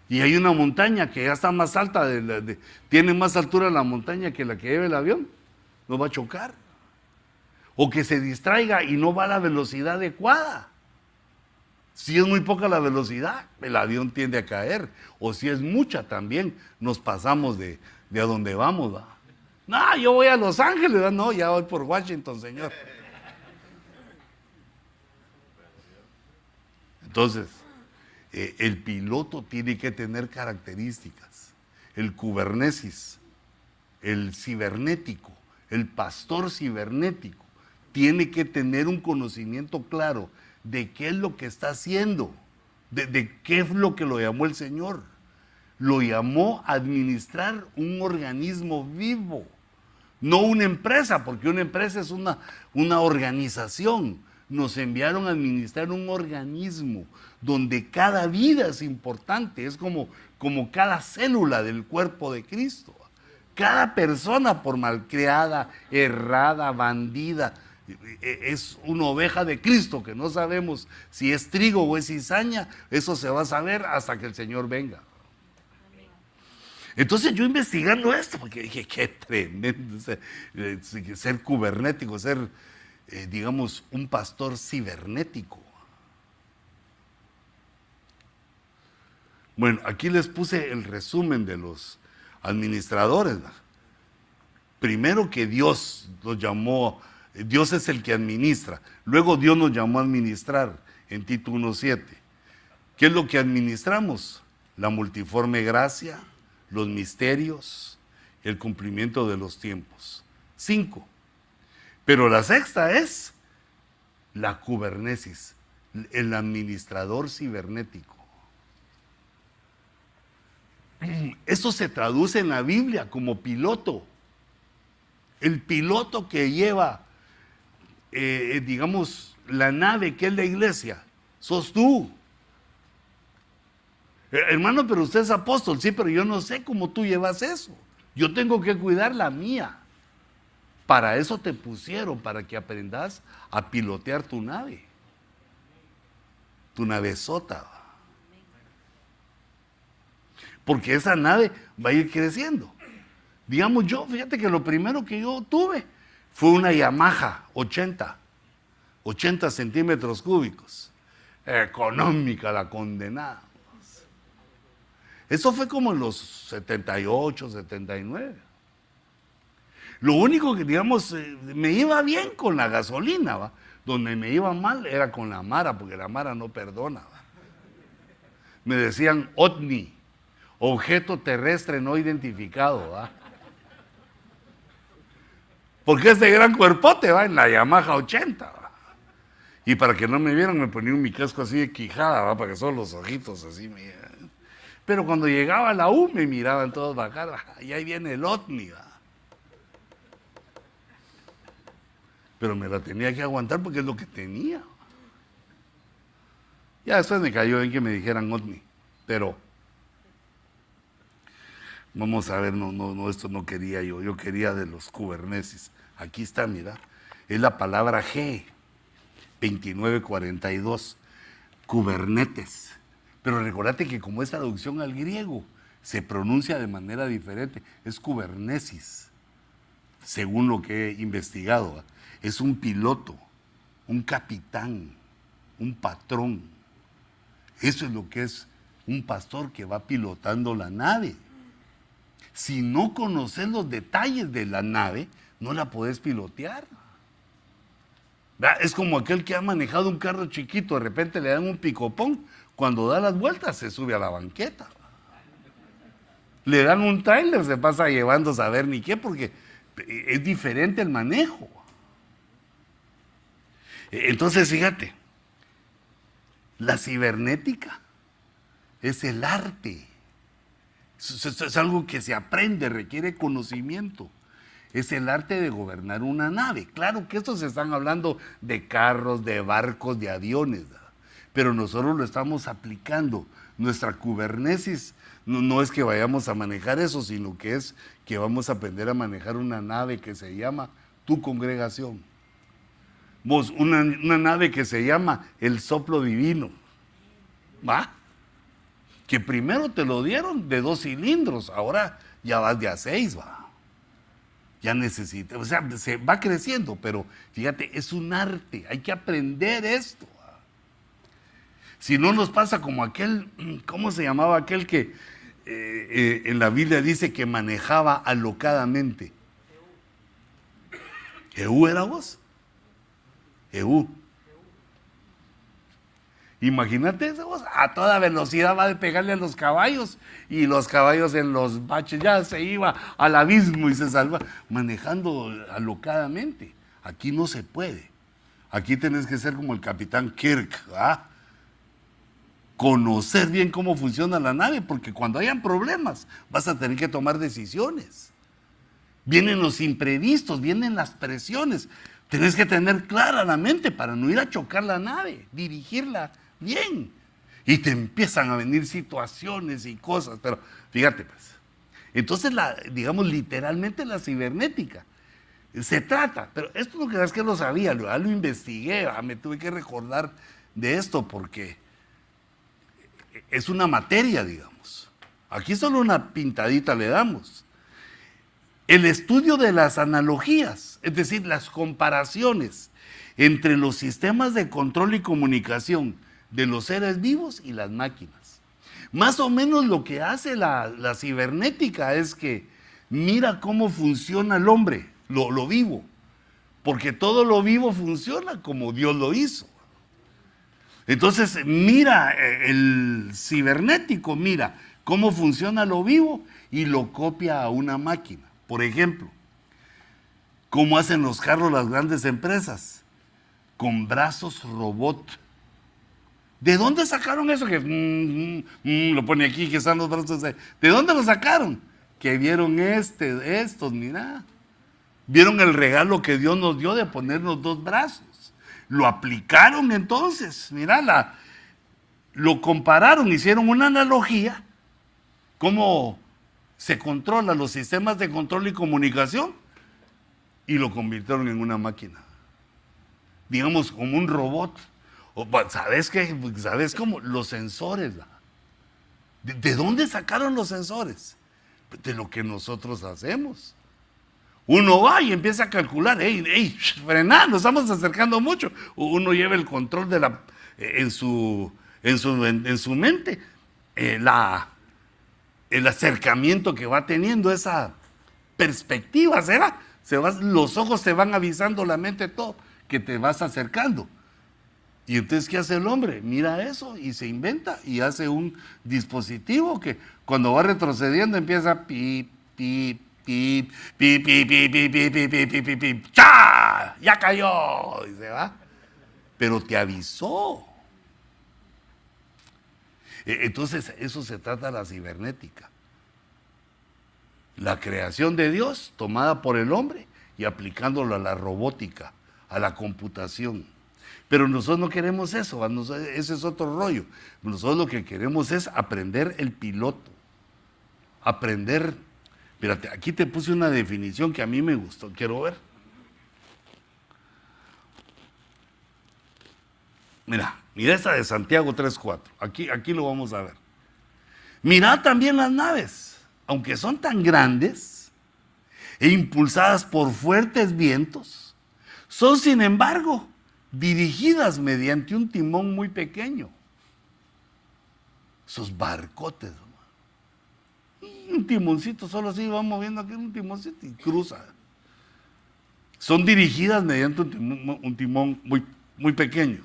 A: Y hay una montaña que ya está más alta, tiene más altura la montaña que la que lleva el avión. No va a chocar. O que se distraiga y no va a la velocidad adecuada. Si es muy poca la velocidad, el avión tiende a caer. O si es mucha también, nos pasamos de, de a donde vamos. ¿va? No, yo voy a Los Ángeles. No, ya voy por Washington, Señor. Entonces, eh, el piloto tiene que tener características. El kubernesis, el cibernético, el pastor cibernético, tiene que tener un conocimiento claro de qué es lo que está haciendo, de qué es lo que lo llamó el Señor. Lo llamó administrar un organismo vivo, no una empresa, porque una empresa es una, una organización. Nos enviaron a administrar un organismo donde cada vida es importante, es como, como cada célula del cuerpo de Cristo. Cada persona, por malcriada, errada, bandida, es una oveja de Cristo que no sabemos si es trigo o es cizaña, eso se va a saber hasta que el Señor venga. Entonces yo investigando esto, porque dije, qué tremendo eh, ser cubernético, ser, eh, digamos, un pastor cibernético. Bueno, aquí les puse el resumen de los administradores. Primero que Dios nos llamó, Dios es el que administra. Luego Dios nos llamó a administrar en Tito 1.7. ¿Qué es lo que administramos? La multiforme gracia, los misterios, el cumplimiento de los tiempos. Cinco. Pero la sexta es la cubernesis, el administrador cibernético. Eso se traduce en la Biblia como piloto. El piloto que lleva, eh, digamos, la nave que es la iglesia, sos tú. Eh, hermano, pero usted es apóstol, sí, pero yo no sé cómo tú llevas eso. Yo tengo que cuidar la mía. Para eso te pusieron, para que aprendas a pilotear tu nave. Tu nave sota. Porque esa nave va a ir creciendo. Digamos yo, fíjate que lo primero que yo tuve fue una Yamaha 80, 80 centímetros cúbicos. Económica la condenada. Eso fue como en los 78, 79. Lo único que, digamos, eh, me iba bien con la gasolina, ¿va? Donde me iba mal era con la Mara, porque la Mara no perdona. Me decían OTNI, objeto terrestre no identificado, ¿va? Porque este gran cuerpote va en la Yamaha 80. ¿va? Y para que no me vieran, me ponía mi casco así de quijada, ¿va? para que solo los ojitos así me pero cuando llegaba la U me miraban todos bajar, y ahí viene el OTNI. Pero me la tenía que aguantar porque es lo que tenía. Ya después me cayó en que me dijeran OTNI, pero vamos a ver, no, no, no, esto no quería yo, yo quería de los kubernetes. Aquí está, mira, es la palabra G, 2942, kubernetes. Pero recordate que como es traducción al griego, se pronuncia de manera diferente. Es kubernesis, según lo que he investigado. Es un piloto, un capitán, un patrón. Eso es lo que es un pastor que va pilotando la nave. Si no conoces los detalles de la nave, no la puedes pilotear. Es como aquel que ha manejado un carro chiquito, de repente le dan un picopón, cuando da las vueltas se sube a la banqueta. Le dan un trailer, se pasa llevando a saber ni qué, porque es diferente el manejo. Entonces, fíjate, la cibernética es el arte. Es, algo que se aprende, requiere conocimiento. Es el arte de gobernar una nave. Claro que estos están hablando de carros, de barcos, de aviones pero nosotros lo estamos aplicando. Nuestra kubernesis no, es que vayamos a manejar eso, sino que es que vamos a aprender a manejar una nave que se llama tu congregación. Vos, una, una nave que se llama el soplo divino. ¿Va? Que primero te lo dieron de dos cilindros, ahora ya vas de a seis, va. Ya necesita, o sea, se va creciendo, pero fíjate, es un arte, hay que aprender esto. Si no nos pasa como aquel, ¿cómo se llamaba aquel que eh, eh, en la Biblia dice que manejaba alocadamente? ¿Eú era vos? Eú. Imagínate eso, a toda velocidad va a pegarle a los caballos y los caballos en los baches ya se iba al abismo y se salva, manejando alocadamente. Aquí no se puede. Aquí tenés que ser como el capitán Kirk, ¿ah? Conocer bien cómo funciona la nave, porque cuando hayan problemas vas a tener que tomar decisiones. Vienen los imprevistos, vienen las presiones. Tenés que tener clara la mente para no ir a chocar la nave, dirigirla bien. Y te empiezan a venir situaciones y cosas, pero fíjate pues. Entonces, digamos literalmente la cibernética. Se trata, pero esto no creas que lo sabía, lo, lo investigué, me tuve que recordar de esto porque es una materia, digamos. Aquí solo una pintadita le damos. El estudio de las analogías, es decir, las comparaciones entre los sistemas de control y comunicación de los seres vivos y las máquinas. Más o menos lo que hace la, cibernética es que mira cómo funciona el hombre, lo, lo vivo, porque todo lo vivo funciona como Dios lo hizo. Entonces, mira, eh, el cibernético mira cómo funciona lo vivo y lo copia a una máquina. Por ejemplo, cómo hacen los carros las grandes empresas, con brazos robot. ¿De dónde sacaron eso? Que mm, mm, mm, lo pone aquí, que están los brazos. ¿De dónde lo sacaron? Que vieron este, estos, mira. Vieron el regalo que Dios nos dio de ponernos dos brazos. Lo aplicaron entonces, mira, lo compararon, hicieron una analogía, cómo se controlan los sistemas de control y comunicación y lo convirtieron en una máquina. Digamos, como un robot. ¿Sabes qué? ¿Sabes cómo? Los sensores. ¿De, dónde sacaron los sensores? De lo que nosotros hacemos. Uno va y empieza a calcular, ey, ey, frená, nos estamos acercando mucho. Uno lleva el control de la, en, su, en, su, en, su mente, eh, el acercamiento que va teniendo, esa perspectiva, ¿será? Se va, los ojos te van avisando la mente todo, que te vas acercando. Y entonces, ¿qué hace el hombre? Mira eso y se inventa y hace un dispositivo que cuando va retrocediendo empieza pip, pip, pip, pip, pip, pip, pip, pip, pip, pip, pip, pip, ¡ya! ¡Ya cayó! Y se va. Pero te avisó. Entonces, eso se trata de la cibernética. La creación de Dios tomada por el hombre y aplicándolo a la robótica, a la computación. Pero nosotros no queremos eso, ese es otro rollo. Nosotros lo que queremos es aprender el piloto, aprender Mírate, aquí te puse una definición que a mí me gustó. Quiero ver. Mira, mira esta de Santiago 3.4. Aquí, aquí lo vamos a ver. Mira también las naves, aunque son tan grandes e impulsadas por fuertes vientos, son sin embargo dirigidas mediante un timón muy pequeño. Esos barcotes, un timoncito, solo así va moviendo aquí un timoncito y cruza. Son dirigidas mediante un timón, muy, muy pequeño,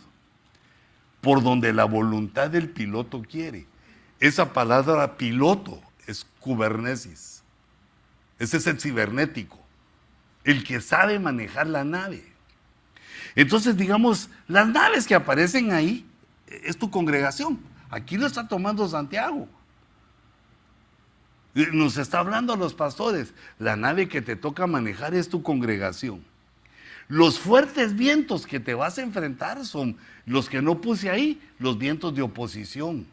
A: por donde la voluntad del piloto quiere. Esa palabra piloto es kubernesis. Ese es el cibernético, el que sabe manejar la nave. Entonces, digamos, las naves que aparecen ahí es tu congregación. Aquí lo está tomando Santiago. Nos está hablando a los pastores. La nave que te toca manejar es tu congregación. Los fuertes vientos que te vas a enfrentar son los que no puse ahí, los vientos de oposición,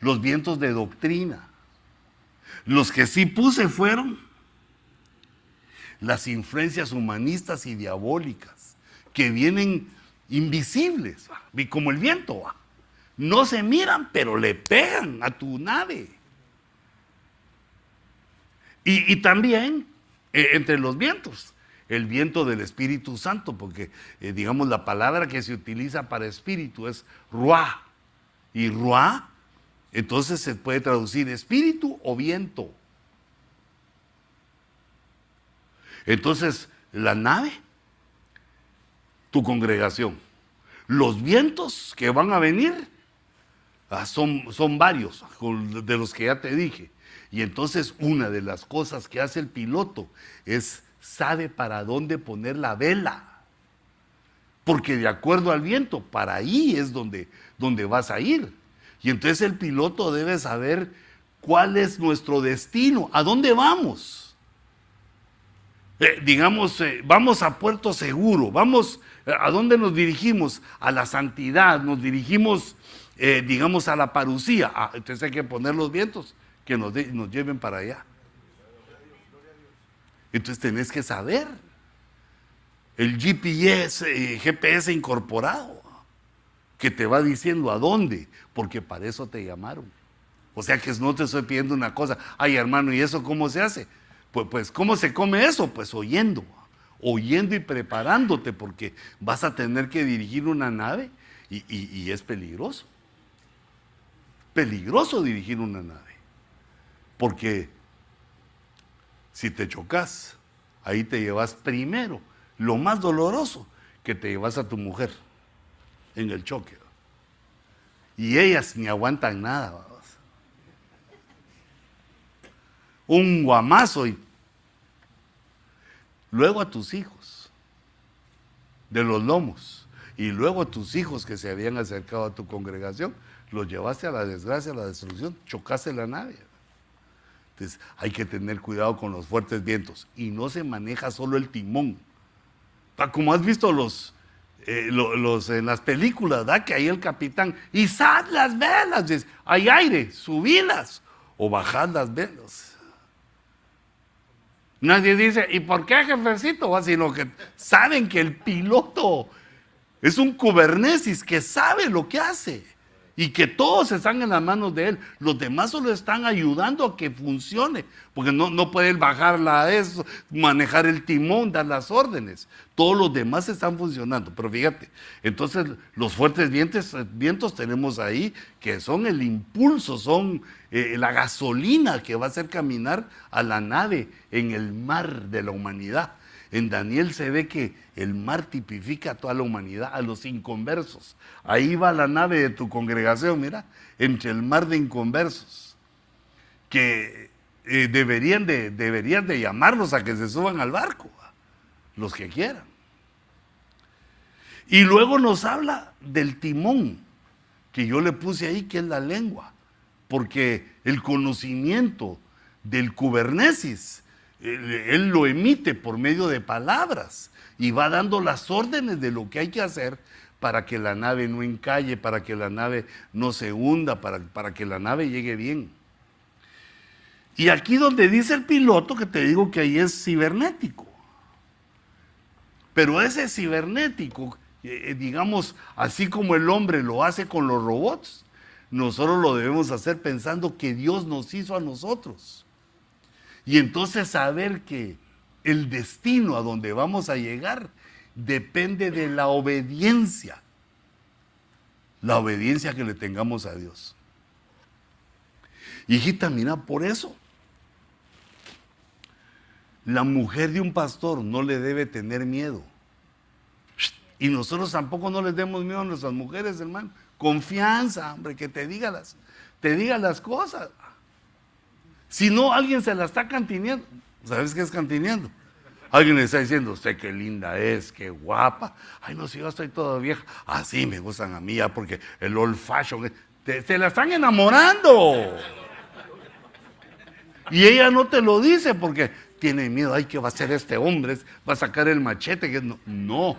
A: los vientos de doctrina. Los que sí puse fueron las influencias humanistas y diabólicas, que vienen invisibles, como el viento. No se miran, pero le pegan a tu nave. Y, también eh, entre los vientos, el viento del Espíritu Santo, porque eh, digamos la palabra que se utiliza para espíritu es ruá. Y ruá, entonces se puede traducir espíritu o viento. Entonces, la nave, tu congregación, los vientos que van a venir, Ah, son, son varios de los que ya te dije. Y entonces una de las cosas que hace el piloto es sabe para dónde poner la vela. Porque de acuerdo al viento, para ahí es donde, donde vas a ir. Y entonces el piloto debe saber cuál es nuestro destino, a dónde vamos. Eh, digamos, eh, vamos a Puerto Seguro, vamos, eh, ¿a dónde nos dirigimos? A la santidad, nos dirigimos, digamos, a la parucía. Ah, entonces hay que poner los vientos que nos, lleven para allá. Entonces tenés que saber. El GPS, GPS incorporado, que te va diciendo a dónde, porque para eso te llamaron. O sea que no te estoy pidiendo una cosa, ay hermano, ¿y eso cómo se hace? Pues, pues, ¿cómo se come eso? Pues oyendo, oyendo y preparándote, porque vas a tener que dirigir una nave y, es peligroso. Peligroso dirigir una nave, porque si te chocas, ahí te llevas primero, lo más doloroso, que te llevas a tu mujer en el choque. Y ellas ni aguantan nada. Un guamazo y luego a tus hijos de los lomos y luego a tus hijos que se habían acercado a tu congregación, los llevaste a la desgracia, a la destrucción, chocaste la nave. Entonces hay que tener cuidado con los fuertes vientos y no se maneja solo el timón. Como has visto los, eh, los, en las películas, ¿verdad? Que ahí el capitán, izad las velas, hay aire, subilas o bajad las velas. Nadie dice, ¿y por qué jefecito? Sino que saben que el piloto es un cubernesis que sabe lo que hace y que todos están en las manos de él. Los demás solo están ayudando a que funcione, porque no, no pueden bajarla a eso, manejar el timón, dar las órdenes. Todos los demás están funcionando. Pero fíjate, entonces los fuertes vientos, vientos tenemos ahí que son el impulso, son eh, la gasolina que va a hacer caminar a la nave en el mar de la humanidad. En Daniel se ve que el mar tipifica a toda la humanidad, a los inconversos. Ahí va la nave de tu congregación, mira, entre el mar de inconversos, que eh, deberían, de, deberían de llamarlos a que se suban al barco, los que quieran. Y luego nos habla del timón, que yo le puse ahí, que es la lengua, porque el conocimiento del cubernesis él, lo emite por medio de palabras y va dando las órdenes de lo que hay que hacer para que la nave no encalle, para que la nave no se hunda, para, para que la nave llegue bien. Y aquí donde dice el piloto, que te digo que ahí es cibernético. Pero ese cibernético, eh, eh, digamos, así como el hombre lo hace con los robots, nosotros lo debemos hacer pensando que Dios nos hizo a nosotros. Y entonces saber que el destino a donde vamos a llegar depende de la obediencia. La obediencia que le tengamos a Dios. Hijita, mira, por eso la mujer de un pastor no le debe tener miedo. Y nosotros tampoco no les demos miedo a nuestras mujeres, hermano. Confianza, hombre, que te diga las, te diga las cosas. Si no, alguien se la está cantineando. ¿Sabes qué es cantineando? Alguien le está diciendo, usted qué linda es, qué guapa. Ay, no, si yo estoy toda vieja. Así me gustan a mí porque el old fashion. Te, la están enamorando. Y ella no te lo dice porque tiene miedo. Ay, ¿qué va a hacer este hombre? Va a sacar el machete. No. no.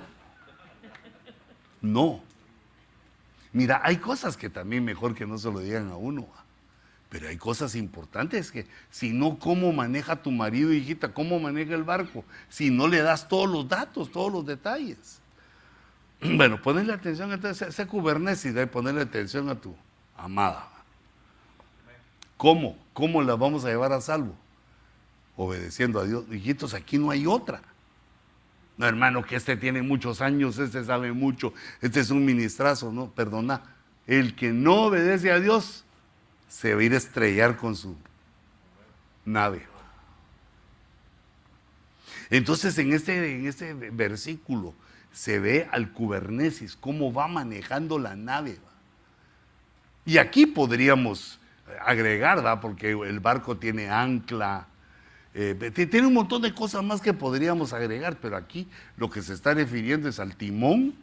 A: No. Mira, hay cosas que también mejor que no se lo digan a uno. Pero hay cosas importantes que, si no, ¿cómo maneja tu marido, hijita? ¿Cómo maneja el barco? Si no le das todos los datos, todos los detalles. Bueno, ponerle atención, entonces, ese cubernesis de ponerle atención a tu amada. ¿Cómo? ¿Cómo la vamos a llevar a salvo? Obedeciendo a Dios. Hijitos, aquí no hay otra. No, hermano, que este tiene muchos años, este sabe mucho, este es un ministrazo, no, perdona. El que no obedece a Dios se va a ir a estrellar con su nave. Entonces en este, en este versículo se ve al cubernesis, cómo va manejando la nave. Y aquí podríamos agregar, ¿va? porque el barco tiene ancla, eh, tiene un montón de cosas más que podríamos agregar, pero aquí lo que se está refiriendo es al timón,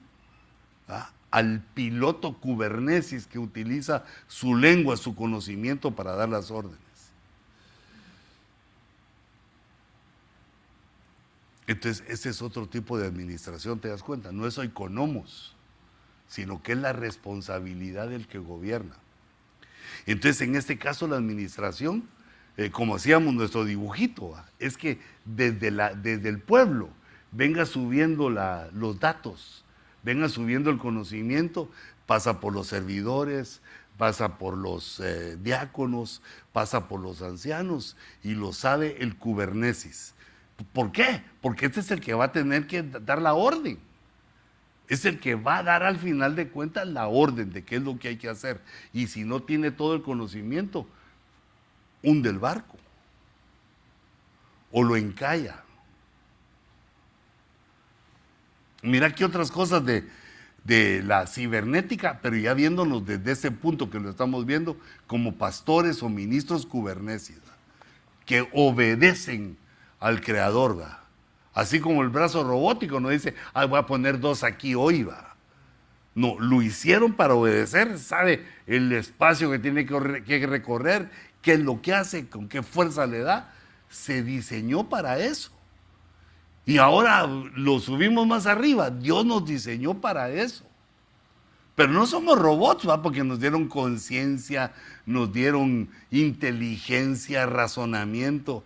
A: al piloto kubernesis que utiliza su lengua, su conocimiento para dar las órdenes. Entonces, ese es otro tipo de administración, ¿te das cuenta? No es economos, sino que es la responsabilidad del que gobierna. Entonces, en este caso, la administración, eh, como hacíamos nuestro dibujito, es que desde, la, desde el pueblo venga subiendo los datos, venga subiendo el conocimiento, pasa por los servidores, pasa por los eh, diáconos, pasa por los ancianos y lo sabe el kubernesis. ¿Por qué? Porque este es el que va a tener que dar la orden. Es el que va a dar al final de cuentas la orden de qué es lo que hay que hacer. Y si no tiene todo el conocimiento, hunde el barco. O lo encalla. Mira qué otras cosas de, de la cibernética, pero ya viéndonos desde ese punto que lo estamos viendo, como pastores o ministros kubernesis, que obedecen al creador. Así como el brazo robótico no dice, ah, voy a poner dos aquí hoy, va. No, lo hicieron para obedecer, sabe el espacio que tiene que recorrer, qué es lo que hace, con qué fuerza le da. Se diseñó para eso. Y ahora lo subimos más arriba. Dios nos diseñó para eso. Pero no somos robots, ¿va? porque nos dieron conciencia, nos dieron inteligencia, razonamiento.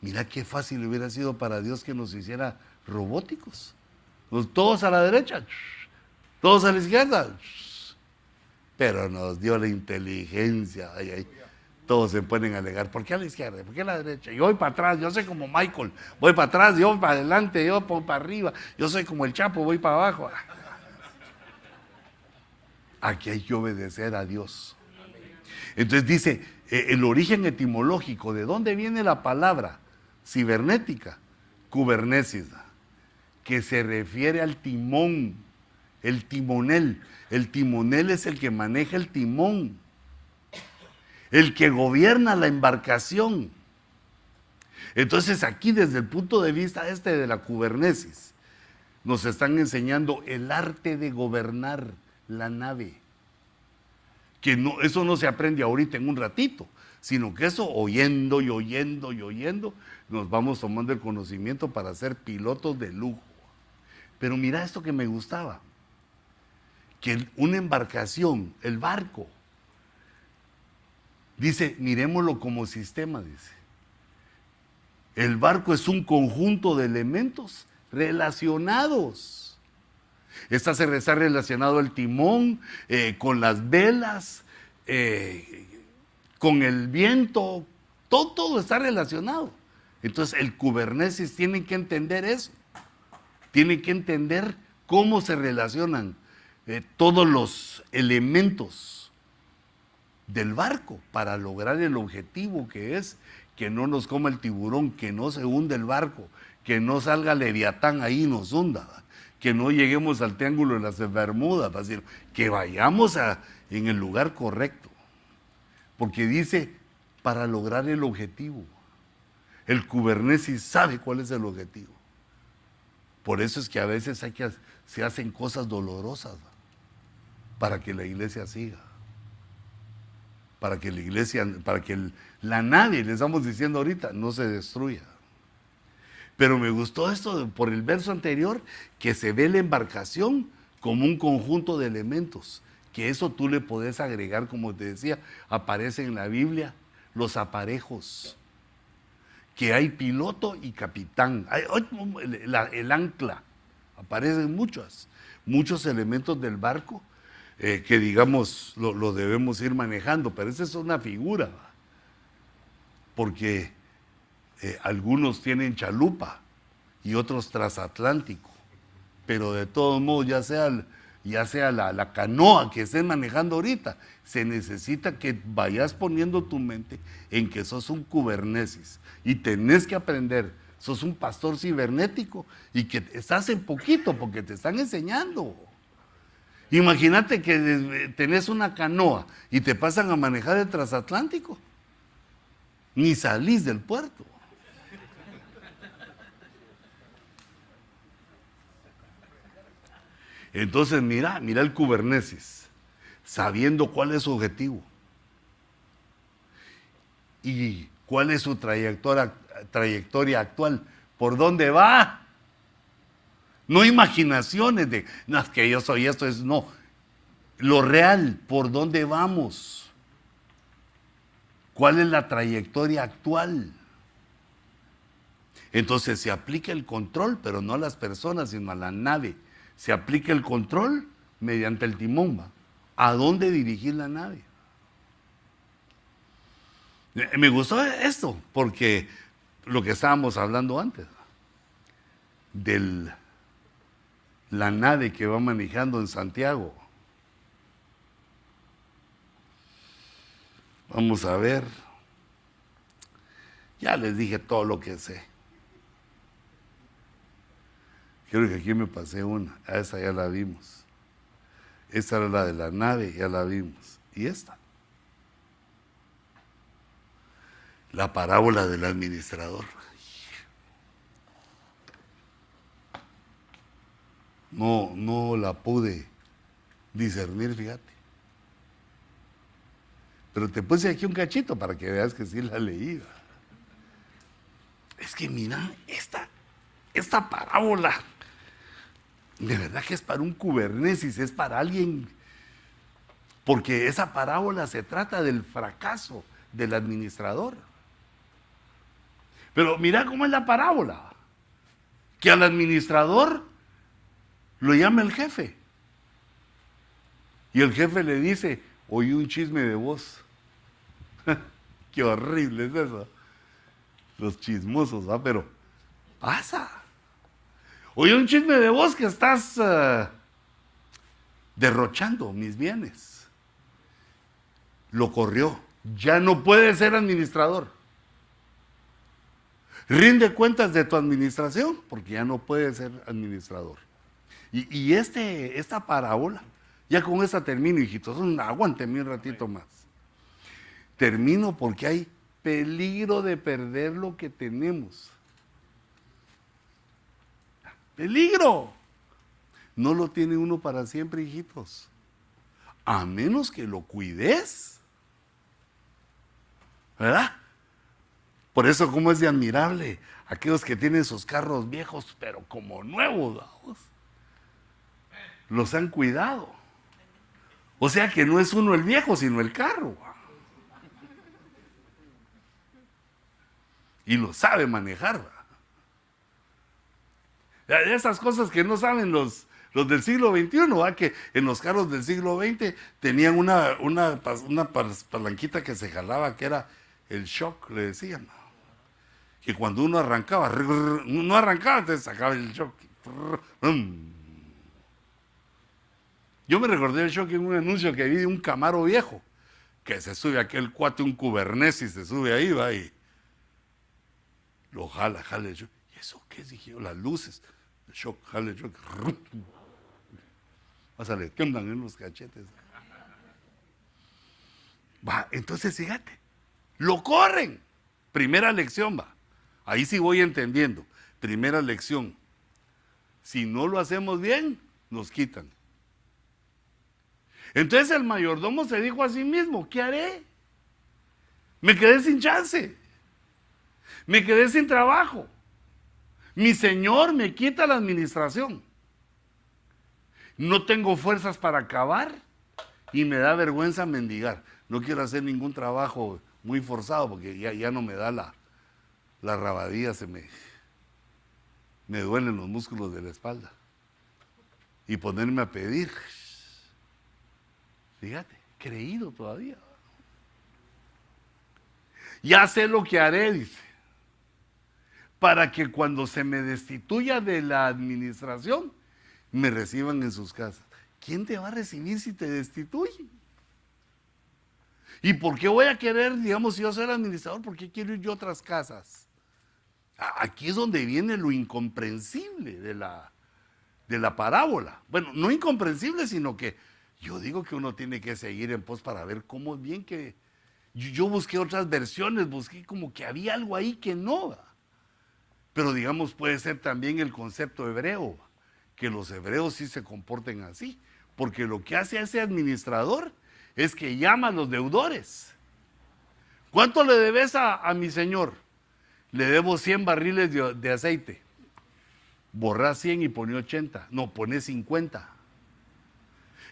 A: Mira qué fácil hubiera sido para Dios que nos hiciera robóticos. Pues todos a la derecha, todos a la izquierda. Pero nos dio la inteligencia. Todos se ponen alegar, ¿por qué a la izquierda? ¿Por qué a la derecha? Yo voy para atrás, yo soy como Michael, voy para atrás, yo voy para adelante, yo voy para arriba, yo soy como el Chapo, voy para abajo. Aquí hay que obedecer a Dios. Entonces dice, eh, el origen etimológico, ¿de dónde viene la palabra? cibernética, kubernesis, que se refiere al timón, el timonel. El timonel es el que maneja el timón, el que gobierna la embarcación. Entonces aquí desde el punto de vista este de la kubernesis, nos están enseñando el arte de gobernar la nave. Que no, eso no se aprende ahorita en un ratito, sino que eso oyendo y oyendo y oyendo, nos vamos tomando el conocimiento para ser pilotos de lujo. Pero mira esto que me gustaba, que una embarcación, el barco, dice, miremoslo como sistema, dice. El barco es un conjunto de elementos relacionados. Está, está relacionado el timón eh, con las velas, eh, con el viento, todo, todo está relacionado. Entonces el kubernesis tiene que entender eso. Tiene que entender cómo se relacionan eh, todos los elementos del barco para lograr el objetivo que es que no nos coma el tiburón, que no se hunde el barco, que no salga Leviatán ahí y nos hunda, que no lleguemos al triángulo de las Bermudas, decir, que vayamos a, en el lugar correcto. Porque dice, para lograr el objetivo. El kubernesis sabe cuál es el objetivo. Por eso es que a veces se hacen cosas dolorosas para que la iglesia siga. Para que la iglesia, para que la nadie, le estamos diciendo ahorita, no se destruya. Pero me gustó esto por el verso anterior, que se ve la embarcación como un conjunto de elementos, que eso tú le podés agregar, como te decía, aparece en la Biblia, los aparejos que hay piloto y capitán. el, ancla, aparecen muchos, muchos elementos del barco eh, que digamos lo, debemos ir manejando, pero esa es una figura, porque eh, algunos tienen chalupa y otros transatlántico, pero de todos modos ya sea ya sea la, canoa que estés manejando ahorita, se necesita que vayas poniendo tu mente en que sos un kubernesis y tenés que aprender, sos un pastor cibernético y que estás en poquito porque te están enseñando. Imagínate que tenés una canoa y te pasan a manejar el transatlántico. Ni salís del puerto. Entonces, mira, mira el Kubernetes, sabiendo cuál es su objetivo y cuál es su trayectoria, trayectoria actual, por dónde va. No imaginaciones de, no, es que yo soy esto, es no. Lo real, por dónde vamos. ¿Cuál es la trayectoria actual? Entonces se aplica el control, pero no a las personas, sino a la nave. Se aplica el control mediante el timón. ¿A dónde dirigir la nave? Me gustó esto, porque lo que estábamos hablando antes, del la nave que va manejando en Santiago. Vamos a ver. Ya les dije todo lo que sé. Creo que aquí me pasé una. A esa ya la vimos. Esta era la de la nave, ya la vimos. Y esta. La parábola del administrador. No, no la pude discernir, fíjate. Pero te puse aquí un cachito para que veas que sí la leí. Es que mira, esta, esta parábola, de verdad que es para un cubernesis, es para alguien, porque esa parábola se trata del fracaso del administrador. Pero mira cómo es la parábola, que al administrador lo llama el jefe. Y el jefe le dice, oí un chisme de vos. Qué horrible es eso. Los chismosos, ¿ah? Pero pasa. Oí un chisme de vos que estás eh, derrochando mis bienes. Lo corrió. Ya no puede ser administrador. Rinde cuentas de tu administración porque ya no puede ser administrador. Y, este, esta parábola, ya con esta termino, hijitos, aguánteme un ratito más. Termino porque hay peligro de perder lo que tenemos. Peligro. No lo tiene uno para siempre, hijitos. A menos que lo cuides. ¿Verdad? Por eso, como es de admirable aquellos que tienen sus carros viejos, pero como nuevos, vamos los han cuidado. O sea que no es uno el viejo, sino el carro. Y lo sabe manejar. Esas cosas que no saben los, los del siglo XXI, que en los carros del siglo XX tenían una, una, una palanquita que se jalaba, que era el shock, le decían. Que cuando uno arrancaba, no arrancaba, te sacaba el shock. Yo me recordé el shock en un anuncio que vi de un Camaro viejo, que se sube aquel cuate, un y se sube ahí, va y lo jala, jala el shock. ¿Y eso qué? Dije las luces. El shock, jala el shock. a le tiemblan en los cachetes. Va, entonces fíjate, lo corren. Primera lección, va. Ahí sí voy entendiendo. Primera lección. Si no lo hacemos bien, nos quitan. Entonces el mayordomo se dijo a sí mismo, ¿qué haré? Me quedé sin chance. Me quedé sin trabajo. Mi señor me quita la administración. No tengo fuerzas para acabar y me da vergüenza mendigar. No quiero hacer ningún trabajo muy forzado porque ya, ya no me da la, la rabadía, se me, me duelen los músculos de la espalda. Y ponerme a pedir. Fíjate, creído todavía. Ya sé lo que haré, dice, para que cuando se me destituya de la administración, me reciban en sus casas. ¿Quién te va a recibir si te destituye? ¿Y por qué voy a querer, digamos, si yo soy administrador, por qué quiero ir yo a otras casas? Aquí es donde viene lo incomprensible de la, de la parábola. Bueno, no incomprensible, sino que yo digo que uno tiene que seguir en pos para ver cómo es bien que... Yo busqué otras versiones, busqué como que había algo ahí que no. Pero digamos, puede ser también el concepto hebreo, que los hebreos sí se comporten así, porque lo que hace ese administrador es que llama a los deudores. ¿Cuánto le debes a, mi señor? Le debo 100 barriles de, aceite. Borra 100 y pone 80. No, pone 50.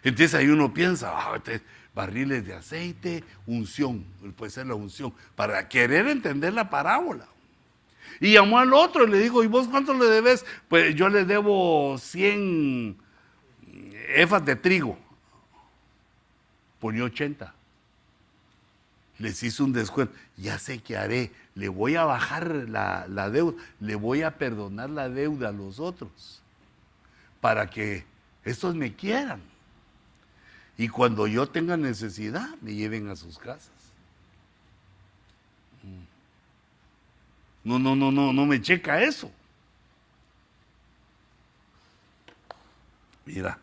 A: Entonces ahí uno piensa, ah, este, barriles de aceite, unción, puede ser la unción, para querer entender la parábola. Y llamó al otro y le dijo, ¿y vos cuánto le debes? Pues yo le debo 100 efas de trigo. Ponía 80. Les hizo un descuento. Ya sé qué haré. Le voy a bajar la, la deuda. Le voy a perdonar la deuda a los otros. Para que estos me quieran. Y cuando yo tenga necesidad, me lleven a sus casas. No, no, no, no, no me checa eso. Mira,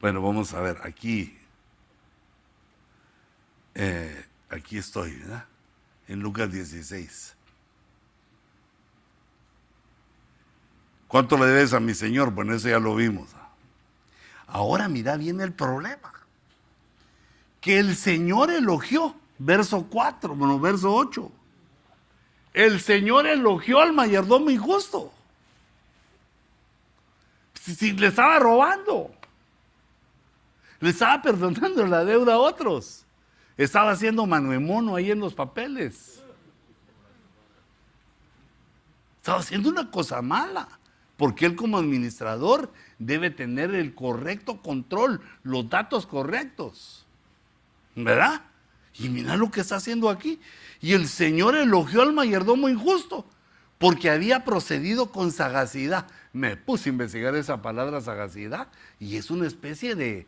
A: bueno, vamos a ver, aquí, eh, aquí estoy, ¿verdad? En Lucas 16. ¿Cuánto le debes a mi Señor? Bueno, eso ya lo vimos. Ahora mira, viene el problema. Que el Señor elogió, verso 4, bueno, verso 8 el Señor elogió al mayordomo injusto. Si, le estaba robando, le estaba perdonando la deuda a otros, estaba haciendo mono ahí en los papeles. Estaba haciendo una cosa mala, porque él como administrador debe tener el correcto control, los datos correctos. ¿Verdad? Y mira lo que está haciendo aquí. Y el Señor elogió al mayordomo injusto porque había procedido con sagacidad. Me puse a investigar esa palabra sagacidad y es una especie de,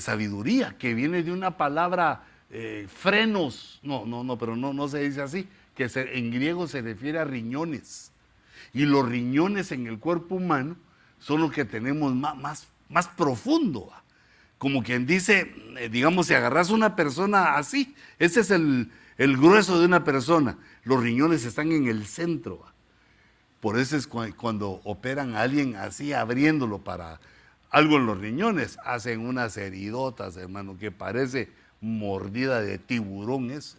A: sabiduría que viene de una palabra eh, frenos. No, no, no, pero no, no se dice así, que en griego se refiere a riñones. Y los riñones en el cuerpo humano son los que tenemos más, más, más profundo como quien dice, eh, digamos, si agarras una persona así, ese es el, grueso de una persona, los riñones están en el centro. Por eso es cuando operan a alguien así, abriéndolo para algo en los riñones, hacen unas heridotas, hermano, que parece mordida de tiburón eso.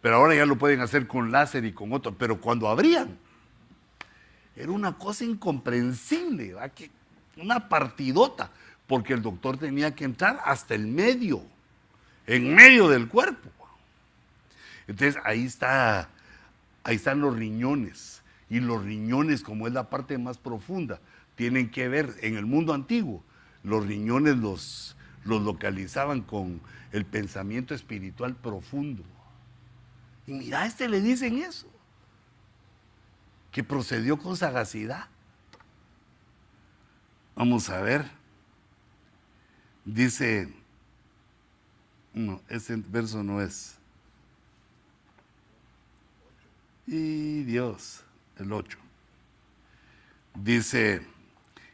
A: Pero ahora ya lo pueden hacer con láser y con otro, pero cuando abrían, era una cosa incomprensible, ¿va? Una partidota, porque el doctor tenía que entrar hasta el medio, en medio del cuerpo. Entonces ahí está, ahí están los riñones. Y los riñones, como es la parte más profunda, tienen que ver, en el mundo antiguo, los riñones los, los localizaban con el pensamiento espiritual profundo. Y mira, a este le dicen eso, que procedió con sagacidad. Vamos a ver. Dice, no, ese verso no es. Y Dios, el 8. Dice,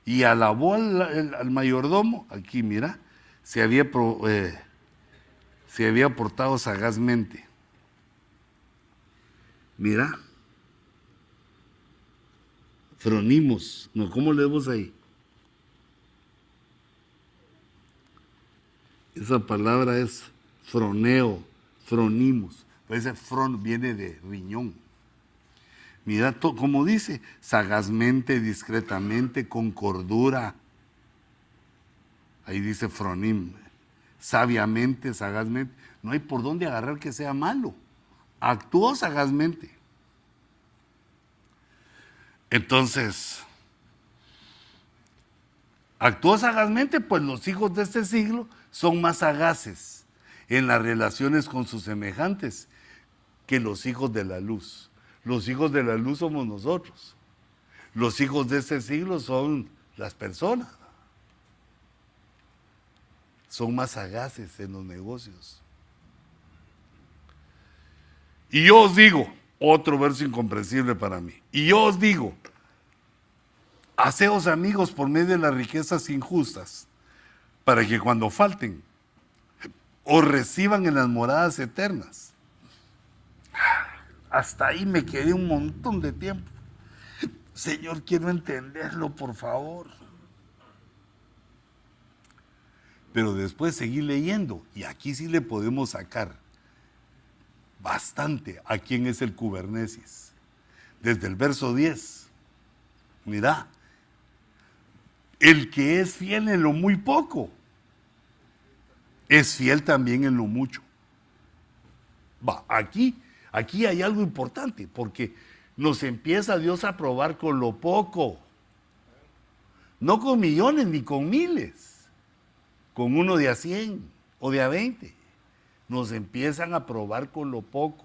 A: y alabó al, mayordomo, aquí mira, se había, eh, se había portado sagazmente. Mira, fronimos, no, ¿cómo leemos ahí? Esa palabra es froneo, fronimos. Ese fron viene de riñón. Mira, como dice, sagazmente, discretamente, con cordura. Ahí dice fronim. Sabiamente, sagazmente. No hay por dónde agarrar que sea malo. Actuó sagazmente. Entonces, actuó sagazmente, pues los hijos de este siglo son más sagaces en las relaciones con sus semejantes que los hijos de la luz. Los hijos de la luz somos nosotros. Los hijos de este siglo son las personas. Son más sagaces en los negocios. Y yo os digo, otro verso incomprensible para mí, y yo os digo, Haceos amigos por medio de las riquezas injustas, para que cuando falten, os reciban en las moradas eternas. Hasta ahí me quedé un montón de tiempo. Señor, quiero entenderlo, por favor. Pero después seguí leyendo y aquí sí le podemos sacar bastante a quién es el Cubernesis. Desde el verso 10. Mira, el que es fiel en lo muy poco, es fiel también en lo mucho. Va, aquí, aquí hay algo importante, porque nos empieza Dios a probar con lo poco. No con millones ni con miles, con uno de a 100 o de a 20. Nos empiezan a probar con lo poco,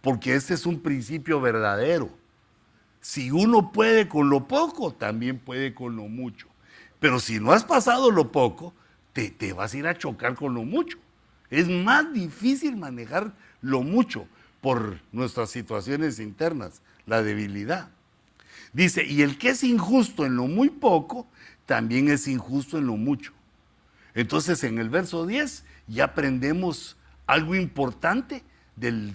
A: porque este es un principio verdadero. Si uno puede con lo poco, también puede con lo mucho. Pero si no has pasado lo poco, te, te vas a ir a chocar con lo mucho. Es más difícil manejar lo mucho por nuestras situaciones internas, la debilidad. Dice, y el que es injusto en lo muy poco, también es injusto en lo mucho. Entonces en el verso 10 ya aprendemos algo importante del,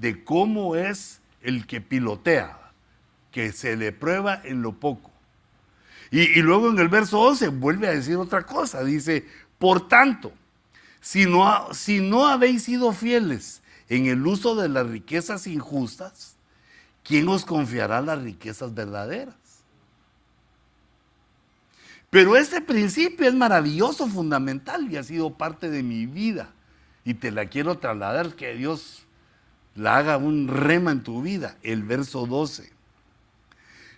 A: de cómo es el que pilotea, que se le prueba en lo poco. Y, luego en el verso 11 vuelve a decir otra cosa, dice, por tanto, si no, si no habéis sido fieles en el uso de las riquezas injustas, ¿quién os confiará las riquezas verdaderas? Pero ese principio es maravilloso, fundamental y ha sido parte de mi vida. Y te la quiero trasladar, que Dios la haga un rema en tu vida. El verso 12.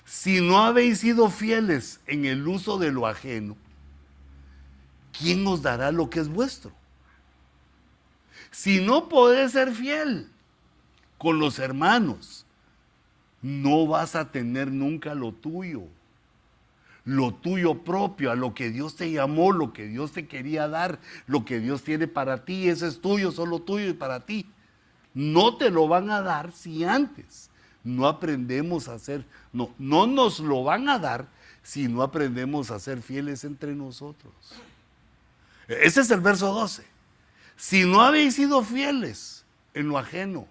A: Si no habéis sido fieles en el uso de lo ajeno, ¿quién os dará lo que es vuestro? Si no podés ser fiel con los hermanos, no vas a tener nunca lo tuyo, lo tuyo propio, a lo que Dios te llamó, lo que Dios te quería dar, lo que Dios tiene para ti, ese es tuyo, solo tuyo y para ti. No te lo van a dar si antes no aprendemos a ser, no, no nos lo van a dar si no aprendemos a ser fieles entre nosotros. Ese es el verso 12. Si no habéis sido fieles en lo ajeno,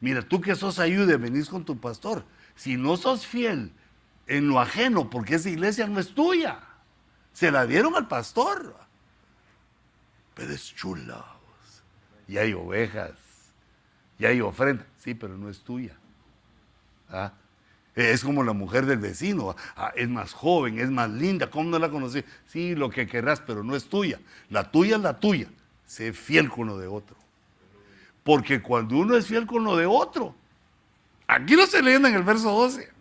A: mira, tú que sos ayude, venís con tu pastor. Si no sos fiel en lo ajeno, porque esa iglesia no es tuya, se la dieron al pastor. Pero es chula. Y hay ovejas, y hay ofrenda. Sí, pero no es tuya. ¿Ah? Es como la mujer del vecino, ah, es más joven, es más linda, ¿cómo no la conocí? Sí, lo que querrás, pero no es tuya. La tuya es la tuya sé fiel con lo de otro. Porque cuando uno es fiel con lo de otro, aquí no se leen en el verso 12.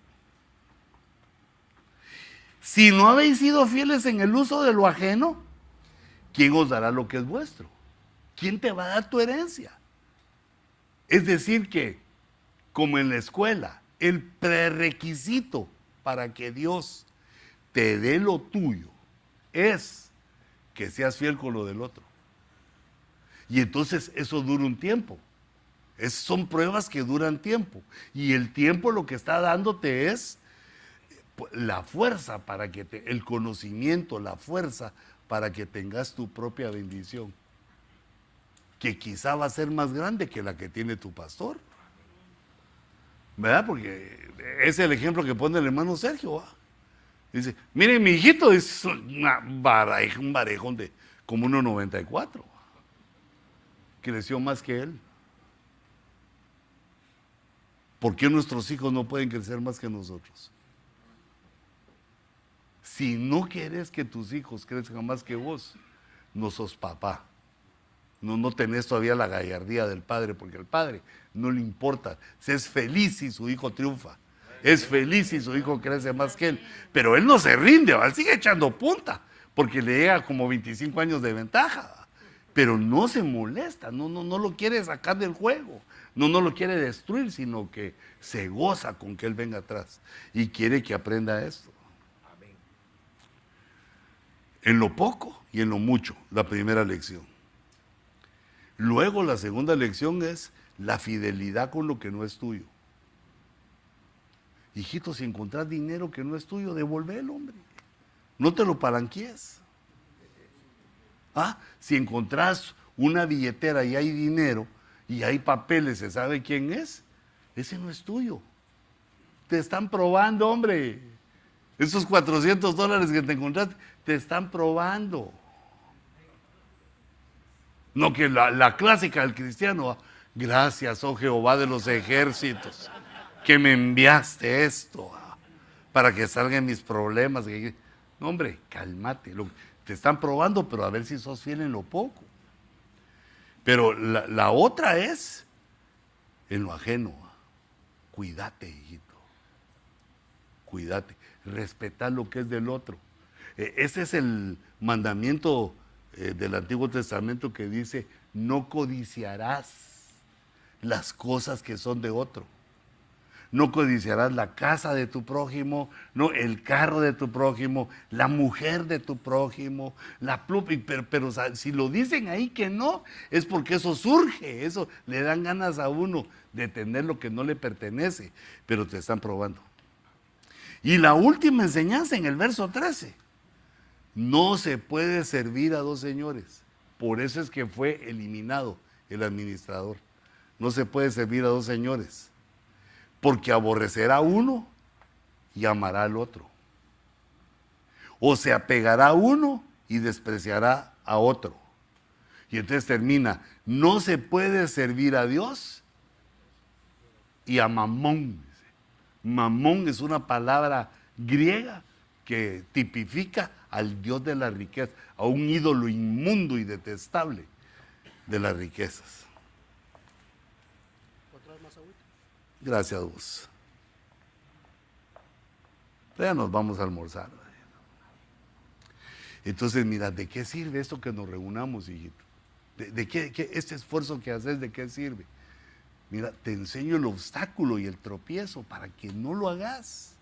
A: Si no habéis sido fieles en el uso de lo ajeno, ¿quién os dará lo que es vuestro? ¿Quién te va a dar tu herencia? Es decir, que, como en la escuela, el prerequisito para que Dios te dé lo tuyo es que seas fiel con lo del otro. Y entonces eso dura un tiempo. Es, son pruebas que duran tiempo. Y el tiempo lo que está dándote es pues, la fuerza para que te, el conocimiento, la fuerza para que tengas tu propia bendición. Que quizá va a ser más grande que la que tiene tu pastor. ¿Verdad? Porque es el ejemplo que pone el hermano Sergio. Dice, miren, mi hijito es una un barejón de como 1,94 creció más que él. ¿Por qué nuestros hijos no pueden crecer más que nosotros? Si no quieres que tus hijos crezcan más que vos, no sos papá. No, no tenés todavía la gallardía del padre, porque al padre no le importa. Se es feliz si su hijo triunfa. Es feliz si su hijo crece más que él. Pero él no se rinde, él sigue echando punta, porque le llega como 25 años de ventaja pero no se molesta, no, no, no lo quiere sacar del juego, no, no lo quiere destruir, sino que se goza con que Él venga atrás y quiere que aprenda esto. En lo poco y en lo mucho, la primera lección. Luego la segunda lección es la fidelidad con lo que no es tuyo. Hijito, si encontrás dinero que no es tuyo, devolvélo, hombre. No te lo palanquies. Ah, si encontrás una billetera y hay dinero y hay papeles, se sabe quién es, ese no es tuyo. Te están probando, hombre. Esos 400 dólares que te encontraste, te están probando. No que la, clásica del cristiano, gracias, oh Jehová de los ejércitos, que me enviaste esto para que salgan mis problemas. No, hombre, cálmate. te están probando, pero a ver si sos fiel en lo poco. Pero la, la otra es en lo ajeno. Cuídate, hijito. Cuídate. Respetar lo que es del otro. E, ese es el mandamiento eh, del Antiguo Testamento que dice, no codiciarás las cosas que son de otro. No codiciarás la casa de tu prójimo, no el carro de tu prójimo, la mujer de tu prójimo, la pluma. Pero, pero si lo dicen ahí que no, es porque eso surge, eso le dan ganas a uno de tener lo que no le pertenece, pero te están probando. Y la última enseñanza en el verso 13 no se puede servir a dos señores. Por eso es que fue eliminado el administrador. No se puede servir a dos señores. Porque aborrecerá uno y amará al otro. O se apegará a uno y despreciará a otro. Y entonces termina, no se puede servir a Dios y a Mamón. Mamón es una palabra griega que tipifica al Dios de la riqueza, a un ídolo inmundo y detestable de las riquezas. Gracias a vos. Ya nos vamos a almorzar. Entonces, mira, ¿de qué sirve esto que nos reunamos, hijito? ¿De, qué, este esfuerzo que haces, de qué sirve? Mira, te enseño el obstáculo y el tropiezo para que no lo hagas,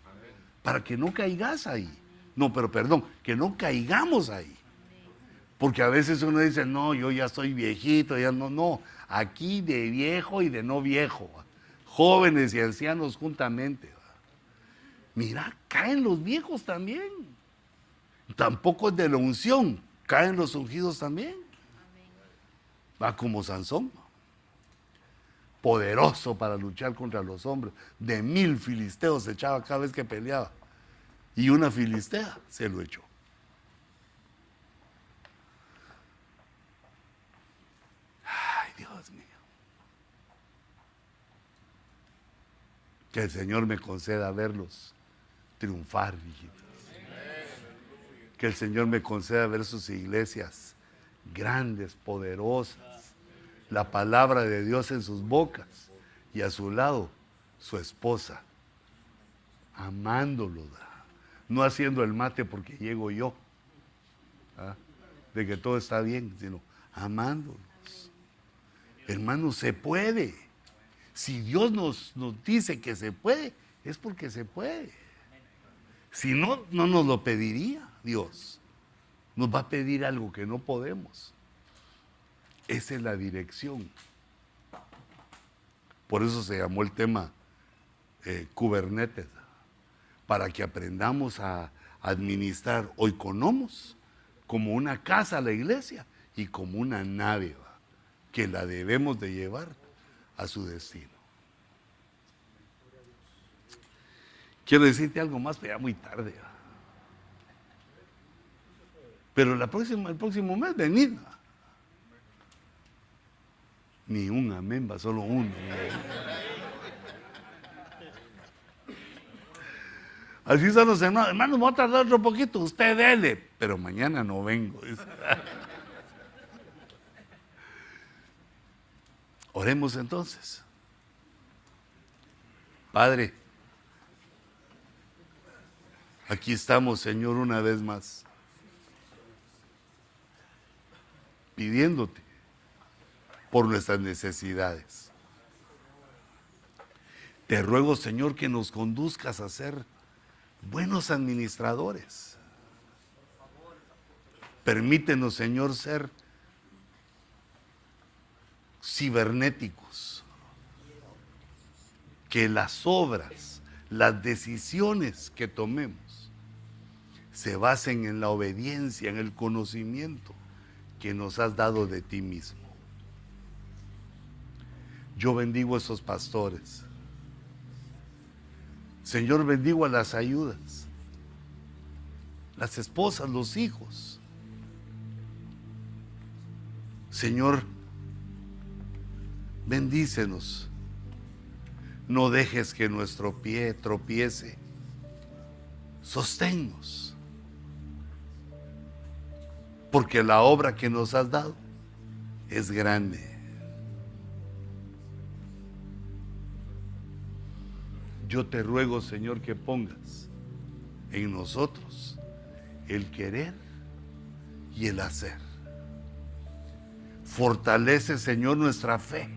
A: para que no caigas ahí. No, pero perdón, que no caigamos ahí. Porque a veces uno dice, no, yo ya soy viejito, ya no, no. Aquí de viejo y de no viejo. Jóvenes y ancianos juntamente. Mira, caen los viejos también. Tampoco es de la unción, caen los ungidos también. Va como Sansón. Poderoso para luchar contra los hombres. De mil filisteos se echaba cada vez que peleaba y una filistea se lo echó. Ay, Dios mío. Que el Señor me conceda verlos triunfar, hijitos. Que el Señor me conceda ver sus iglesias grandes, poderosas. La palabra de Dios en sus bocas y a su lado su esposa, amándolo no haciendo el mate porque llego yo, ¿ah? de que todo está bien, sino amándolos. Hermanos, se puede. Si Dios nos, nos dice que se puede, es porque se puede. Si no, no nos lo pediría Dios. Nos va a pedir algo que no podemos. Esa es la dirección. Por eso se llamó el tema eh, Kubernetes para que aprendamos a administrar oikonomos como una casa a la iglesia y como una nave que la debemos de llevar a su destino. Quiero decirte algo más, pero ya muy tarde. Pero la próxima, el próximo mes venid. Ni un amén, va solo uno. Así son los hermanos. Hermanos, vamos a tardar otro poquito. Usted dele. Pero mañana no vengo. Oremos entonces. Padre, aquí estamos, Señor, una vez más, pidiéndote por nuestras necesidades. Te ruego, Señor, que nos conduzcas a ser buenos administradores. Permítenos, Señor, ser cibernéticos. Que las obras, las decisiones que tomemos se basen en la obediencia, en el conocimiento que nos has dado de ti mismo. Yo bendigo a esos pastores. Señor, bendigo a las ayudas, las esposas, los hijos. Señor, bendícenos. No dejes que nuestro pie tropiece. Sosténnos. Porque la obra que nos has dado es grande. Yo te ruego, Señor, que pongas en nosotros el querer y el hacer. Fortalece, Señor, nuestra fe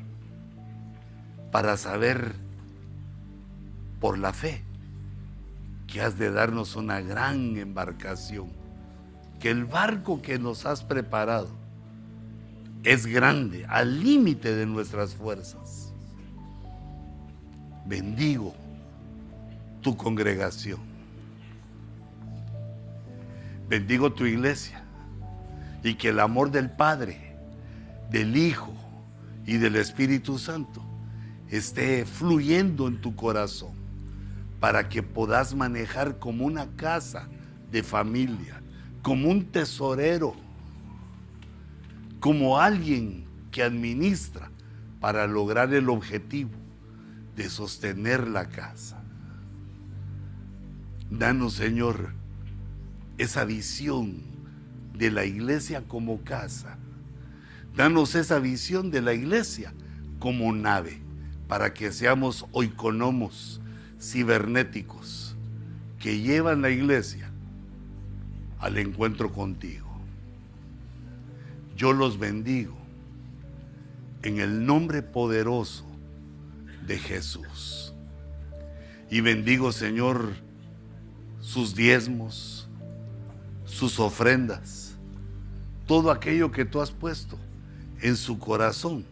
A: para saber por la fe que has de darnos una gran embarcación, que el barco que nos has preparado es grande, al límite de nuestras fuerzas. Bendigo tu congregación. Bendigo tu iglesia y que el amor del Padre, del Hijo y del Espíritu Santo esté fluyendo en tu corazón para que puedas manejar como una casa de familia, como un tesorero, como alguien que administra para lograr el objetivo de sostener la casa. Danos, Señor, esa visión de la iglesia como casa. Danos esa visión de la iglesia como nave, para que seamos oikonomos, cibernéticos, que llevan la iglesia al encuentro contigo. Yo los bendigo en el nombre poderoso de Jesús. Y bendigo, Señor, sus diezmos, sus ofrendas, todo aquello que tú has puesto en su corazón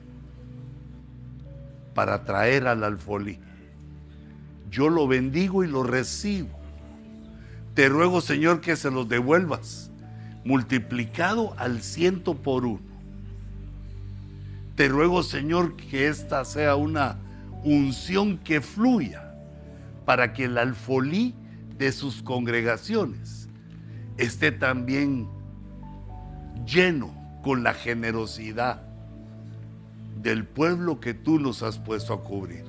A: para traer al alfolí. Yo lo bendigo y lo recibo. Te ruego, Señor, que se los devuelvas multiplicado al ciento por uno. Te ruego, Señor, que esta sea una unción que fluya para que el alfolí de sus congregaciones esté también lleno con la generosidad del pueblo que tú nos has puesto a cubrir.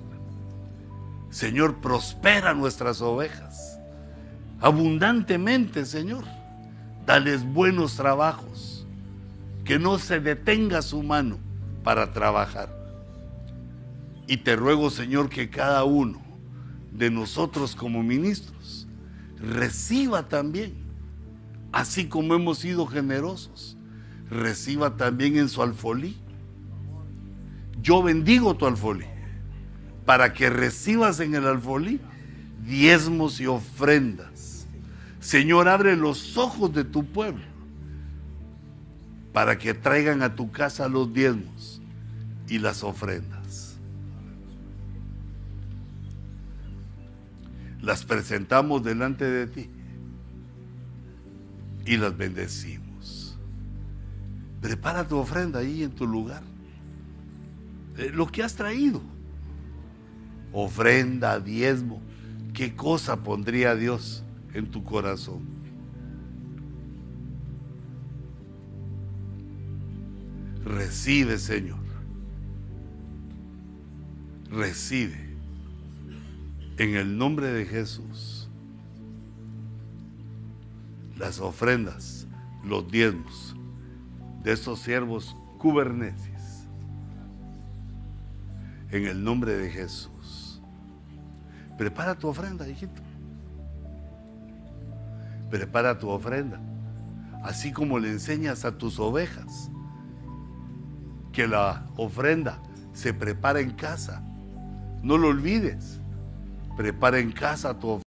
A: Señor, prospera nuestras ovejas abundantemente, Señor. Dales buenos trabajos, que no se detenga su mano para trabajar. Y te ruego, Señor, que cada uno de nosotros como ministros reciba también, así como hemos sido generosos, reciba también en su alfolí. Yo bendigo tu alfolí para que recibas en el alfolí diezmos y ofrendas. Señor, abre los ojos de tu pueblo para que traigan a tu casa los diezmos y las ofrendas. Las presentamos delante de ti y las bendecimos. Prepara tu ofrenda ahí en tu lugar. Eh, lo que has traído. Ofrenda, diezmo. ¿Qué cosa pondría Dios en tu corazón? Recibe, Señor. Recibe en el nombre de Jesús, las ofrendas, los diezmos de estos siervos cubernetes, en el nombre de Jesús. Prepara tu ofrenda, hijito. Prepara tu ofrenda, así como le enseñas a tus ovejas que la ofrenda se prepara en casa. No lo olvides. Prepara en casa tu